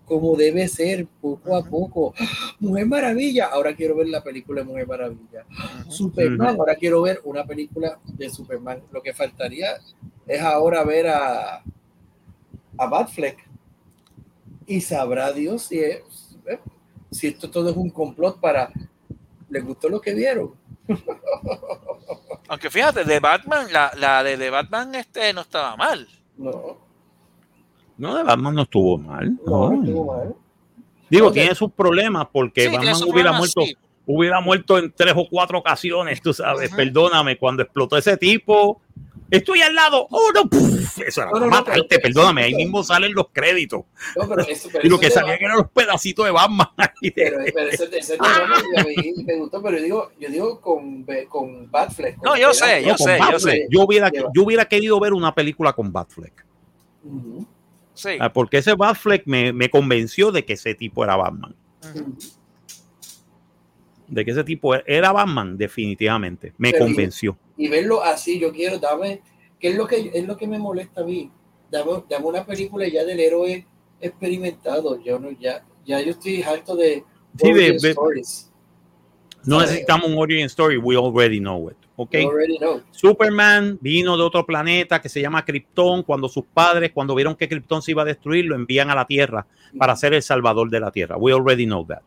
S3: como debe ser, poco a poco. Mujer Maravilla, ahora quiero ver la película de Mujer Maravilla. Superman, ahora quiero ver una película de Superman. Lo que faltaría es ahora ver a, a Batfleck. Y sabrá Dios si, es- eh, si esto todo es un complot para... ¿Les gustó lo que vieron?
S2: Aunque fíjate, de Batman, la, la de, de Batman este no estaba mal.
S3: No,
S1: No, de Batman no estuvo mal.
S3: no,
S1: no.
S3: estuvo mal.
S1: Digo, tiene sus problemas porque
S2: Sí,
S1: Batman hubiera muerto,
S2: sí.
S1: hubiera muerto en tres o cuatro ocasiones, tú sabes. Perdóname, cuando explotó ese tipo, estoy al lado, oh no, puf, eso era
S3: No, no, pero-
S1: perdóname, ahí mismo salen los créditos.
S3: No, pero eso, pero
S1: Y lo
S3: eso
S1: que salían eran los pedacitos de Batman.
S3: Pero, mí me gustó, pero yo digo, yo digo con, con Batfleck. con
S2: No, yo sé, yo sé, yo sé.
S1: Yo hubiera, yo hubiera querido ver una película con Batfleck.
S3: Ujú,
S2: Sí.
S1: Ah, Porque ese Batfleck me, me convenció de que ese tipo era Batman.
S2: Ujú.
S1: De que ese tipo era Batman, definitivamente. Me
S3: Pero-
S1: convenció.
S3: Y verlo así, yo quiero, dame, ¿qué es lo que, es lo que me molesta a mí? Dame, dame una película ya del héroe experimentado. Yo no, ya, ya yo estoy harto de,
S1: Sí, de-
S3: origin
S1: de-
S3: stories.
S1: No
S3: ¿sabes?
S1: necesitamos un origin story, we already know it. ¿Ok?
S3: You already know.
S1: Superman vino de otro planeta que se llama Krypton. Cuando sus padres, cuando vieron que Krypton se iba a destruir, lo envían a la Tierra para ser el salvador de la Tierra. We already know that.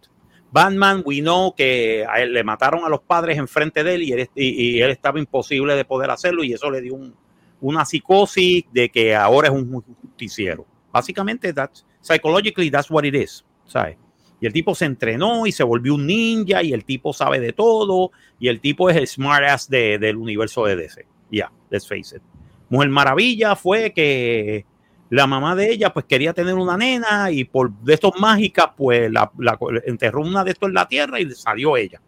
S1: Batman, we know que a él le mataron a los padres enfrente de él y él, y- y él estaba imposible de poder hacerlo y eso le dio un- una psicosis de que ahora es un justiciero. Básicamente, that's, psychologically, that's what it is, ¿sabes? Y el tipo se entrenó y se volvió un ninja y el tipo sabe de todo y el tipo es el smartass de, del universo de DC. Ya, let's face it. Mujer Maravilla fue que la mamá de ella pues quería tener una nena y por de estos mágicas pues la, enterró una de estos en la tierra y salió ella.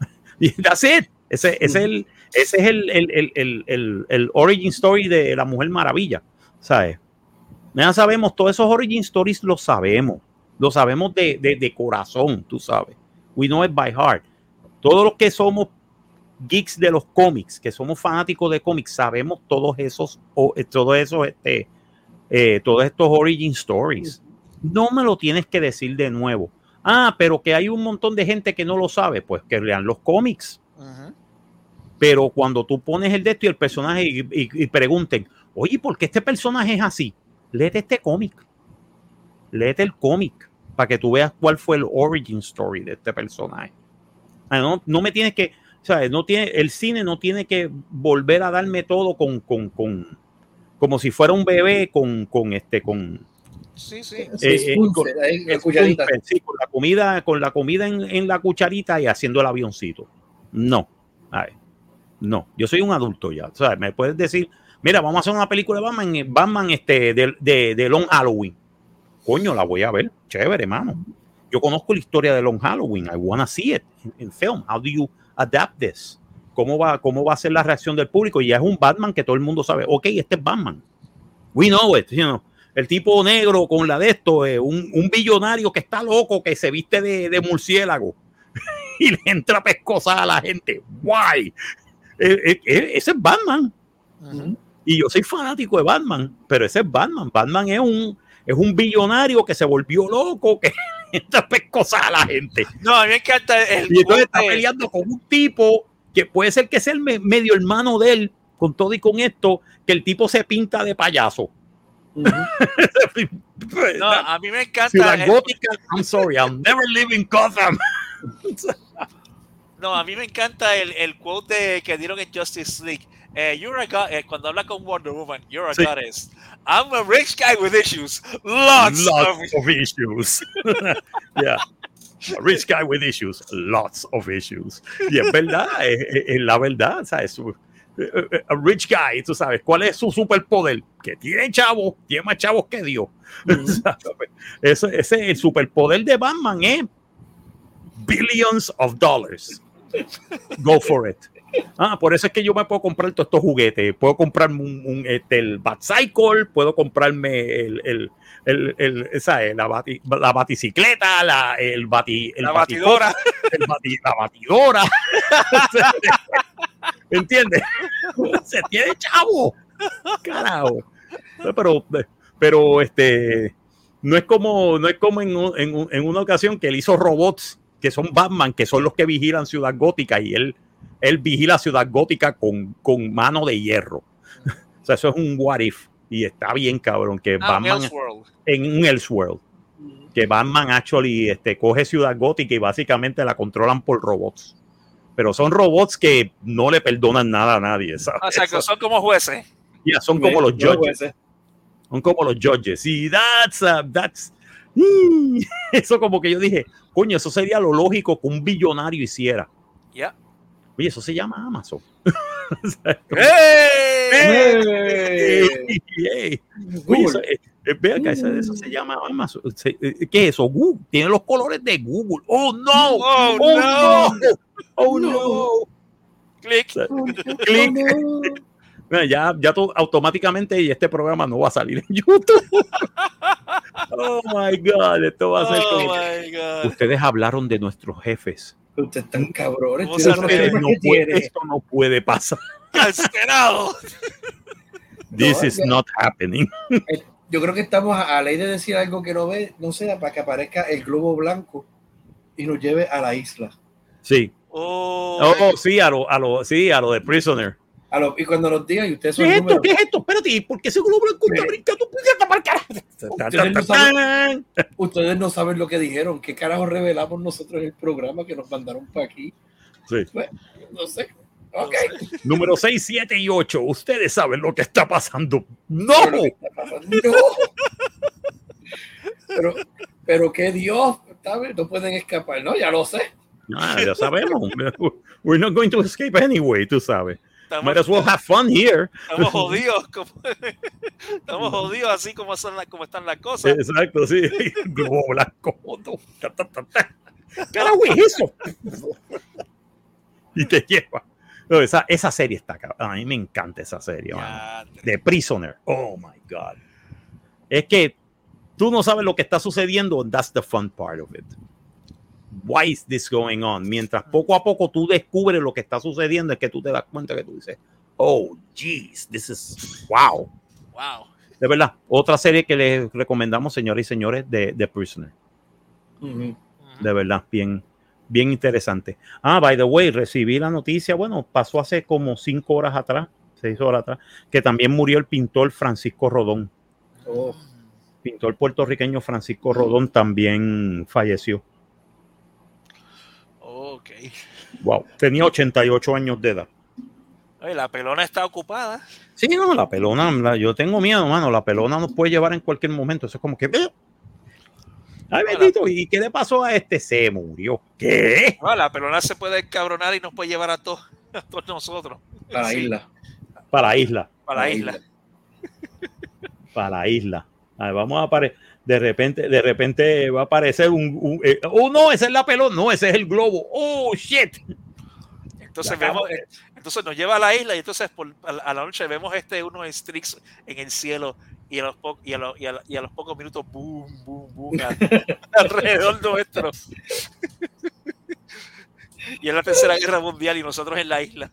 S1: y that's it. Ese, es el, ese es el, el, el, el, origin story de la Mujer Maravilla. ¿Sabes? Ya sabemos, todos esos origin stories los sabemos. Lo sabemos de, de, de corazón, tú sabes. We know it by heart. Todos los que somos geeks de los cómics, que somos fanáticos de cómics, sabemos todos esos, todos esos, este, eh, todos estos origin stories. No me lo tienes que decir de nuevo. Ah, pero que hay un montón de gente que no lo sabe, pues que lean los cómics. Pero cuando tú pones el de esto y el personaje y, y- y pregunten, oye, ¿por qué este personaje es así? Léete este cómic. Léete el cómic para que tú veas cuál fue el origin story de este personaje. Ah, No, no me tienes que, ¿sabes? No tiene, el cine no tiene que volver a darme todo con, con, con como si fuera un bebé con, con este, con,
S2: Sí,
S1: Eh, con-
S3: la
S1: el
S3: cucharita.
S1: spoon fed, sí, con la comida, con la comida en, en la cucharita y haciendo el avioncito. No, a ver, no, yo soy un adulto ya. ¿sabes? Me puedes decir, mira, vamos a hacer una película de Batman, eh, Batman este, de, de, de Long Halloween. Coño, la voy a ver. Chévere, mano. Yo conozco la historia de Long Halloween. I wanna see it in, in film. How do you adapt this? Cómo va, cómo va a ser la reacción del público. Y ya es un Batman que todo el mundo sabe, ok, este es Batman. We know it, you know. El tipo negro con la de esto, eh, un, un billonario que está loco, que se viste de, de murciélago y le entra pescosa a la gente. Why? Eh, eh, eh, ese es Batman.
S2: Ujú.
S1: Y yo soy fanático de Batman, pero ese es Batman. Batman es un, es un billonario que se volvió loco, que entra pescosa a la gente.
S2: No, a mí me encanta el
S1: Y entonces está peleando con un tipo que puede ser que sea el me- medio hermano de él, con todo y con esto, que el tipo se pinta de payaso.
S2: No, a mí me encanta.
S1: Ciudad
S2: el-
S1: Gótica, I'm sorry, I'll never live in Gotham.
S2: no, a mí me encanta el, el quote de- que dieron en Justice League. Eh, you're a god- eh, cuando habla con Wonder Woman, you're a
S1: Sí.
S2: goddess. I'm a rich guy with issues. Lots, of
S1: Lots of issues. yeah. Rich guy with issues, lots of issues. Y es verdad, es, es- es la verdad, ¿sabes? Su- eh, eh, A rich guy, tú sabes, ¿cuál es su superpoder? Que tiene chavos, tiene más chavos que Dios. ¿Sabes? Ese, ese, el superpoder de Batman es billions of dollars. Go for it. Ah, por eso es que yo me puedo comprar todos estos juguetes. Puedo comprarme un, un, este, el Batcycle, puedo comprarme el, el, el, el- esa, la, bati- la baticicleta, la, el bati,
S2: la
S1: bati-
S2: batidora.
S1: bati- la batidora. ¿Entiendes? Se tiene chavo. Carajo. Pero, pero este no es como, no es como en, en en una ocasión que él hizo robots que son Batman, que son los que vigilan Ciudad Gótica y él, él vigila Ciudad Gótica con, con mano de hierro. O sea, eso es un what if. Y está bien, cabrón, que
S2: Ah,
S1: Batman en un Elseworld que Batman actually este, coge Ciudad Gótica y básicamente la controlan por robots. Pero son robots que no le perdonan nada a nadie. ¿sabes?
S2: O sea, que son como jueces.
S1: Ya, son como los judges. Son como los judges. Y that's, uh, that's, Mm, eso como que yo dije, coño, eso sería lo lógico que un billonario hiciera.
S2: Ya.
S1: Oye, eso se llama Amazon.
S3: ¡Eh!
S1: Eh, eh, ve acá, eso, eso se llama Amazon. Se- eh, ¿Qué es eso? Google. Tiene los colores de Google. Oh, no.
S2: Oh,
S1: Oh,
S2: no.
S1: no. Oh, no.
S2: Clic.
S1: Clic. Mira, ya, ya tú, automáticamente y este programa no va a salir en YouTube. oh my God, esto va a ser
S2: Oh
S1: como. Ustedes hablaron de nuestros jefes.
S3: Ustedes están cabrones. Temas
S1: No puede- esto no puede pasar.
S2: Cancelado.
S1: This
S3: No,
S1: is
S3: ya-
S1: not happening.
S3: Yo creo que estamos a, a ley de decir algo que no ve, no sea para que aparezca el globo blanco y nos lleve a la isla.
S1: Sí.
S2: Oh,
S1: Oh, sí, a lo, a lo, sí, a lo de Prisoner.
S3: A lo- y cuando nos digan, y ustedes
S1: ¿Qué
S3: son
S1: es esto?
S3: números,
S1: ¿Qué es esto? Espérate, ¿y ¿por qué ese globo está
S3: Sí.
S1: brincando? Puñeta, para el carajo.
S3: Ustedes no saben- ustedes no saben lo que dijeron. ¿Qué carajo revelamos nosotros en el programa que nos mandaron para aquí?
S1: Sí.
S3: Pues, no sé. Ok.
S1: Número 6, 7 y 8. Ustedes saben lo que está pasando. ¡No!
S3: Pero, ¿qué está pasando? No. Pero, pero que Dios, ¿sabes? No pueden escapar. No, ya lo sé.
S1: Ah, ya sabemos. We're not going to escape anyway, tú sabes.
S2: Estamos,
S1: Might as well have fun here.
S2: estamos jodidos. como- estamos jodidos así como, son las- como están las cosas.
S1: Exacto, sí. Globo blanco. Carajo, es eso. y te lleva. No, esa, esa serie está acá. A mí me encanta esa serie. The Prisoner. Oh my God. Es que tú no sabes lo que está sucediendo. and That's the fun part of it. Why is this going on? Mientras poco a poco tú descubres lo que está sucediendo, es que tú te das cuenta que tú dices, oh, jeez, this is wow.
S2: Wow.
S1: De verdad, otra serie que les recomendamos, señores y señores, de The Prisoner. De verdad, bien, bien interesante. Ah, by the way, recibí la noticia, bueno, pasó hace como cinco horas atrás, seis horas atrás, que también murió el pintor Francisco Rodón.
S3: Oh.
S1: Pintor puertorriqueño Francisco Rodón también falleció.
S2: Ok.
S1: Wow, tenía 88 años de edad.
S2: Oye, la pelona está ocupada.
S1: Sí, no, la pelona, la- yo tengo miedo, mano, la pelona nos puede llevar en cualquier momento. Eso es como que... Ay, bendito, ¿y qué le pasó a este? Se murió. ¿Qué?
S2: No, la pelona se puede encabronar y nos puede llevar a todos, a todos nosotros.
S3: Para la
S2: Sí,
S3: isla.
S1: Para la isla.
S2: Para la isla.
S1: para la isla. A ver, vamos a aparecer. De repente, de repente va a aparecer un. un- eh, oh, no, esa es la pelota. No, ese es el globo. Oh, shit.
S2: Entonces vemos, eh, entonces nos lleva a la isla y entonces por, a, la- a la noche vemos este unos streaks en el cielo y a los, po- y a los, y a, la- y a los pocos minutos boom, boom, boom alrededor nuestro. y es la tercera guerra mundial y nosotros en la isla.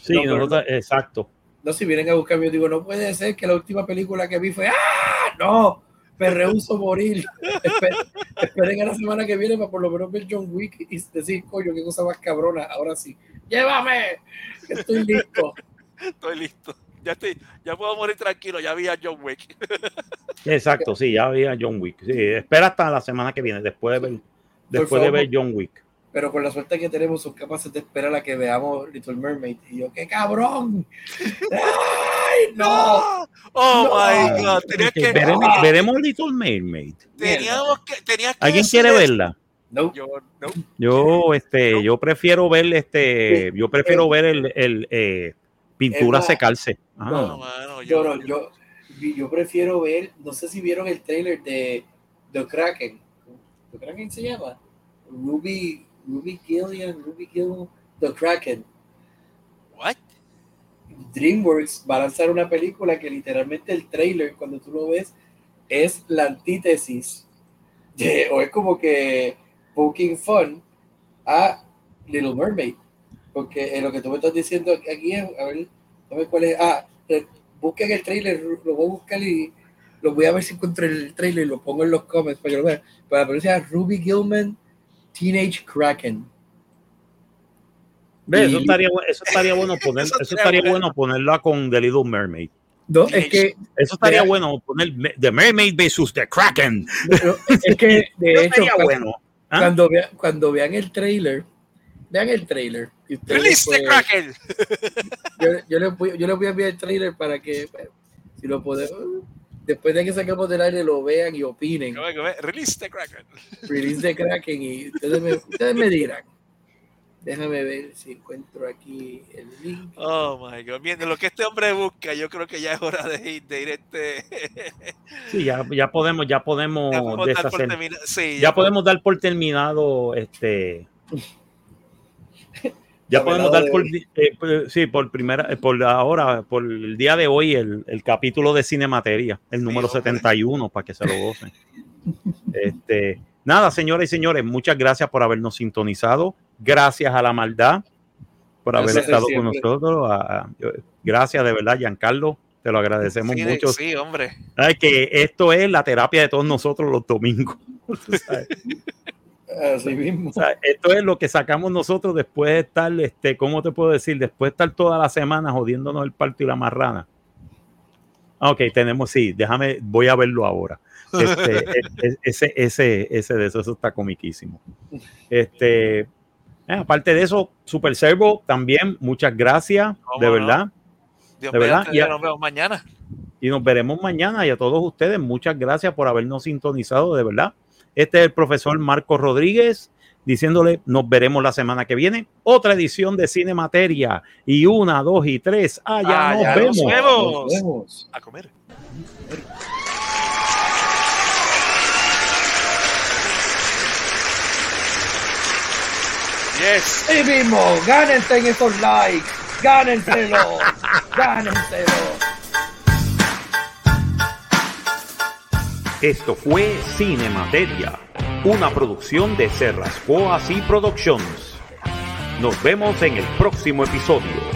S1: Sí,
S3: No,
S1: nosotros- exacto.
S3: No, si vienen a buscarme, yo digo, no puede ser que la última película que vi fue ¡Ah! No, me rehuso morir. Esper- esperen a la semana que viene para por lo menos ver John Wick y decir, coño, qué cosa más cabrona. Ahora sí, llévame, estoy listo.
S2: Estoy listo. Ya estoy, ya puedo morir tranquilo, ya vi a John Wick.
S1: Exacto, sí, ya había John Wick. Sí, espera hasta la semana que viene, después de ver, después de ver John Wick.
S3: Pero con la suerte que tenemos, son capaces de esperar a que veamos Little Mermaid. Y yo, ¡qué cabrón! ¡Ay, no!
S2: Oh
S3: No.
S2: my god, tenías que,
S1: Veremos, veremos Little Mermaid.
S2: teníamos que, tenías que
S1: ¿Alguien quiere verla?
S3: No,
S2: Yo, no.
S1: Yo, este, yo prefiero ver este, yo prefiero ver el, el eh, pintura
S3: Eva.
S1: secarse. Ah,
S3: No.
S2: No, mano,
S3: yo,
S2: yo,
S3: yo prefiero ver, no sé si vieron el trailer de The Kraken. ¿The Kraken se llama? Ruby, Ruby Gillian, Ruby Gillian, The Kraken.
S2: What?
S3: DreamWorks va a lanzar una película que literalmente el trailer, cuando tú lo ves, es la antítesis de, o es como que poking fun a Little Mermaid. Porque eh, lo que tú me estás diciendo aquí es, a ver, a ver cuál es. Ah, eh, busquen el trailer, lo voy a buscar y lo voy a ver si encuentro el trailer y lo pongo en los comments para que lo vean. Para la película Ruby Gilman, Teenage Kraken.
S1: Ve, eso estaría, bu- eso estaría bueno poner,
S2: Eso
S1: eso
S2: estaría
S1: bueno ponerla con The Little Mermaid.
S3: No, es que,
S1: Eso estaría bueno poner The Mermaid versus The Kraken.
S3: no, es que de
S1: Eso
S3: hecho,
S1: estaría
S3: cuando-
S1: bueno. ¿Ah?
S3: cuando, vea- cuando vean el trailer, vean el trailer. y
S2: Release the
S3: pues,
S2: Kraken.
S3: yo, yo les voy, yo les voy a enviar el trailer para que, pues, si lo podemos, después de que saquemos del aire, lo vean y opinen.
S2: Release the Kraken.
S3: Release de Kraken y ustedes me, ustedes me dirán. Déjame ver si encuentro aquí el link.
S2: Oh my god. Viendo lo que este hombre busca, yo creo que ya es hora de ir, de ir este.
S1: Sí, ya, ya podemos, ya podemos
S2: ya podemos dar por
S1: deshacer.
S2: Sí,
S1: Ya podemos dar por terminado este. Ya podemos dar por, eh, por- sí, por primera, eh, por ahora, por el día de hoy, el, el capítulo de Cinemateria, el número
S2: hombre.
S1: 71, para que se lo gocen. Este, nada, señoras y señores, muchas gracias por habernos sintonizado. Gracias a la maldad por haber
S3: Gracias
S1: estado con nosotros. a- a- gracias de verdad, Giancarlo. Te lo agradecemos
S2: sí,
S1: mucho.
S2: Sí, hombre.
S1: Sabes que esto es la terapia de todos nosotros los domingos. Sabes.
S3: Así mismo.
S1: O sea, esto es lo que sacamos nosotros después de estar, este, ¿cómo te puedo decir? Después de estar toda la semana jodiéndonos el parto y la marrana. Ah, Ok, tenemos, sí, déjame, voy a verlo ahora. Este, e- e- ese, ese, ese de eso, eso está comiquísimo. Este, eh, aparte de eso, Super Servo también, muchas gracias,
S2: ¿Cómo
S1: de
S2: no?
S1: verdad.
S2: Dios
S1: De verdad, ya-
S2: nos vemos mañana.
S1: Y nos veremos mañana y a todos ustedes, muchas gracias por habernos sintonizado, de verdad. Este es el profesor Marco Rodríguez diciéndole, nos veremos la semana que viene. Otra edición de Cine Materia. Y una, dos y tres. Allá
S2: Ah,
S1: nos
S2: ya
S1: vemos.
S2: nos vemos.
S3: Nos vemos.
S2: A comer. Yes.
S3: Sí mismo, gánense en esos likes, gánenselo, gánenselo.
S1: Esto fue Cine Materia, una producción de Serrascoa y Productions. Nos vemos en el próximo episodio.